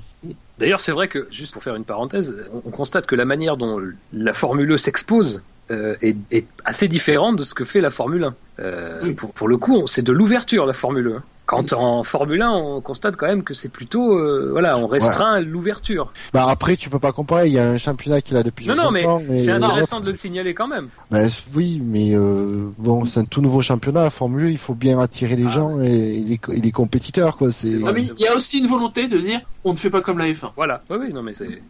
D'ailleurs, c'est vrai que, juste pour faire une parenthèse, on, on constate que la manière dont la Formule E s'expose euh, est, est assez différente de ce que fait la Formule 1. Euh, Oui. pour, pour le coup, c'est de l'ouverture, la Formule 1. Quand en Formule 1, on constate quand même que c'est plutôt, euh, voilà, on restreint l'ouverture. Bah après, tu peux pas comparer. Il y a un championnat qui l'a depuis Non, non, 60 mais ans. c'est euh, intéressant de le signaler quand même. Bah, oui, mais euh, bon, c'est un tout nouveau championnat. La Formule, 1, il faut bien attirer les Ah, gens et, et les, et les compétiteurs, quoi. C'est C'est Ah, vrai. mais il y a aussi une volonté de dire, on ne fait pas comme la F1. Voilà. Oui, oui, non, mais c'est,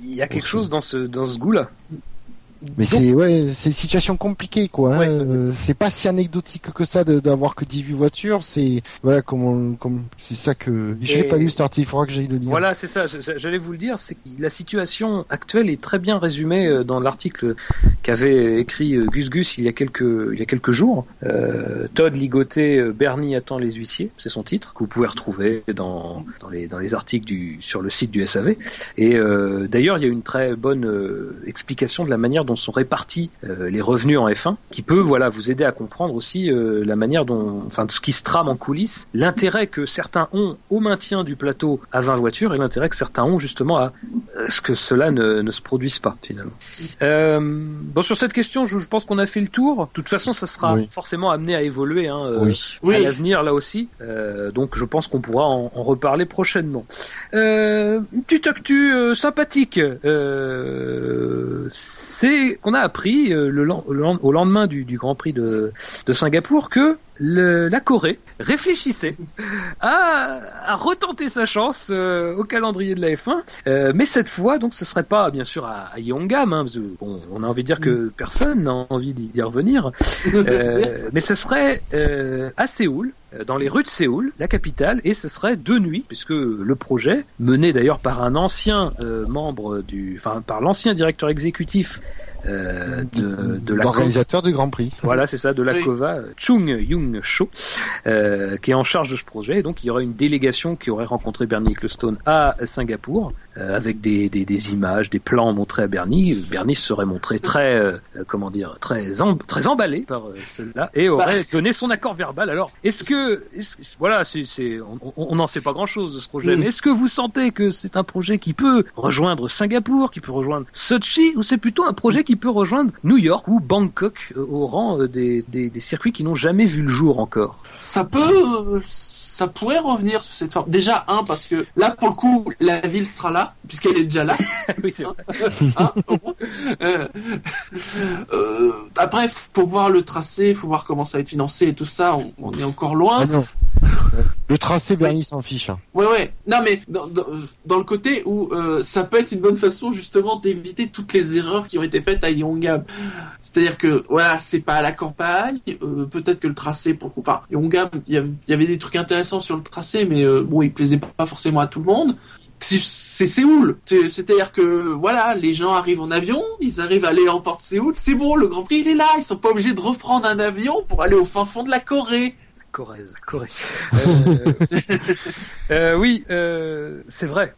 il y a quelque Aussi. chose dans ce, dans ce goût-là. Mais c'est ouais, c'est une situation compliquée quoi. hein. Ouais. Euh, c'est pas si anecdotique que ça d'avoir que 18 voitures. C'est voilà comme on- comme c'est ça que j'ai Et- pas lu cet article. Il faudra que j'aille le lire. Voilà, c'est ça. J'allais vous le dire, c'est la situation actuelle est très bien résumée euh, dans l'article qu'avait écrit euh, Gus Gus il y a quelques il y a quelques jours. Euh, Todd ligoté, Bernie attend les huissiers, c'est son titre que vous pouvez retrouver dans dans les dans les articles du sur le site du SAV. Et euh, d'ailleurs, il y a une très bonne explication de la manière dont sont répartis euh, les revenus en F1, qui peut voilà vous aider à comprendre aussi euh, la manière dont, enfin, de ce qui se trame en coulisses, l'intérêt que certains ont au maintien du plateau à 20 voitures et l'intérêt que certains ont justement à euh, ce que cela ne, ne se produise pas finalement. Euh, bon, sur cette question, je, je pense qu'on a fait le tour. De toute façon, ça sera Oui. forcément amené à évoluer. Hein, euh, Oui. Oui. à l'avenir là aussi. Euh, donc je pense qu'on pourra en, en reparler prochainement. Euh, petite actu euh, sympathique. Euh, qu'on a appris euh, le, le au lendemain du, du Grand Prix de, de Singapour que le- la Corée réfléchissait à, à retenter sa chance euh, au calendrier de la F1, euh, mais cette fois donc ce serait pas bien sûr à, à Yeongam, hein, parce que, bon, on a envie de dire que personne n'a envie d'y revenir, euh, mais ce serait à Séoul, dans les rues de Séoul, la capitale, et ce serait de nuit, puisque le projet, mené d'ailleurs par un ancien membre du, enfin par l'ancien directeur exécutif euh, de, de la L'organisateur du Grand Prix. voilà, c'est ça, de la Oui. COVA, euh, Chung Young Cho, euh, qui est en charge de ce projet. Et donc, il y aura une délégation qui aurait rencontré Bernie Ecclestone à Singapour, euh, avec des, des, des images, des plans montrés à Bernie. Bernie se serait montré très, euh, euh, comment dire, très, très emballé par euh, cela et aurait donné son accord verbal. Alors, est-ce que, voilà, c'est, on- n'en sait pas grand-chose de ce projet, Mm. mais est-ce que vous sentez que c'est un projet qui peut rejoindre Singapour, qui peut rejoindre Sochi, ou c'est plutôt un projet qui peut rejoindre New York ou Bangkok euh, au rang euh, des, des, des circuits qui n'ont jamais vu le jour encore? Ça peut, euh, ça pourrait revenir sur cette forme. Déjà, un, parce que là, pour le coup, la ville sera là, puisqu'elle est déjà là. Oui, c'est vrai. hein, moins. Euh, euh, après, pour voir le tracé, faut voir comment ça va être financé et tout ça, on, on est encore loin. Ah non. Le tracé, Bernie s'en fiche. hein. Ouais, ouais. Non, mais dans, dans, dans le côté où euh, ça peut être une bonne façon justement d'éviter toutes les erreurs qui ont été faites à Yongam. C'est-à-dire que voilà, c'est pas à la campagne. euh, Peut-être que le tracé, pour enfin Yongam, il y il y avait des trucs intéressants sur le tracé, mais euh, bon, il plaisait pas forcément à tout le monde. C'est c'est Séoul. C'est- C'est-à-dire que voilà, les gens arrivent en avion, ils arrivent à aller en porte Séoul, c'est bon, le Grand Prix il est là, ils sont pas obligés de reprendre un avion pour aller au fin fond de la Corée. Corrèze, Corrèze. Euh, euh, oui, euh, c'est vrai.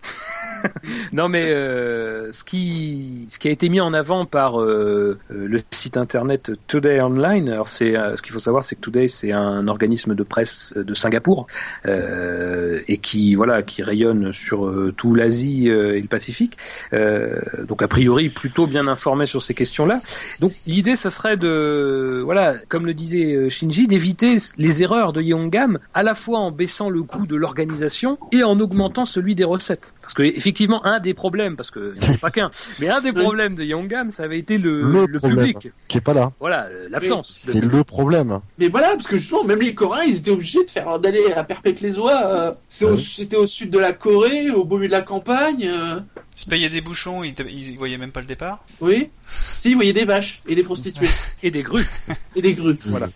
Non, mais euh, ce qui ce qui a été mis en avant par euh, euh, le site internet Today Online. Alors c'est ce qu'il faut savoir, c'est que Today c'est un organisme de presse de Singapour et qui voilà qui rayonne sur tout l'Asie et le Pacifique. Donc a priori plutôt bien informé sur ces questions-là. Donc l'idée, ça serait de, voilà, comme le disait Shinji, d'éviter les erreurs de Yeongam, à la fois en baissant le coût de l'organisation et en augmentant celui des recettes. Parce que effectivement, un des problèmes, parce qu'il n'y en a pas qu'un, mais un des problèmes de Yeongam, ça avait été le, Le le problème. public. Qui est pas là. Voilà, euh, l'absence. C'est le problème. Mais voilà, parce que justement, même les Coréens, ils étaient obligés de faire d'aller à Perpète-les-Oies. euh, c'est Ah au- oui. C'était au sud de la Corée, au beau milieu de la campagne. euh, Se payer des bouchons, ils, ils voyaient même pas le départ. oui. Si, vous voyez des vaches et des prostituées Et des grues. et des grues. Voilà.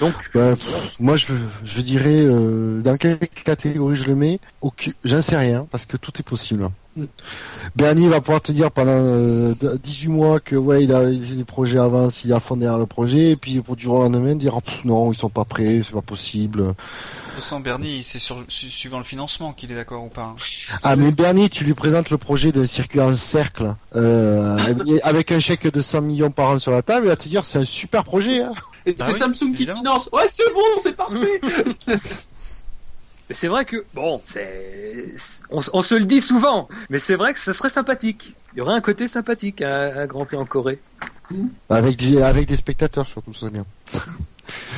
Donc, pff, moi, je, je dirais, euh, dans quelle catégorie je le mets J'en sais rien, parce que tout est possible. Mm. Bernie va pouvoir te dire pendant euh, 18 mois que ouais, il a les projets avancent, il a fondé le projet, et puis pour du jour au lendemain dire oh, pff, non, ils sont pas prêts, c'est pas possible. De toute façon, Bernie, c'est sur, su- suivant le financement qu'il est d'accord ou pas. hein. Ah mais Bernie, tu lui présentes le projet d'un circuit en cercle euh, avec un chèque de 100 millions par an sur la table, il va te dire c'est un super projet. Hein. Et Bah c'est oui, Samsung qui évidemment. finance. Ouais, c'est bon, c'est parfait. mais c'est vrai que, bon, c'est, on, on se le dit souvent, mais c'est vrai que ce serait sympathique. Il y aurait un côté sympathique à, à Grand Prix en Corée. Avec des, avec des spectateurs surtout, c'est bien.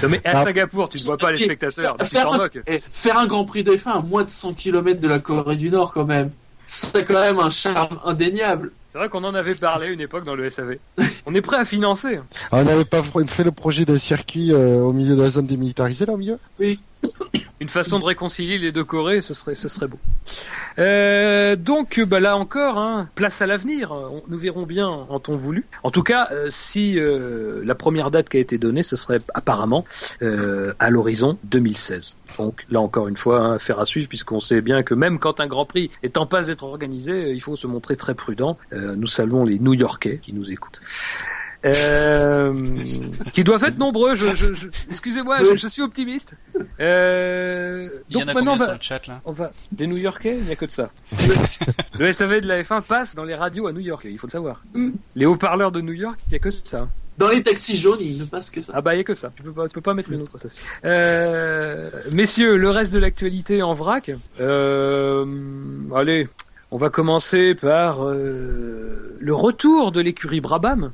Non, mais à Ah. Singapour, tu ne vois pas les spectateurs, faire, un, eh, faire un Grand Prix de F1 à moins de 100 km de la Corée du Nord, quand même. C'est quand même un charme indéniable. C'est vrai qu'on en avait parlé une époque dans le SAV. On est prêt à financer. Ah, on n'avait pas fait le projet d'un circuit euh, au milieu de la zone démilitarisée là au milieu? Une façon de réconcilier les deux Corées, ce serait, ce serait beau. Euh, donc, bah là encore, hein, place à l'avenir. Nous verrons bien en temps voulu. En tout cas, euh, si euh, la première date qui a été donnée, ce serait apparemment euh, à l'horizon 2016. Donc là encore une fois, hein, affaire à suivre, puisqu'on sait bien que même quand un Grand Prix est en passe d'être organisé, euh, il faut se montrer très prudent. Nous saluons les New-Yorkais qui nous écoutent. Euh, qui doivent être nombreux. Je, je, je- excusez-moi, je, je suis optimiste. Euh, Il y donc en a maintenant, on va, sur le chat là? on va des New Yorkais, il n'y a que de ça. le SAV de la F1 passe dans les radios à New York, il faut le savoir. Mm. Les haut-parleurs de New York, il n'y a que ça. Dans les taxis jaunes, il ne passe que ça. Ah bah il n'y a que ça. Tu peux pas, tu peux pas mettre une autre station. Euh, messieurs, le reste de l'actualité en vrac. Euh, allez, on va commencer par euh, le retour de l'écurie Brabham.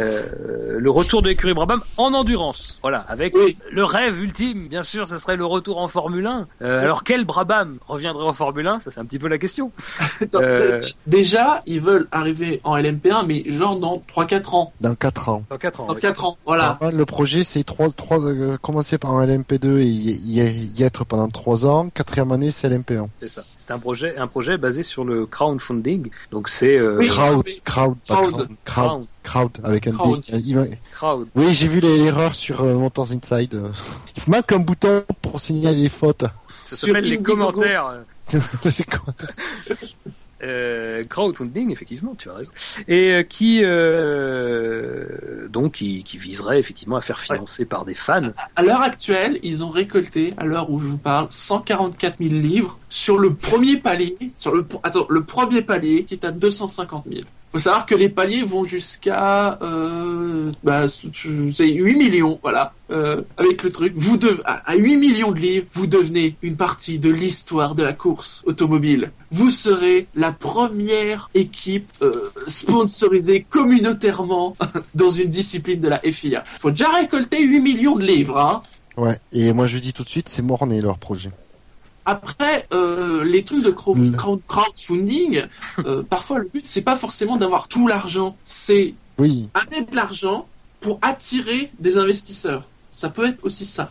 Euh, le retour de l'écurie Brabham en endurance. Voilà, avec Oui. le rêve ultime, bien sûr, ce serait le retour en Formule 1. Euh, alors quel Brabham reviendrait en Formule 1 Ça c'est un petit peu la question. Attends, Euh. Déjà, ils veulent arriver en LMP1, mais genre dans 3-4 ans. dans 4 ans. Dans 4 ans. Dans oui. 4 ans, voilà. Le projet c'est trois, trois, euh, commencer par un LMP2 et y, y- y être pendant 3 ans. Quatrième année c'est LMP1. C'est ça. C'est un projet, un projet basé sur le crowdfunding. Donc c'est euh, Oui. Crowd, crowd, crowd. crowd, crowd, crowd, avec un Crowd. D. Oui, j'ai vu les- l'erreur sur euh, Motors Inside. euh. Il manque un bouton pour signaler les fautes. Ça Sur s'appelle les Indiegogo. commentaires. Euh, crowdfunding, effectivement, tu as raison. Et euh, qui euh, donc qui, qui viserait effectivement à faire financer par des fans. À l'heure actuelle, ils ont récolté, à l'heure où je vous parle, 144 000 livres sur le premier palier, sur le, attends, le premier palier qui est à 250 000. Faut savoir que les paliers vont jusqu'à, euh, bah, c'est 8 millions, voilà, euh, avec le truc. Vous à, à 8 millions de livres, vous devenez une partie de l'histoire de la course automobile. Vous serez la première équipe euh, sponsorisée communautairement dans une discipline de la FIA. Faut déjà récolter 8 millions de livres, hein. Ouais, et moi je dis tout de suite, c'est morné leur projet. Après, euh, les trucs de Mm. crowd- crowdfunding, euh, parfois le but c'est pas forcément d'avoir tout l'argent, c'est Oui, amener de l'argent pour attirer des investisseurs. Ça peut être aussi ça.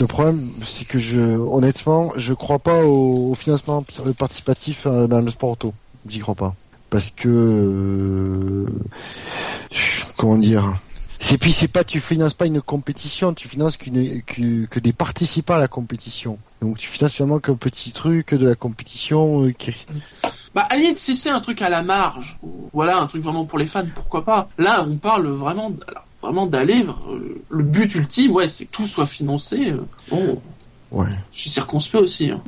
Le problème, c'est que je, honnêtement, je crois pas au, au financement participatif euh, dans le sport auto. J'y crois pas. Parce que, euh, comment dire, c'est puis c'est pas tu finances pas une compétition, tu finances qu'une que, que des participants à la compétition. Donc tu finances finalement qu'un petit truc de la compétition euh, qui Bah, à la limite, si c'est un truc à la marge, voilà, un truc vraiment pour les fans, pourquoi pas. Là, on parle vraiment, alors, vraiment d'aller. euh, le but ultime, ouais, c'est que tout soit financé. euh, Bon, ouais. je suis circonspect aussi. hein.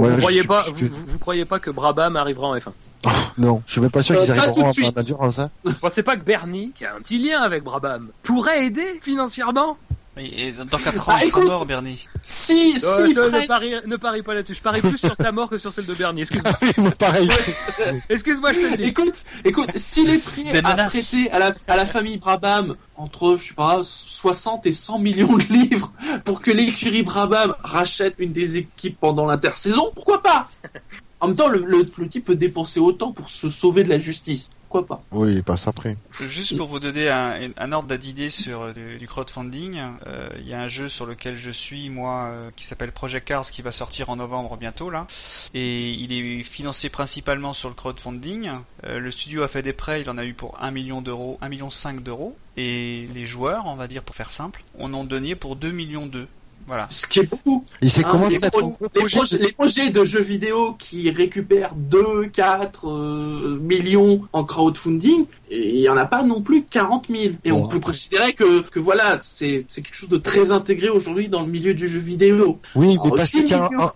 Ouais, vous croyez pas, que- vous- vous croyez pas que Brabham arrivera en F1 Non, je suis même pas sûr Euh, qu'ils arriveront en endurance. Hein. Vous pensez pas que Bernie, qui a un petit lien avec Brabham, pourrait aider financièrement? Et, dans 4 ans, Ah, il sera mort, Bernie. Si, Euh, si, je- ne, parie, ne parie pas là-dessus. Je parie plus sur ta mort que sur celle de Bernie. Excuse-moi. Moi, pareil. Excuse-moi, je te le dis. Écoute, écoute, s'il est prêt Des à menaces. prêter à la, à la famille Brabham entre, je sais pas, 60 et 100 millions de livres pour que l'écurie Brabham rachète une des équipes pendant l'intersaison, pourquoi pas? En même temps, le, le, le type peut dépenser autant pour se sauver de la justice. Pourquoi pas? Oui, il passe après. Juste pour vous donner un, un ordre d'idée sur euh, du, du crowdfunding, euh, il y a un jeu sur lequel je suis moi euh, qui s'appelle Project Cars qui va sortir en novembre bientôt là, et il est financé principalement sur le crowdfunding. Euh, le studio a fait des prêts, il en a eu pour 1 million d'euros, 1 million 5 d'euros, et les joueurs, on va dire pour faire simple, en ont donné pour 2 millions 2. Voilà. Ce qui est beaucoup. Et c'est Hein, commencé les, à pro- projets, les projets de jeux vidéo qui récupèrent 2, 4 euh, millions en crowdfunding, et il y en a pas non plus 40 000. Et Bon, on peut après. considérer que, que voilà, c'est c'est quelque chose de très intégré aujourd'hui dans le milieu du jeu vidéo. Oui, mais parce que aussi,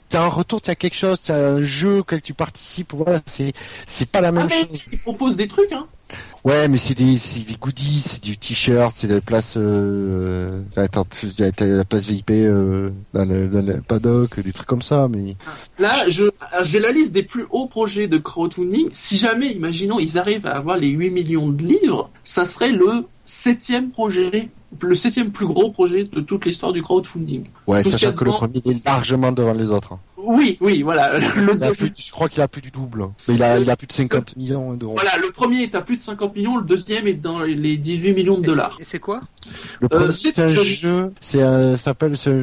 t'as un, retour, t'as quelque chose, t'as un jeu auquel tu participes, voilà, c'est, c'est pas la Ah même mais chose. ils proposent des trucs, hein. Ouais, mais c'est des, c'est des goodies, c'est du t-shirt, c'est des places, euh, attends, t'as t'as la place VIP, euh, dans le, dans le paddock, des trucs comme ça, mais Là, je j'ai la liste des plus hauts projets de crowdfunding. Si jamais, imaginons, ils arrivent à avoir les 8 millions de livres, ça serait le septième projet, le septième plus gros projet de toute l'histoire du crowdfunding. ouais, Tout sachant a que le premier est largement devant les autres. Oui, oui, voilà. Le, Il a plus, je crois qu'il a plus du double. Mais il a, il a plus de 50 millions d'euros. voilà, le premier est à plus de 50 millions, le deuxième est dans les 18 millions de dollars. Et c'est quoi? Le premier, Euh, c'est un jeu, c'est un, ça s'appelle, c'est,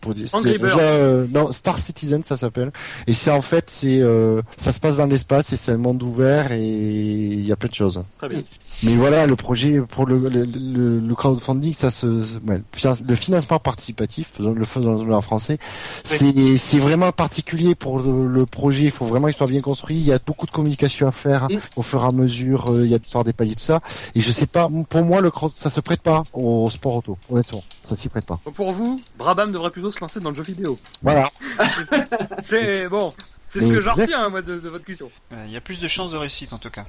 pour dire, c'est euh, non, Star Citizen, ça s'appelle. Et c'est en fait, c'est, euh, ça se passe dans l'espace et c'est un monde ouvert et il y a plein de choses. Très bien. Mais voilà, le projet pour le, le, le, le crowdfunding, ça se, se- ouais, le financement participatif, faisons le faisons en français, c'est, c'est vraiment particulier pour le, le projet. Il faut vraiment qu'il soit bien construit. Il y a beaucoup de communication à faire Mm. au fur et à mesure. euh, Il y a l'histoire des paliers, tout ça. Et je sais pas, pour moi, le crowd, ça se prête pas au sport auto. Honnêtement, ça s'y prête pas. Pour vous, Brabham devrait plutôt se lancer dans le jeu vidéo. Voilà. C'est bon. C'est ce que j'en retiens, moi, de, de votre question. Euh, Il y a plus de chances de réussite en tout cas.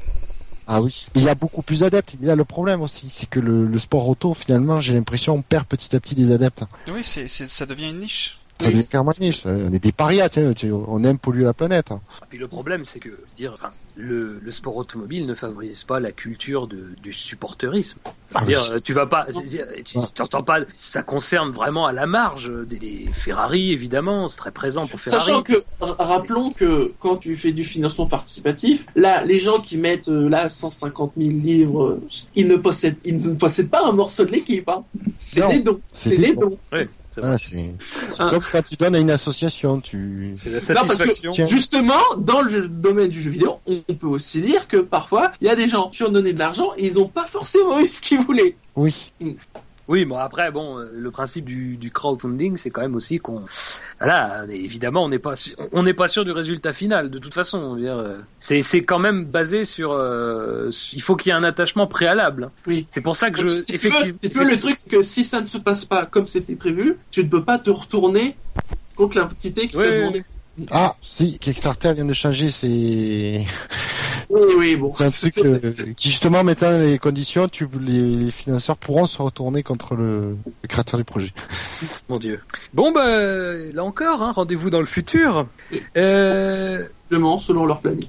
Ah oui. Mais il y a beaucoup plus d'adeptes. Il y a le problème aussi, c'est que le, le sport auto, finalement, j'ai l'impression, on perd petit à petit des adeptes. Oui, c'est, ça devient une niche. Ça Oui. devient carrément niche. On est des parias, tu- on aime polluer la planète. Et puis le problème, c'est que dire, enfin, le, le sport automobile ne favorise pas la culture de, du supporterisme. Ah, dire, euh, tu vas pas, tu t'entends pas, ça concerne vraiment à la marge des, des Ferrari, évidemment, c'est très présent pour Ferrari. Sachant que, rappelons que quand tu fais du financement participatif, là, les gens qui mettent euh, là 150 000 livres, ils ne possèdent, ils ne possèdent pas un morceau de l'équipe. Hein. C'est des dons. c'est des dons. dons. Oui, c'est Ah. comme quand tu donnes à une association, tu. C'est la Non, parce que- satisfaction. Tiens. Justement, dans le domaine du jeu vidéo, on on peut aussi dire que parfois, il y a des gens qui ont donné de l'argent et ils n'ont pas forcément eu ce qu'ils voulaient. Oui. Oui, bon après, bon, euh, le principe du, du crowdfunding, c'est quand même aussi qu'on, voilà, évidemment, on n'est pas, su- on n'est pas sûr du résultat final. De toute façon, euh, c'est c'est quand même basé sur, euh, il faut qu'il y ait un attachement préalable. Oui. C'est pour ça que je, tu veux, effectivement, si tu veux, le truc, c'est que si ça ne se passe pas comme c'était prévu, tu ne peux pas te retourner contre l'entité qui Oui, t'a oui, demandé. Ah, si, Kickstarter vient de changer, c'est Oui, oui, bon. c'est un truc euh, qui justement mettant les conditions, tu les, les financeurs pourront se retourner contre le, le créateur du projet. Mon Dieu. Bon, bah, là encore, hein, rendez-vous dans le futur. Euh, Simplement, selon leur planning.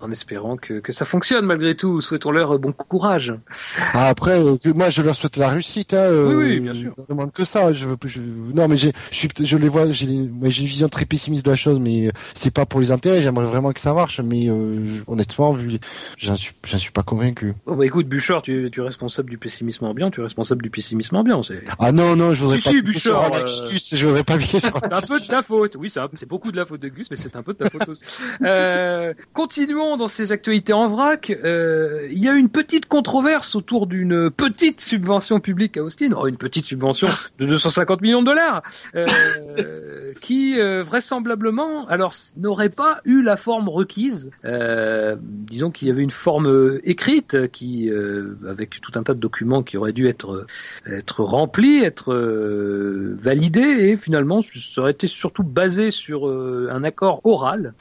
En espérant que, que ça fonctionne malgré tout. Souhaitons-leur bon courage. Ah, après, euh, que moi, je leur souhaite la réussite. Hein, euh, Oui, oui, bien sûr. Je ne demande que ça. Je veux, je, non, mais j'ai, je, suis, je les vois. J'ai, une vision très pessimiste de la chose, mais euh, c'est pas pour les intérêts. J'aimerais vraiment que ça marche, mais euh, je- honnêtement, vu, j'en suis, suis pas convaincu. Bon, bah écoute, Bouchard, tu, tu es responsable du pessimisme ambiant, tu es responsable du pessimisme ambiant. Ah non, non, je voudrais Si, pas. si, Bouchard, euh, je voudrais pas C'est un peu de ta faute. Oui, c'est beaucoup de la faute de Gus, mais c'est un peu de ta faute aussi. Euh, continuons dans ces actualités en vrac. Euh, il y a une petite controverse autour d'une petite subvention publique à Austin. Oh, une petite subvention de 250 millions de dollars, euh, qui euh, vraisemblablement, alors n'aurait pas eu la forme requise. Disons qu'il y avait une forme écrite qui, avec tout un tas de documents qui auraient dû être être remplis, être validés, et finalement, ça aurait été surtout basé sur un accord oral.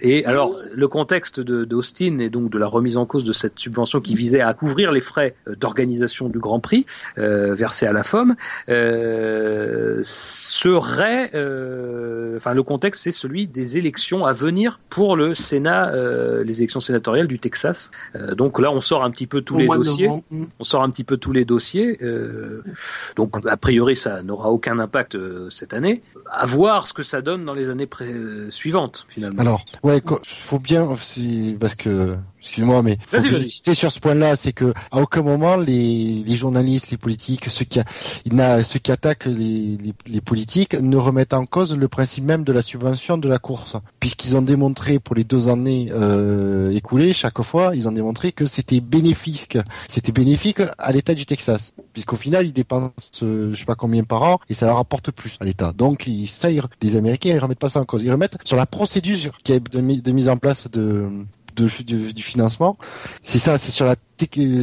Et alors, le contexte de d'Austin et donc de la remise en cause de cette subvention qui visait à couvrir les frais euh, d'organisation du Grand Prix euh, versés à la FOM euh, serait, euh, enfin, le contexte c'est celui des élections à venir pour le Sénat, euh, les élections sénatoriales du Texas. Euh, donc là, on sort un petit peu tous Au les dossiers. Mm. on sort un petit peu tous les dossiers. euh, donc a priori ça n'aura aucun impact euh, cette année. À voir ce que ça donne dans les années suivantes finalement. Alors, ouais, faut bien, c'est parce que, excuse-moi, mais faut insister sur ce point-là, c'est que à aucun moment les, les journalistes, les politiques, ceux qui, a- ceux qui attaquent les, les, les politiques ne remettent en cause le principe même de la subvention de la course, puisqu'ils ont démontré pour les deux années euh, écoulées, chaque fois, ils ont démontré que c'était bénéfique, c'était bénéfique à l'État du Texas, puisqu'au final ils dépensent, euh, je sais pas combien par an, et ça leur apporte plus à l'État. Donc ils, ça, ils- les Américains, ils remettent pas ça en cause, ils remettent sur la procédure qui est de mise en place de du, financement, c'est ça, c'est sur la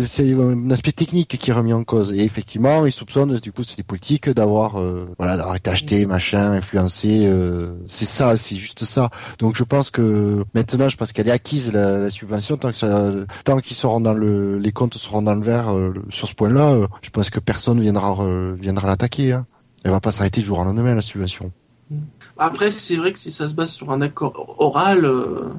c'est un aspect technique qui est remis en cause. Et effectivement, ils soupçonnent, du coup, c'est des politiques d'avoir, euh, voilà, d'avoir été acheté, machin, influencé. euh, c'est ça, c'est juste ça. Donc, je pense que maintenant, je pense qu'elle est acquise la, subvention tant que ça, tant dans le, les comptes seront dans le vert euh, sur ce point-là. euh, je pense que personne viendra euh, viendra l'attaquer. Hein. Elle va pas s'arrêter du jour au lendemain la subvention. Après, c'est vrai que si ça se base sur un accord oral, euh,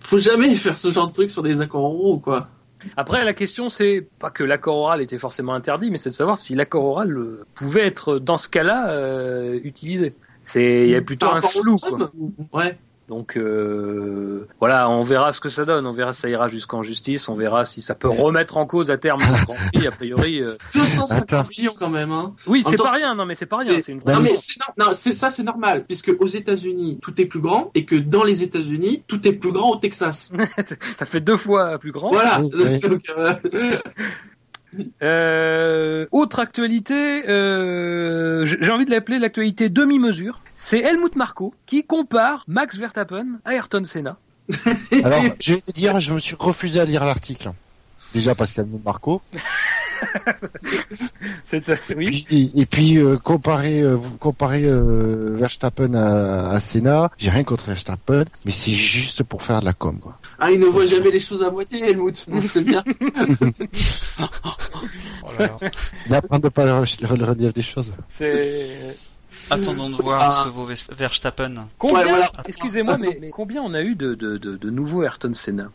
faut jamais faire ce genre de truc sur des accords oraux, quoi. Après la question c'est pas que l'accord oral était forcément interdit, mais c'est de savoir si l'accord oral euh, pouvait être dans ce cas-là euh, utilisé. C'est il y a plutôt Par un flou. Quoi. Ouais. Donc euh, voilà, on verra ce que ça donne. On verra si ça ira jusqu'en justice. On verra si ça peut remettre en cause à terme Grand Prix. A priori, euh, 250 Attends. millions quand même, hein. oui, c'est pas rien. Non, mais c'est pas rien. c'est- C'est une Non, mais no- non, ça, c'est normal, puisque aux États-Unis tout est plus grand et que dans les États-Unis tout est plus grand au Texas. ça fait deux fois plus grand. Voilà. Oui, oui. Donc, euh, Euh, autre actualité, euh, j'ai envie de l'appeler l'actualité demi-mesure. C'est Helmut Marko qui compare Max Verstappen à Ayrton Senna. Alors, je vais te dire, je me suis refusé à lire l'article. Déjà parce qu'il y a le nom de Marco. C'est oui. Et, et puis euh, comparer euh, euh, Verstappen à, à Senna, j'ai rien contre Verstappen, mais c'est juste pour faire de la com quoi. Ah, il ne voit jamais les choses à moitié, Helmut. Sait bien. Oh là là. D'apprendre de pas le, re- le relief des choses. C'est Attendons de voir Ah. ce que vaut Verstappen. combien Ouais, voilà. Excusez-moi, mais, mais combien on a eu de, de, de, de nouveaux Ayrton Senna.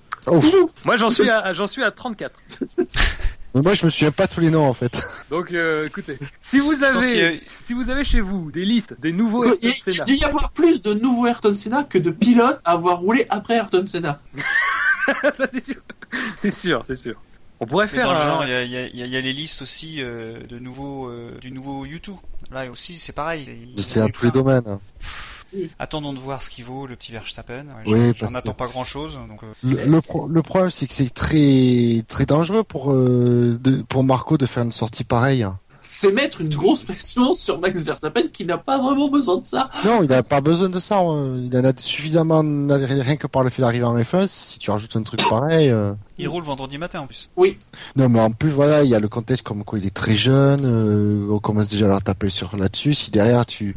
Moi, j'en suis à j'en suis à 34. Mais moi je me souviens pas tous les noms en fait. Donc, euh, écoutez, si vous avez a- si vous avez chez vous des listes des nouveaux Il, Ayrton il Senna, doit y avoir plus de nouveaux Ayrton Senna que de pilotes à avoir roulé après Ayrton Senna. ça c'est sûr, c'est sûr, c'est sûr. On pourrait Mais faire dans le genre, il y a, il y, a, il y a- il y a les listes aussi euh, de nouveaux, euh, du nouveau YouTube. Là aussi, c'est pareil. Il- C'est à il- tous les domaines. Attendons de voir ce qu'il vaut, le petit Verstappen. Ouais, Oui, j'en- attends que- pas grand chose. Donc, euh, Le, le, pro- le problème c'est que c'est très très dangereux pour euh, de, pour Marco de faire une sortie pareille. C'est mettre une grosse pression sur Max Verstappen qui n'a pas vraiment besoin de ça. Non, il a pas besoin de ça. hein. Il en a suffisamment rien que par le fait d'arriver en F1. Si tu rajoutes un truc pareil. euh, il roule vendredi matin en plus. Non, mais en plus, voilà, il y a le contexte comme quoi il est très jeune, euh, on commence déjà à leur taper sur là-dessus. Si derrière tu,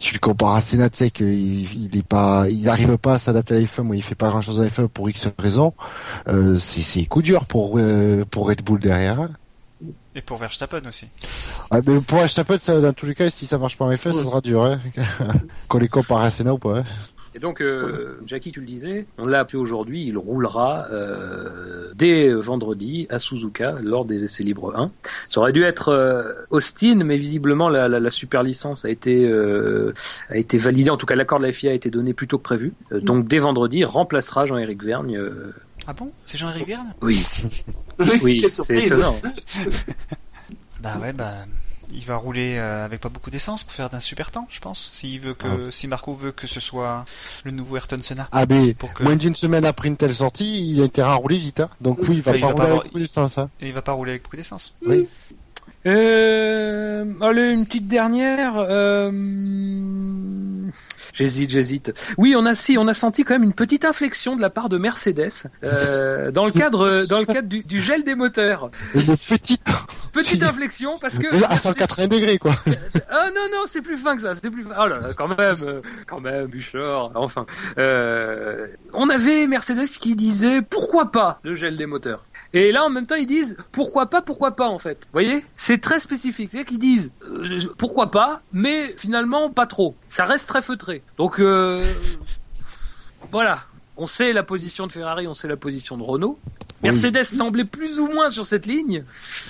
tu le compares à Senna, tu sais qu'il il est pas, il n'arrive pas à s'adapter à la F1, ou il fait pas grand chose à la F1 pour X raisons, euh, c'est, c'est coup dur pour, euh, pour Red Bull derrière. hein. Et pour Verstappen aussi. Ah, mais pour Verstappen, ça, dans tous les cas, si ça marche pas en F1, ça sera dur, hein. Qu'on les compare à Senna ou pas, hein. Et donc, euh, Jackie, tu le disais, on l'a appelé aujourd'hui, il roulera euh, dès vendredi à Suzuka lors des essais libres 1. Ça aurait dû être euh, Austin, mais visiblement la, la, la super licence a été euh, a été validée. En tout cas, l'accord de la FIA a été donné plus tôt que prévu. Euh, donc, dès vendredi, il remplacera Jean-Éric Vergne. euh, Ah bon? C'est Jean-Éric Verne oui, oui, Quelle c'est surprise. étonnant. Bah ouais, bah il va rouler euh, avec pas beaucoup d'essence pour faire d'un super temps, je pense. S'il veut que, si Marco veut que ce soit le nouveau Ayrton Senna. Ah mais Pour que- moins d'une semaine après une telle sortie, il a intérêt à rouler vite. Hein. Donc oui, il va Bah, il pas va rouler pas avec beaucoup d'essence. Hein. Et il va pas rouler avec beaucoup d'essence. Oui. Euh, allez, une petite dernière. Euh... J'hésite, j'hésite. Oui, on a si, on a senti quand même une petite inflexion de la part de Mercedes euh, dans le cadre, dans le cadre du, du gel des moteurs. Une petite Petite inflexion parce que à 180 degrés quoi. ah non non, c'est plus fin que ça. C'est plus. fin. Oh là, là, quand même, euh, quand même, Bouchard. Enfin, euh, on avait Mercedes qui disait pourquoi pas le gel des moteurs? Et là, en même temps, ils disent pourquoi pas, pourquoi pas en fait. Vous voyez, c'est très spécifique. C'est-à-dire qu'ils disent euh, pourquoi pas, mais finalement pas trop. Ça reste très feutré. Donc euh, voilà. On sait la position de Ferrari, on sait la position de Renault. Mercedes semblait plus ou moins sur cette ligne.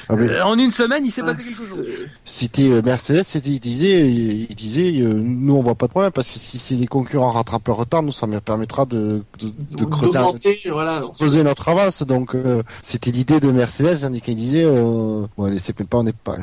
Ah, mais Euh, en une semaine, il s'est Ah, passé quelque chose. C'était euh, Mercedes, c'était il disait, il disait, euh, nous on voit pas de problème parce que si c'est les concurrents rattrapent leur retard, nous ça me permettra de, de, de creuser, un- voilà. de creuser notre avance. Donc euh, c'était l'idée de Mercedes, hein, qu'il disait, euh, ouais, c'est pas, on n'est pas,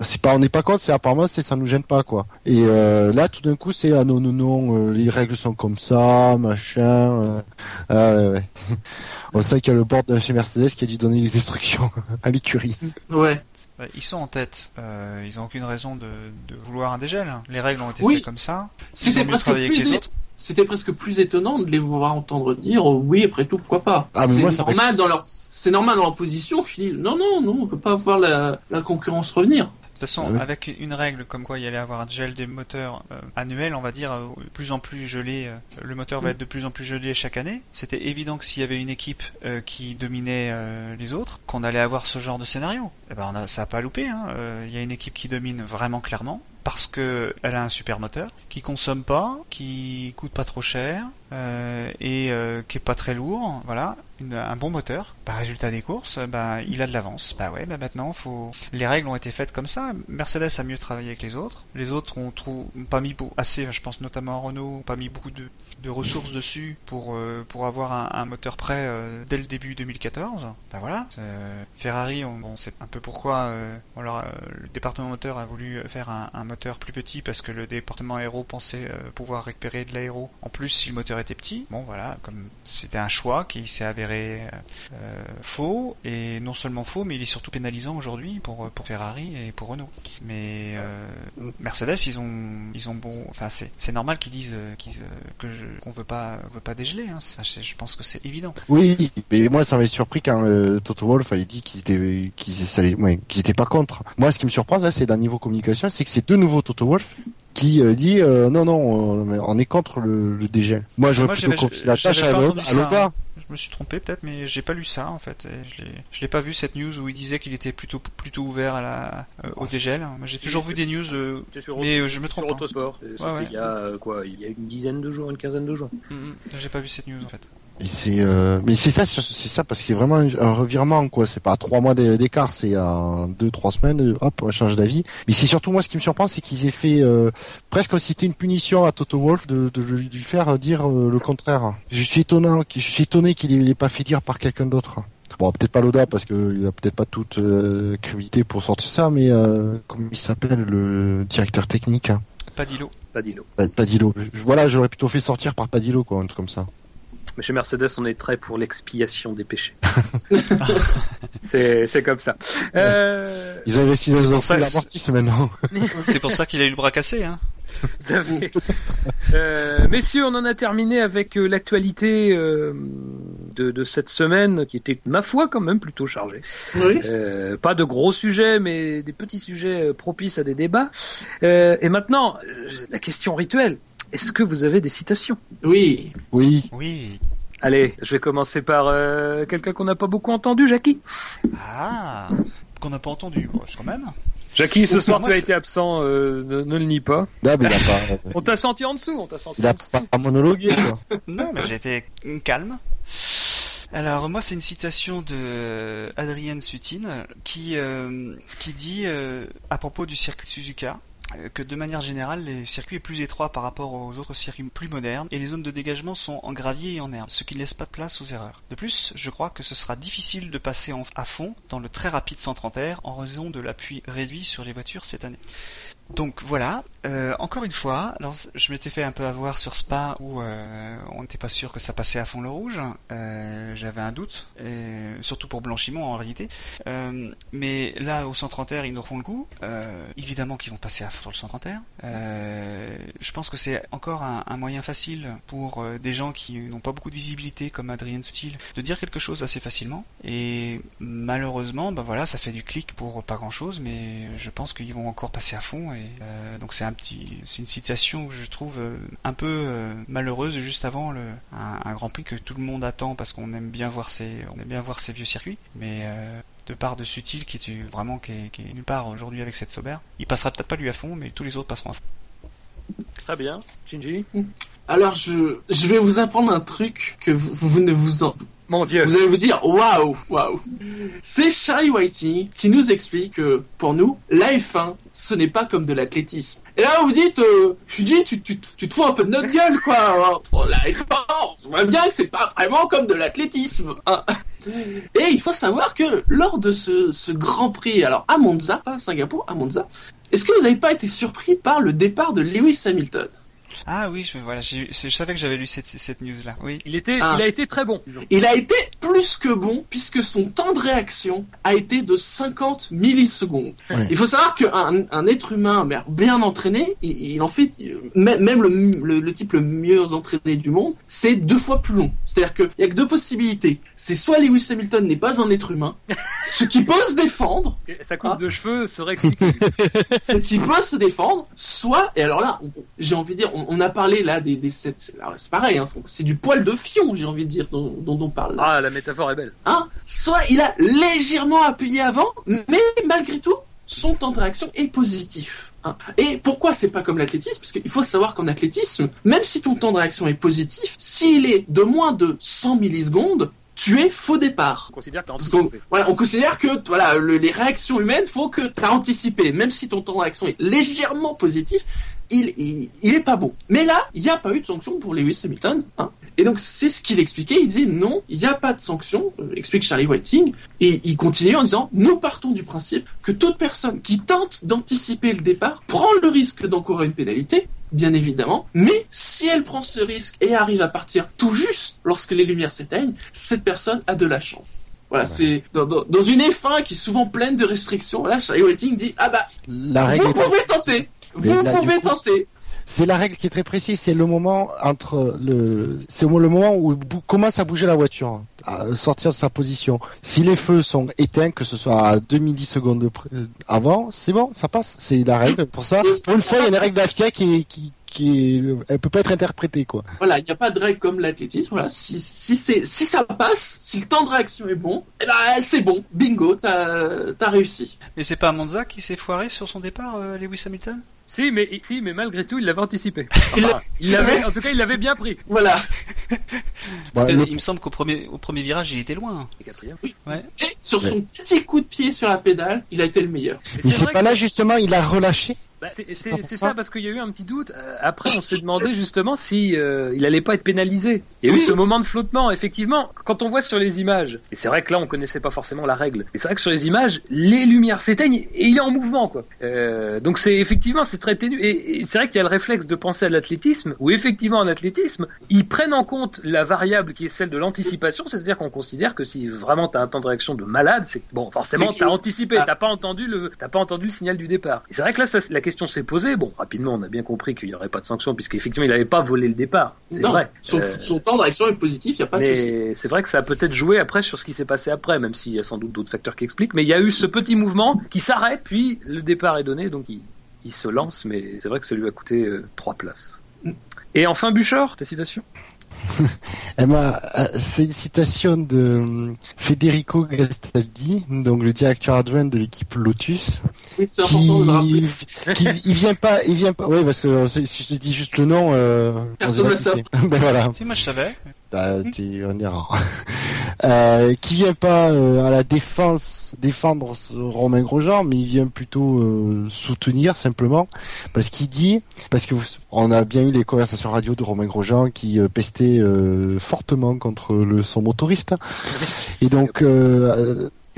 c'est pas, on n'est pas contre, c'est apparemment c'est ça nous gêne pas quoi. Et euh, là tout d'un coup c'est ah non non non, euh, les règles sont comme ça, machin. euh, ah, ouais, ouais. On sait qu'il y a le board de chez Mercedes qui a dû donner les instructions à l'écurie. Ouais. Bah, ils sont en tête. Euh, ils ont aucune raison de, de vouloir un dégel. Les règles ont été Oui. faites comme ça. C'était presque plus les é- autres. C'était presque plus étonnant de les voir entendre dire euh, oui après tout pourquoi pas. Ah, c'est normal fait- dans leur c'est normal dans leur position. Non non non on peut pas voir la, la concurrence revenir. De toute façon, Ah oui. avec une règle comme quoi il allait avoir un gel des moteurs euh, annuel, on va dire, euh, plus en plus gelé, euh, le moteur va être de plus en plus gelé chaque année. C'était évident que s'il y avait une équipe euh, qui dominait euh, les autres, qu'on allait avoir ce genre de scénario. Et ben, on a, ça a pas loupé. hein. Euh, Il y a une équipe qui domine vraiment clairement parce que elle a un super moteur qui consomme pas, qui coûte pas trop cher euh, et euh, qui est pas très lourd. Voilà, un bon moteur. Bah, résultat des courses, bah, il a de l'avance. Bah ouais, bah maintenant faut. Les règles ont été faites comme ça. Mercedes a mieux travaillé que les autres. Les autres ont, ont pas mis beau- assez, je pense notamment à Renault, ont pas mis beaucoup de, de ressources dessus pour euh, pour avoir un, un moteur prêt euh, dès le début 2014. Bah voilà. Euh, Ferrari, on, on sait un peu pourquoi. Euh, on leur a- le département moteur a voulu faire un, un moteur plus petit parce que le département aéro pensait euh, pouvoir récupérer de l'aéro. En plus, si le moteur était petit, bon voilà, comme c'était un choix qui s'est avéré euh, faux et non seulement faux, mais il est surtout pénalisant aujourd'hui pour pour Ferrari et pour Renault. Mais euh, Mercedes, ils ont ils ont bon, enfin c'est c'est normal qu'ils disent euh, qu'ils, euh, que je qu'on veut pas veut pas dégeler. Hein. Enfin, je pense que c'est évident. Oui, mais moi ça m'avait surpris quand euh, Toto Wolff avait dit qu'ils étaient qu'ils ouais, étaient pas contre. Moi ce qui me surprend là c'est d'un niveau communication, c'est que c'est de nouveau Toto Wolff qui euh, dit euh, non non on, on est contre le, le dégel. Moi j'aurais Moi, plutôt confié la tâche à à hein. Je me suis trompé peut-être, mais j'ai pas lu ça en fait. Et je l'ai je l'ai pas vu cette news où il disait qu'il était plutôt plutôt ouvert à la euh, au dégel. J'ai toujours vu des news, euh, sur, mais euh, je me sur trompe. hein. Autosport. C'était Ouais, ouais. il y a euh, quoi Il y a une dizaine de jours, une quinzaine de jours. Mhm. J'ai pas vu cette news en fait. C'est euh, mais c'est ça c'est ça parce que c'est vraiment un, revirement quoi. C'est pas à trois mois d'é- d'écart, c'est à deux trois semaines. Hop on change d'avis. Mais c'est surtout moi ce qui me surprend c'est qu'ils aient fait euh, presque comme si c'était une punition à Toto Wolff de, de lui faire dire euh, le contraire. Je suis étonnant, je suis étonné qu'il l'ait pas fait dire par quelqu'un d'autre. Bon, peut-être pas Loda parce qu'il a peut-être pas toute euh, crédibilité pour sortir ça, mais euh, comment il s'appelle le directeur technique hein? Padillo. Padillo. Je- Voilà, j'aurais plutôt fait sortir par Padillo quoi, un truc comme ça. Mais chez Mercedes, on est très pour l'expiation des péchés. c'est c'est comme ça. Euh, Ils ont investi dans C'est un pour ça amorti maintenant. C'est pour ça qu'il a eu le bras cassé. Hein. tout à fait. Euh, messieurs, on en a terminé avec euh, l'actualité euh, de, de cette semaine, qui était, ma foi, quand même plutôt chargée. Oui. Euh, pas de gros sujets, mais des petits sujets euh, propices à des débats. Euh, et maintenant, euh, la question rituelle. Est-ce que vous avez des citations Oui. Oui. Oui. Allez, je vais commencer par euh, quelqu'un qu'on n'a pas beaucoup entendu, Jackie. Ah. Qu'on n'a pas entendu, bon, quand même. Jackie, ce soir tu as été absent, euh, ne, ne le nie pas. Non, mais il a pas, On t'a senti en dessous, on t'a senti il en a dessous. pas monologué, quoi. Non, mais j'ai été calme. Alors moi c'est une citation de euh, Adrienne Sutine qui euh, qui dit euh, à propos du circuit Suzuka euh, que de manière générale, les circuits est plus étroit par rapport aux autres circuits plus modernes et les zones de dégagement sont en gravier et en herbe, ce qui ne laisse pas de place aux erreurs. De plus, je crois que ce sera difficile de passer à fond dans le très rapide 130 R en raison de l'appui réduit sur les voitures cette année. Donc voilà, Euh, encore une fois, alors je m'étais fait un peu avoir sur Spa où euh, on n'était pas sûr que ça passait à fond le rouge. Euh, J'avais un doute, et surtout pour Blanchimont en réalité. Euh, mais là, au 130 R, ils nous refont le coup. Euh, évidemment qu'ils vont passer à fond sur le 130 R. Euh, je pense que c'est encore un, un moyen facile pour des gens qui n'ont pas beaucoup de visibilité comme Adrien Sutil de dire quelque chose assez facilement. Et malheureusement, bah voilà, ça fait du clic pour pas grand chose, mais je pense qu'ils vont encore passer à fond. Et euh, donc c'est un petit, c'est une situation que je trouve euh, un peu euh, malheureuse juste avant le un, un Grand Prix que tout le monde attend parce qu'on aime bien voir ces, on aime bien voir ces vieux circuits, mais euh, de part de Sutil qui est vraiment qui est, qui est nulle part aujourd'hui avec cette Sauber. Il passera peut-être pas lui à fond, mais tous les autres passeront à fond. Très bien. Shinji? Alors je, je vais vous apprendre un truc que vous, vous ne vous en, Vous allez vous dire waouh waouh. C'est Charlie Whiting qui nous explique que pour nous la F1 ce n'est pas comme de l'athlétisme. Et là vous dites, euh, je dis tu, tu, te fous un peu de notre gueule quoi. Oh, la F1, on voit bien que c'est pas vraiment comme de l'athlétisme. hein. Et il faut savoir que lors de ce, Grand Prix, alors à Monza, à Singapour, à Monza, est-ce que vous n'avez pas été surpris par le départ de Lewis Hamilton? Ah oui, je, voilà, je savais que j'avais lu cette, cette news là. Oui. Il était, Ah. il a été très bon. disons. Il a été plus que bon puisque son temps de réaction a été de 50 millisecondes. Ouais. Il faut savoir qu'un un être humain mais bien entraîné, il, il en fait euh, même même le, le, le type le mieux entraîné du monde, c'est deux fois plus long. C'est-à-dire qu'il y a que deux possibilités. C'est soit Lewis Hamilton n'est pas un être humain, ce qui peut se défendre, Sa coupe Ah. de cheveux serait ce qui peut se défendre, soit, et alors là, j'ai envie de dire, on, on a parlé là des, des c'est pareil, hein, c'est du poil de fion, j'ai envie de dire, dont, dont on parle là. Ah, la métaphore est belle. Hein soit il a légèrement appuyé avant, mais malgré tout, son temps de réaction est positif. hein. Et pourquoi c'est pas comme l'athlétisme? Parce qu'il faut savoir qu'en athlétisme, même si ton temps de réaction est positif, s'il est de moins de 100 millisecondes, tu es faux départ. On considère que voilà, on considère que voilà, le- les réactions humaines, faut que tu as anticipé. Même si ton temps de réaction est légèrement positif, il, il, il est pas bon. Mais là, il n'y a pas eu de sanction pour Lewis Hamilton. Hein. Et donc, c'est ce qu'il expliquait. Il disait non, il n'y a pas de sanction, euh, explique Charlie Whiting. Et il continue en disant, nous partons du principe que toute personne qui tente d'anticiper le départ prend le risque d'encourir une pénalité, bien évidemment. Mais si elle prend ce risque et arrive à partir tout juste lorsque les lumières s'éteignent, cette personne a de la chance. Voilà, Ouais. c'est dans, dans, dans une F1 qui est souvent pleine de restrictions. Là, Charlie Whiting dit ah bah La règle vous pas pouvez tenter, vous là, pouvez coup, tenter. C'est la règle qui est très précise. C'est le moment entre le, c'est le moment où commence à bouger la voiture, à sortir de sa position. Si les feux sont éteints, que ce soit à 2 millisecondes euh, avant, c'est bon, ça passe. C'est la règle. Pour ça, pour une fois, il y a une règle d'AFIA qui qui, qui est, elle peut pas être interprétée, quoi. Voilà, il n'y a pas de règle comme l'athlétisme. Voilà, si si c'est si ça passe, si le temps de réaction est bon, eh ben c'est bon, bingo, t'as t'as réussi. Et c'est pas Monza qui s'est foiré sur son départ, euh, Lewis Hamilton? Si, mais, si, mais malgré tout, il l'avait anticipé. Il Enfin, il l'avait, en tout cas, il l'avait bien pris. Voilà. Parce que le- il me semble qu'au premier, au premier virage, il était loin. Et quatrième. Et sur son petit coup de pied sur la pédale, il a été le meilleur. Et Mais c'est pas que- là justement, il a relâché. Bah, c'est ça. ça parce qu'il y a eu un petit doute. Euh, après, on s'est demandé justement si euh, il allait pas être pénalisé. Il y a Oui. eu ce moment de flottement. Effectivement, quand on voit sur les images, et c'est vrai que là, on connaissait pas forcément la règle. Mais c'est vrai que sur les images, les lumières s'éteignent et il est en mouvement, quoi. Euh, donc c'est effectivement, c'est très ténu. Et, et c'est vrai qu'il y a le réflexe de penser à l'athlétisme, où effectivement en athlétisme, ils prennent en compte la variable qui est celle de l'anticipation, c'est-à-dire qu'on considère que si vraiment t'as un temps de réaction de malade, c'est bon, forcément t'as anticipé, Ah. t'as pas entendu le, t'as pas entendu le signal du départ. C'est vrai que là, ça, la question s'est posée. Bon, rapidement, on a bien compris qu'il y aurait pas de sanction puisqu'effectivement il avait pas volé le départ. C'est vrai. son, Euh, son temps de réaction est positif, il n'y a pas de souci. mais c'est vrai que ça a peut-être joué après sur ce qui s'est passé après, même s'il y a sans doute d'autres facteurs qui expliquent. Mais il y a eu ce petit mouvement qui s'arrête, puis le départ est donné, donc il, il se lance. Mais c'est vrai que ça lui a coûté euh, trois places. Mm. Et enfin, Bouchard, tes citations Elle m'a, euh, c'est une citation de euh, Federico Gastaldi, donc le directeur adjoint de l'équipe Lotus, Oui, c'est qui, important de le rappeler. qui, il vient pas, il vient pas, oui, parce que si je te dis juste le nom, euh, on Personne dira le c'est. ben voilà. Si, moi je savais. Bah, t'es, est rare. Euh, qui vient pas euh, à la défense défendre Romain Grosjean, mais il vient plutôt euh, soutenir simplement parce qu'il dit parce que vous- on a bien eu les conversations radio de Romain Grosjean qui pestait fortement contre le son motoriste et donc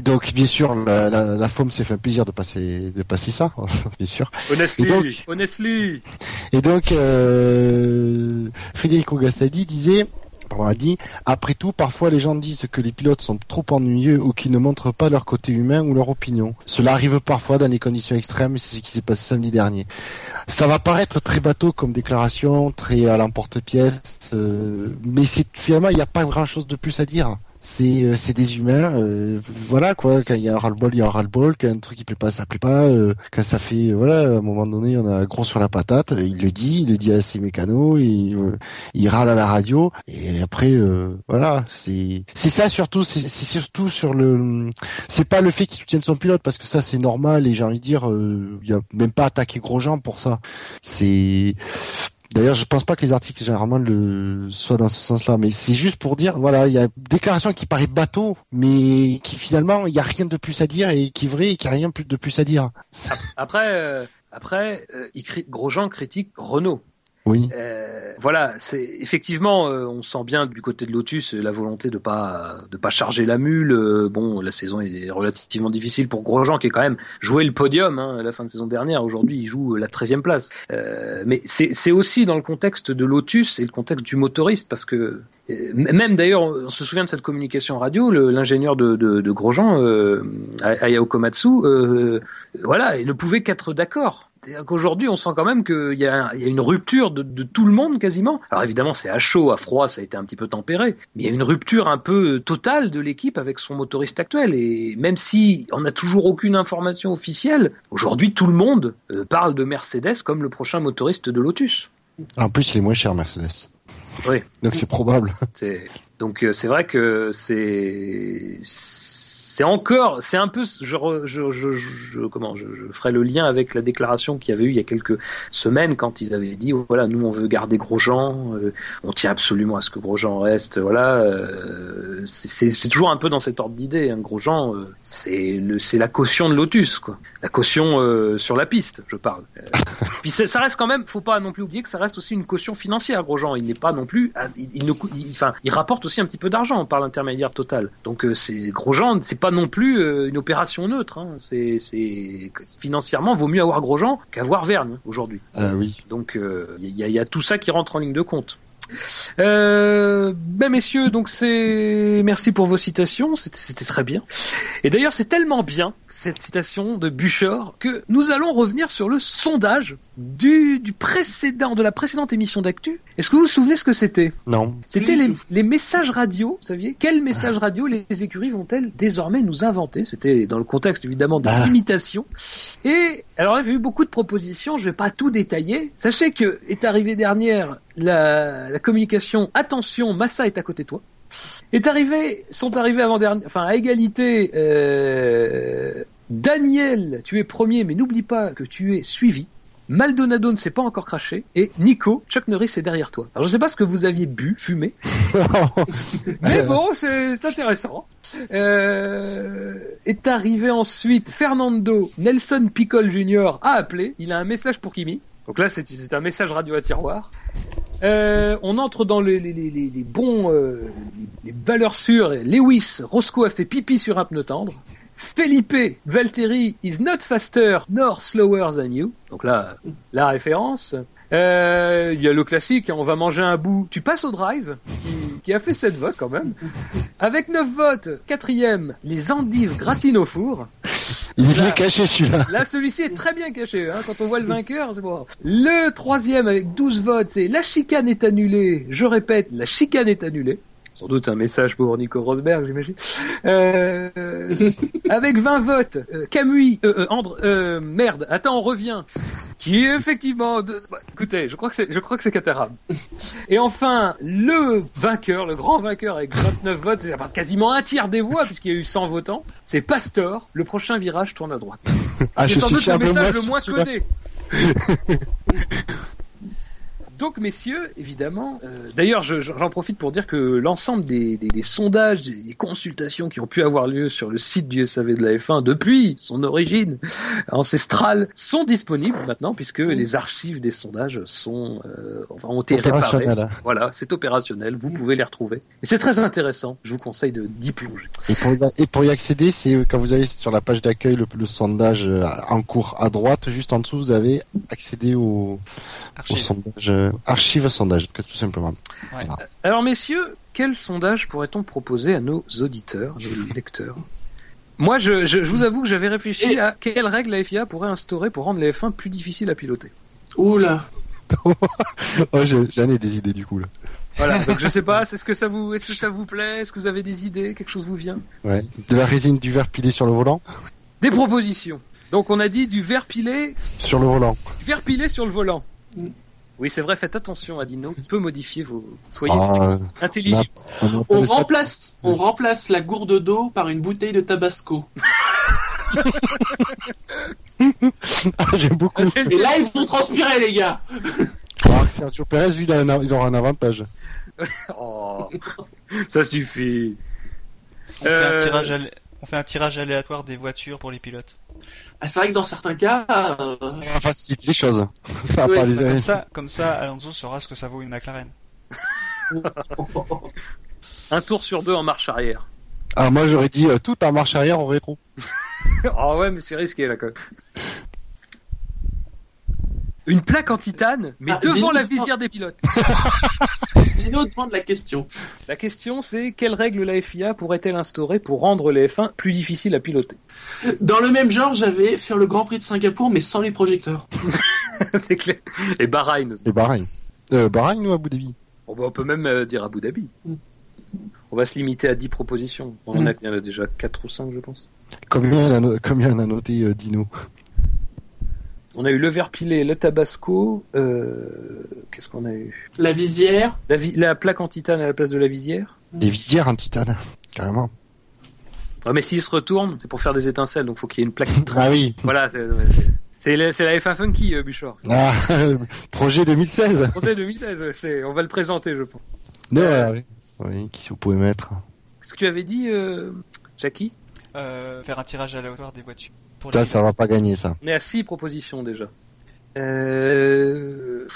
donc bien sûr la, la, la FOM s'est fait un plaisir de passer de passer ça bien sûr Honestly, Et donc- honestly. et donc, euh, Federico Gastaldi disait, après tout, parfois les gens disent que les pilotes sont trop ennuyeux ou qu'ils ne montrent pas leur côté humain ou leur opinion. Cela arrive parfois dans les conditions extrêmes c'est ce qui s'est passé samedi dernier. Ça va paraître très bateau comme déclaration, très à l'emporte-pièce, euh, mais c'est finalement il n'y a pas grand-chose de plus à dire. C'est euh, c'est des humains, euh, voilà quoi. Quand il y a un ras-le-bol, il y a un ras-le-bol. Quand un truc qui plaît pas, ça plaît pas. euh, quand ça fait, voilà, à un moment donné, on a gros sur la patate. euh, Il le dit, il le dit à ses mécanos, il, euh, il râle à la radio. Et après, euh, voilà, c'est c'est ça surtout. C'est surtout sur le, c'est pas le fait qu'il soutienne son pilote parce que ça c'est normal et j'ai envie de dire, euh, il y a même pas attaqué Grosjean pour ça. C'est D'ailleurs, je pense pas que les articles généralement le soient dans ce sens-là, mais c'est juste pour dire, voilà, il y a une déclaration qui paraît bateau, mais qui finalement il y a rien de plus à dire et qui est vrai et qui a rien de plus à dire. Après, euh, après, euh, Grosjean critique Renault. Oui. Euh, voilà, c'est effectivement, euh, on sent bien du côté de Lotus euh, la volonté de pas de pas charger la mule. Euh, bon, la saison est relativement difficile pour Grosjean qui est quand même joué le podium hein, à la fin de saison dernière. Aujourd'hui, il joue la 13e place. Euh, mais c'est aussi dans le contexte de Lotus et le contexte du motoriste parce que euh, même d'ailleurs, on se souvient de cette communication radio, l'ingénieur de, de, de Grosjean, euh, Ayao Komatsu, euh, voilà, il ne pouvait qu'être d'accord. C'est-à-dire qu'aujourd'hui, on sent quand même qu'il y, a y une rupture de, de tout le monde quasiment. Alors évidemment, c'est à chaud, à froid, ça a été un petit peu tempéré, mais il y a une rupture un peu totale de l'équipe avec son motoriste actuel. Et même si on n'a toujours aucune information officielle, aujourd'hui, tout le monde euh, parle de Mercedes comme le prochain motoriste de Lotus. En plus, il est moins cher Mercedes. Oui. Donc c'est probable. Donc euh, c'est vrai que c'est c'est encore c'est un peu je, je, je, je- comment je, ferai le lien avec la déclaration qu'il y avait eu il y a quelques semaines quand ils avaient dit voilà nous on veut garder Grosjean euh, on tient absolument à ce que Grosjean reste voilà euh, c'est- toujours un peu dans cet ordre d'idée hein, Grosjean euh, c'est c'est la caution de Lotus quoi. La caution euh, sur la piste je parle. Euh, puis ça reste quand même faut pas non plus oublier que ça reste aussi une caution financière Grosjean. Il n'est pas non plus il, ne il- enfin il rapporte aussi un petit peu d'argent par l'intermédiaire total. Donc c'est Grosjean c'est pas non plus euh, une opération neutre hein. c'est c'est financièrement vaut mieux avoir Grosjean qu'avoir Vergne aujourd'hui Euh, oui. donc euh, il y, a- il y a tout ça qui rentre en ligne de compte. Euh, ben messieurs, donc c'est merci pour vos citations, c'était c'était très bien. Et d'ailleurs, c'est tellement bien cette citation de Buchor que nous allons revenir sur le sondage du, du précédent de la précédente émission d'actu. Est-ce que vous vous souvenez ce que c'était? Non. C'était les, les messages radio, vous saviez? Quels messages radio les, les écuries vont-elles désormais nous inventer? C'était dans le contexte évidemment des Ah. imitations. Et alors il y avait eu beaucoup de propositions, je vais pas tout détailler. Sachez que est arrivée dernière la, la communication attention, Massa est à côté de toi. Est arrivé, sont arrivés avant dernier, enfin à égalité. Euh, Daniel, tu es premier, mais n'oublie pas que tu es suivi. Maldonado ne s'est pas encore craché et Nico, Chuck Norris est derrière toi. Alors je sais pas ce que vous aviez bu, fumé, mais bon, c'est intéressant. Euh, est arrivé ensuite Fernando Nelson Pickle Jr. a appelé. Il a un message pour Kimi. Donc là, c'est un message radio à tiroir. Euh, on entre dans les, les, les, les- les bons, euh, les valeurs sûres. Lewis, Roscoe a fait pipi sur un pneu tendre. Felipe Valtteri is not faster nor slower than you. Donc là, la référence. Euh, Il y a le classique, hein, on va manger un bout. Tu passes au drive, qui, qui a fait 7 votes quand même. Avec 9 votes, quatrième, les endives gratines au four. Il est bien caché celui-là. Là, celui-ci est très bien caché. Hein. Quand on voit le vainqueur, c'est bon. Le troisième avec 12 votes, c'est la chicane est annulée. Je répète, la chicane est annulée. Sans doute un message pour Nico Rosberg, j'imagine. Euh, avec 20 votes, euh, Camus, euh, euh, Andre, euh, merde, attends, on revient. qui est effectivement. De... bah, écoutez, je crois que c'est, je crois que c'est Caterham. Et enfin, le vainqueur, le grand vainqueur avec 29 votes, c'est quasiment un tiers des voix puisqu'il y a eu 100 votants. C'est Pastor. Le prochain virage tourne à droite. Ah, c'est sans doute le message le moins codé. Donc, messieurs, évidemment, euh, d'ailleurs, je- j'en profite pour dire que l'ensemble des, des- des sondages, des, des consultations qui ont pu avoir lieu sur le site du SAV de la F1 depuis son origine ancestrale sont disponibles maintenant, puisque les archives des sondages sont, euh, enfin, ont été réparées. Opérationnel. Voilà, c'est opérationnel, vous pouvez les retrouver. Et c'est très intéressant, je vous conseille de- d'y plonger. Et pour, y- et pour y accéder, c'est euh, quand vous allez sur la page d'accueil, le, le sondage euh, en cours à droite, juste en dessous, vous avez accédé au, au sondage, euh, archive sondage, tout simplement. Alors messieurs, quel sondage pourrait-on proposer à nos auditeurs, à nos lecteurs? Moi, je, je, je vous avoue que j'avais réfléchi Et- à quelles règles la FIA pourrait instaurer pour rendre les F1 plus difficiles à piloter. Oula. oh, j'ai- j'en ai des idées du coup là. Voilà, donc je sais pas, est-ce que ça vous, est-ce que ça vous plaît, est-ce que vous avez des idées, quelque chose vous vient? Ouais. De la résine du verre pilé sur le volant, Des propositions. Donc on a dit du verre pilé, sur le volant. du verre pilé sur le volant. Oui, c'est vrai, faites attention, Adino, il peut modifier vos... Soyez Ah, intelligents. on remplace, on remplace la gourde d'eau par une bouteille de tabasco. Ah, j'aime beaucoup. Ah, Et là, ils vont transpirer, les gars. Alors que Sergio Perez, lui, il, a un- il aura un avantage. Oh, ça suffit. On, fait Euh, un tirage alé- on fait un tirage aléatoire des voitures pour les pilotes. Ah, c'est vrai que dans certains cas, euh, Ça va faciliter les choses. Ça va Oui, pas Comme ça, comme ça, Alonso saura ce que ça vaut une McLaren. Un tour sur deux en marche arrière. Ah, moi, j'aurais dit euh, tout en marche arrière au rétro. Ah ouais, mais c'est risqué là quand même. Une plaque en titane, mais Ah, devant la visière des pilotes. Dino demande la question. La question c'est quelle règle la FIA pourrait-elle instaurer pour rendre les F1 plus difficiles à piloter? Dans le même genre, j'avais faire le Grand Prix de Singapour, mais sans les projecteurs. C'est clair. Et Bahreïn aussi. Et Bahreïn. Euh, Bahreïn ou Abu Dhabi? Bah, on peut même euh, dire Abu Dhabi. Mm. On va se limiter à 10 propositions. On en Mm. a, il y en a déjà 4 ou 5 je pense. Combien, a on a noté euh, Dino On a eu le verre pilé, le tabasco, euh... qu'est-ce qu'on a eu? La visière. la, vi- la plaque en titane à la place de la visière Des visières en titane, carrément. Ouais, mais s'il se retourne, c'est pour faire des étincelles, donc faut qu'il y ait une plaque qui Ah oui. Voilà, c'est la, c'est la F1 Funky, euh, Bouchard. Ah, projet 2016. Conseil 2016, ouais, c'est- on va le présenter, je pense. Non, Euh. voilà, oui. Oui, qui vous pouvez mettre. Qu'est-ce que tu avais dit, euh, Jackie? Euh, faire un tirage aléatoire des voitures. Pour Ça, les ça va pas gagner, ça. On est à 6 propositions déjà. Euh...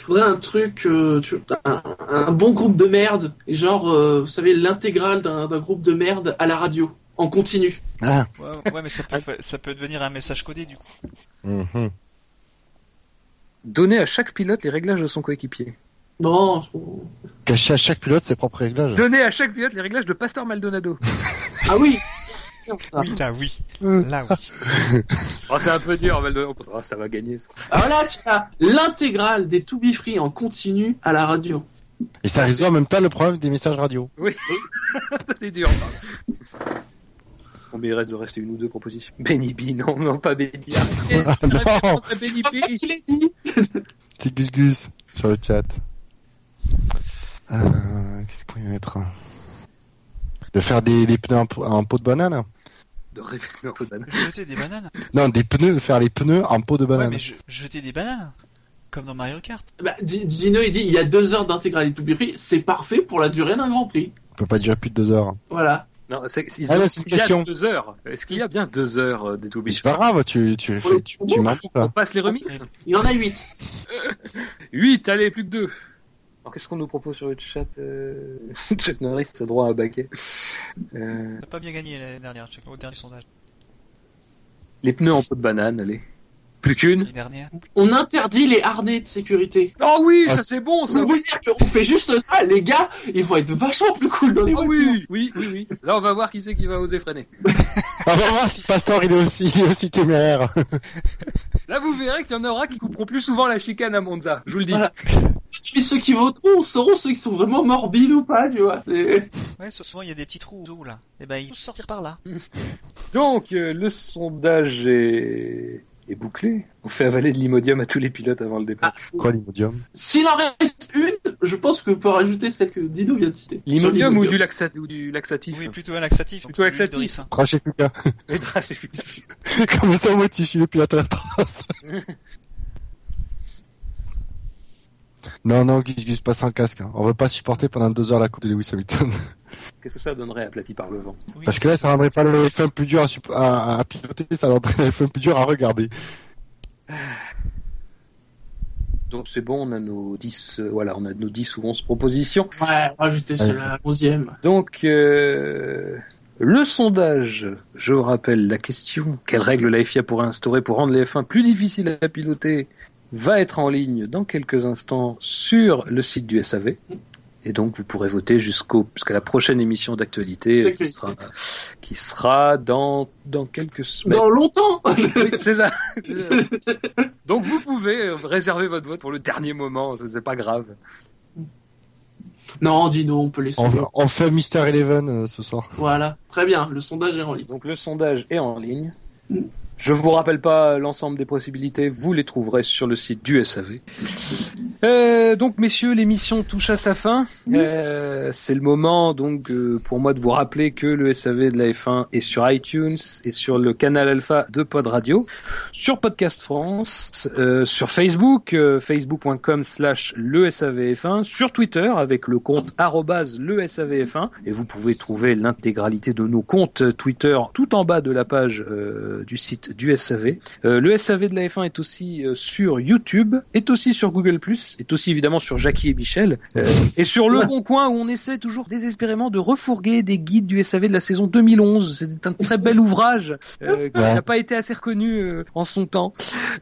Je voudrais un truc, euh, tu- un, un bon groupe de merde. Et Genre, euh, vous savez, l'intégrale d'un groupe de merde à la radio. En continu. Ah. Ouais, ouais, mais ça peut, ça peut devenir un message codé du coup. mhm. Donner à chaque pilote les réglages de son coéquipier. Non, Cacher à chaque pilote ses propres réglages. Donner à chaque pilote les réglages de Pasteur Maldonado. Ah oui ça. Oui, là oui. Mm. Là oui. Oh, c'est un peu dur, Maldonado. Oh, ça va gagner. Ça, Alors là, tu as l'intégrale des To Be Free en continu à la radio. Et ça résout en même temps le problème des messages radio. Ça, c'est dur. pardon. Combien il reste de rester une ou deux propositions Benny B, non, non, pas Benny B. Ah, non. C'est Gus Gus sur le chat. Euh, Qu'est-ce qu'on va mettre De faire des, des pneus en, pot- en pot de banane De un peu de banane. Jeter des bananes. Non, des pneus, de faire les pneus en pot de Ouais, banane. mais je- jeter des bananes. Comme dans Mario Kart. bah, Di- Dino, il dit il y a deux heures d'intégrale des To Be Free. C'est parfait pour la durée d'un Grand Prix. On peut pas durer plus de deux heures. Voilà. Non, c'est, Ah une il y a question. deux heures. Est-ce qu'il y a bien deux heures euh, des Toubies c'est pas grave, tu, tu, fais, tu, tu m'as On passe les remixes Il y en a huit. 8, allez, plus que deux. Alors qu'est-ce qu'on nous propose sur le chat euh... Chuck Norris a droit à un baquet. Euh, T'as pas bien gagné l'année dernière, check, au dernier sondage. les pneus en peau de banane, allez. Plus qu'une. On interdit les harnais de sécurité. Oh oui, Ah. ça c'est bon, Ça ça. veut dire qu'on fait juste ça, les gars, ils vont être vachement plus cool dans les Oh voitures. oui, oui, oui, oui. Là, on va voir qui c'est qui va oser freiner. On va voir si Pastor il est aussi, il est aussi téméraire. Là, vous verrez qu'il y en aura qui couperont plus souvent la chicane à Monza. Je vous le dis. Voilà. Et ceux qui voteront seront ceux qui sont vraiment morbides ou pas, tu vois. Ouais, souvent il y a des petits trous d'eau là. Et ben ils vont sortir par là. Donc, euh, le sondage est est bouclée. On fait avaler de l'imodium à tous les pilotes avant le départ. Quoi l'imodium? S'il en reste une, je pense que peut rajouter celle que Dino vient de citer. L'imodium ou du, laxa- ou du laxatif Oui, plutôt un laxatif. Plutôt de laxatif. ricin. Trash et Fuka. Comme ça, moi, tu suis le pilote à la trace. Non, non, Gus Gus, pas sans casque. hein. On veut pas supporter pendant deux heures la coupe de Lewis Hamilton. Qu'est-ce que ça donnerait aplati par le vent? Oui. Parce que là, ça rendrait pas le F1 plus dur à, sup- à, à piloter, ça rendrait le F1 plus dur à regarder. Donc c'est bon, on a nos 10, euh, voilà, on a nos 10 ou 11 propositions. Ouais, rajouter Ouais. celle-là, onzième. Donc, euh, le sondage, je vous rappelle la question, quelle règle la FIA pourrait instaurer pour rendre les F1 plus difficiles à piloter, va être en ligne dans quelques instants sur le site du SAV. Et donc, vous pourrez voter jusqu'au, jusqu'à la prochaine émission d'actualité, euh, qui sera, qui sera dans, dans quelques semaines. Dans longtemps Oui, c'est ça. Donc, vous pouvez euh, réserver votre vote pour le dernier moment, c'est pas grave. Non, Dino, on peut laisser. On, on fait Mister Eleven euh, ce soir. Voilà, très bien, le sondage est en ligne. Donc le sondage est en ligne. Mm. Je vous rappelle pas l'ensemble des possibilités, vous les trouverez sur le site du SAV. Euh, donc messieurs, l'émission touche à sa fin. Euh, c'est le moment donc euh, pour moi de vous rappeler que le SAV de la F1 est sur iTunes et sur le canal Alpha de Pod Radio, sur Podcast France, sur Facebook, facebook.com slash le SAVF1, sur Twitter avec le compte arrobase le SAVF1 et vous pouvez trouver l'intégralité de nos comptes Twitter tout en bas de la page du site du SAV. Euh, le SAV de la F1 est aussi euh, sur YouTube, est aussi sur Google+, est aussi évidemment sur Jackie et Michel, euh, et sur Le Bon Coin où on essaie toujours désespérément de refourguer des guides du SAV de la saison 2011. C'est un très bel ouvrage euh, qui n'a pas été assez reconnu euh, en son temps.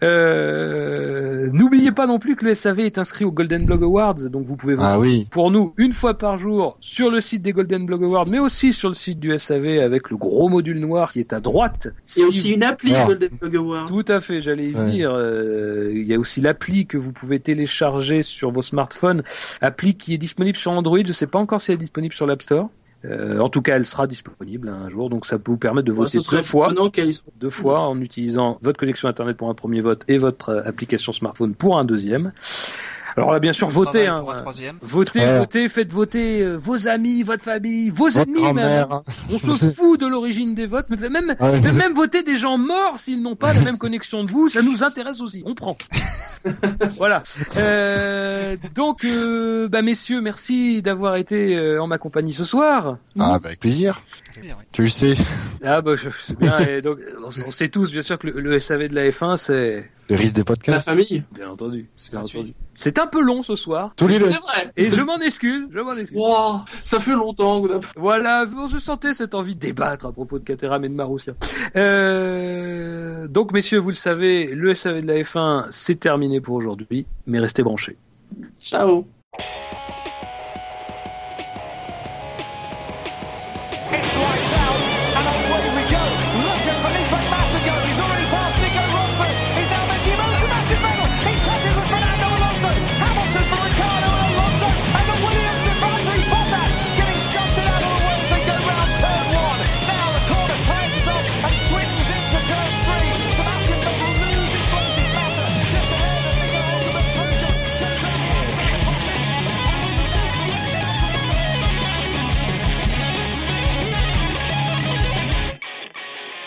Euh, N'oubliez pas non plus que le SAV est inscrit aux Golden Blog Awards, donc vous pouvez voter Ah oui. pour nous une fois par jour sur le site des Golden Blog Awards, mais aussi sur le site du SAV avec le gros module noir qui est à droite. Il y a Si aussi une appli Golden Bug Award. tout à fait, j'allais y Ouais. venir. Euh, il y a aussi l'appli que vous pouvez télécharger sur vos smartphones, appli qui est disponible sur Android. Je sais pas encore si elle est disponible sur l'App Store. Euh, en tout cas, elle sera disponible un jour, donc ça peut vous permettre de voter deux fois, deux fois en utilisant votre connexion internet pour un premier vote et votre application smartphone pour un deuxième. Alors là, bien sûr, votez. Hein. Votez, Ouais. votez, faites voter euh, vos amis, votre famille, vos Votre ennemis même. On se fout de l'origine des votes, mais faites même, Ouais. faites même voter des gens morts s'ils n'ont pas la même connexion de vous, ça nous intéresse aussi. On prend. voilà. Euh, donc, euh, bah messieurs, merci d'avoir été euh, en ma compagnie ce soir. Ah, bah, avec plaisir. Tu le sais, Ah bah je je sais bien. et donc, on, on sait tous bien sûr que le, le SAV de la F1, c'est le risque des La podcasts. famille. bien entendu, C'est bien gratuit. entendu. C'est un peu long ce soir. Tous les C'est vrai. Et je m'en excuse, je m'en excuse. Wow, ça fait longtemps qu'on a Voilà, on se sentait cette envie de débattre à propos de Caterham et de Marussia. Euh, donc, messieurs, vous le savez, le SAV de la F1, c'est terminé pour aujourd'hui, mais restez branchés. Ciao.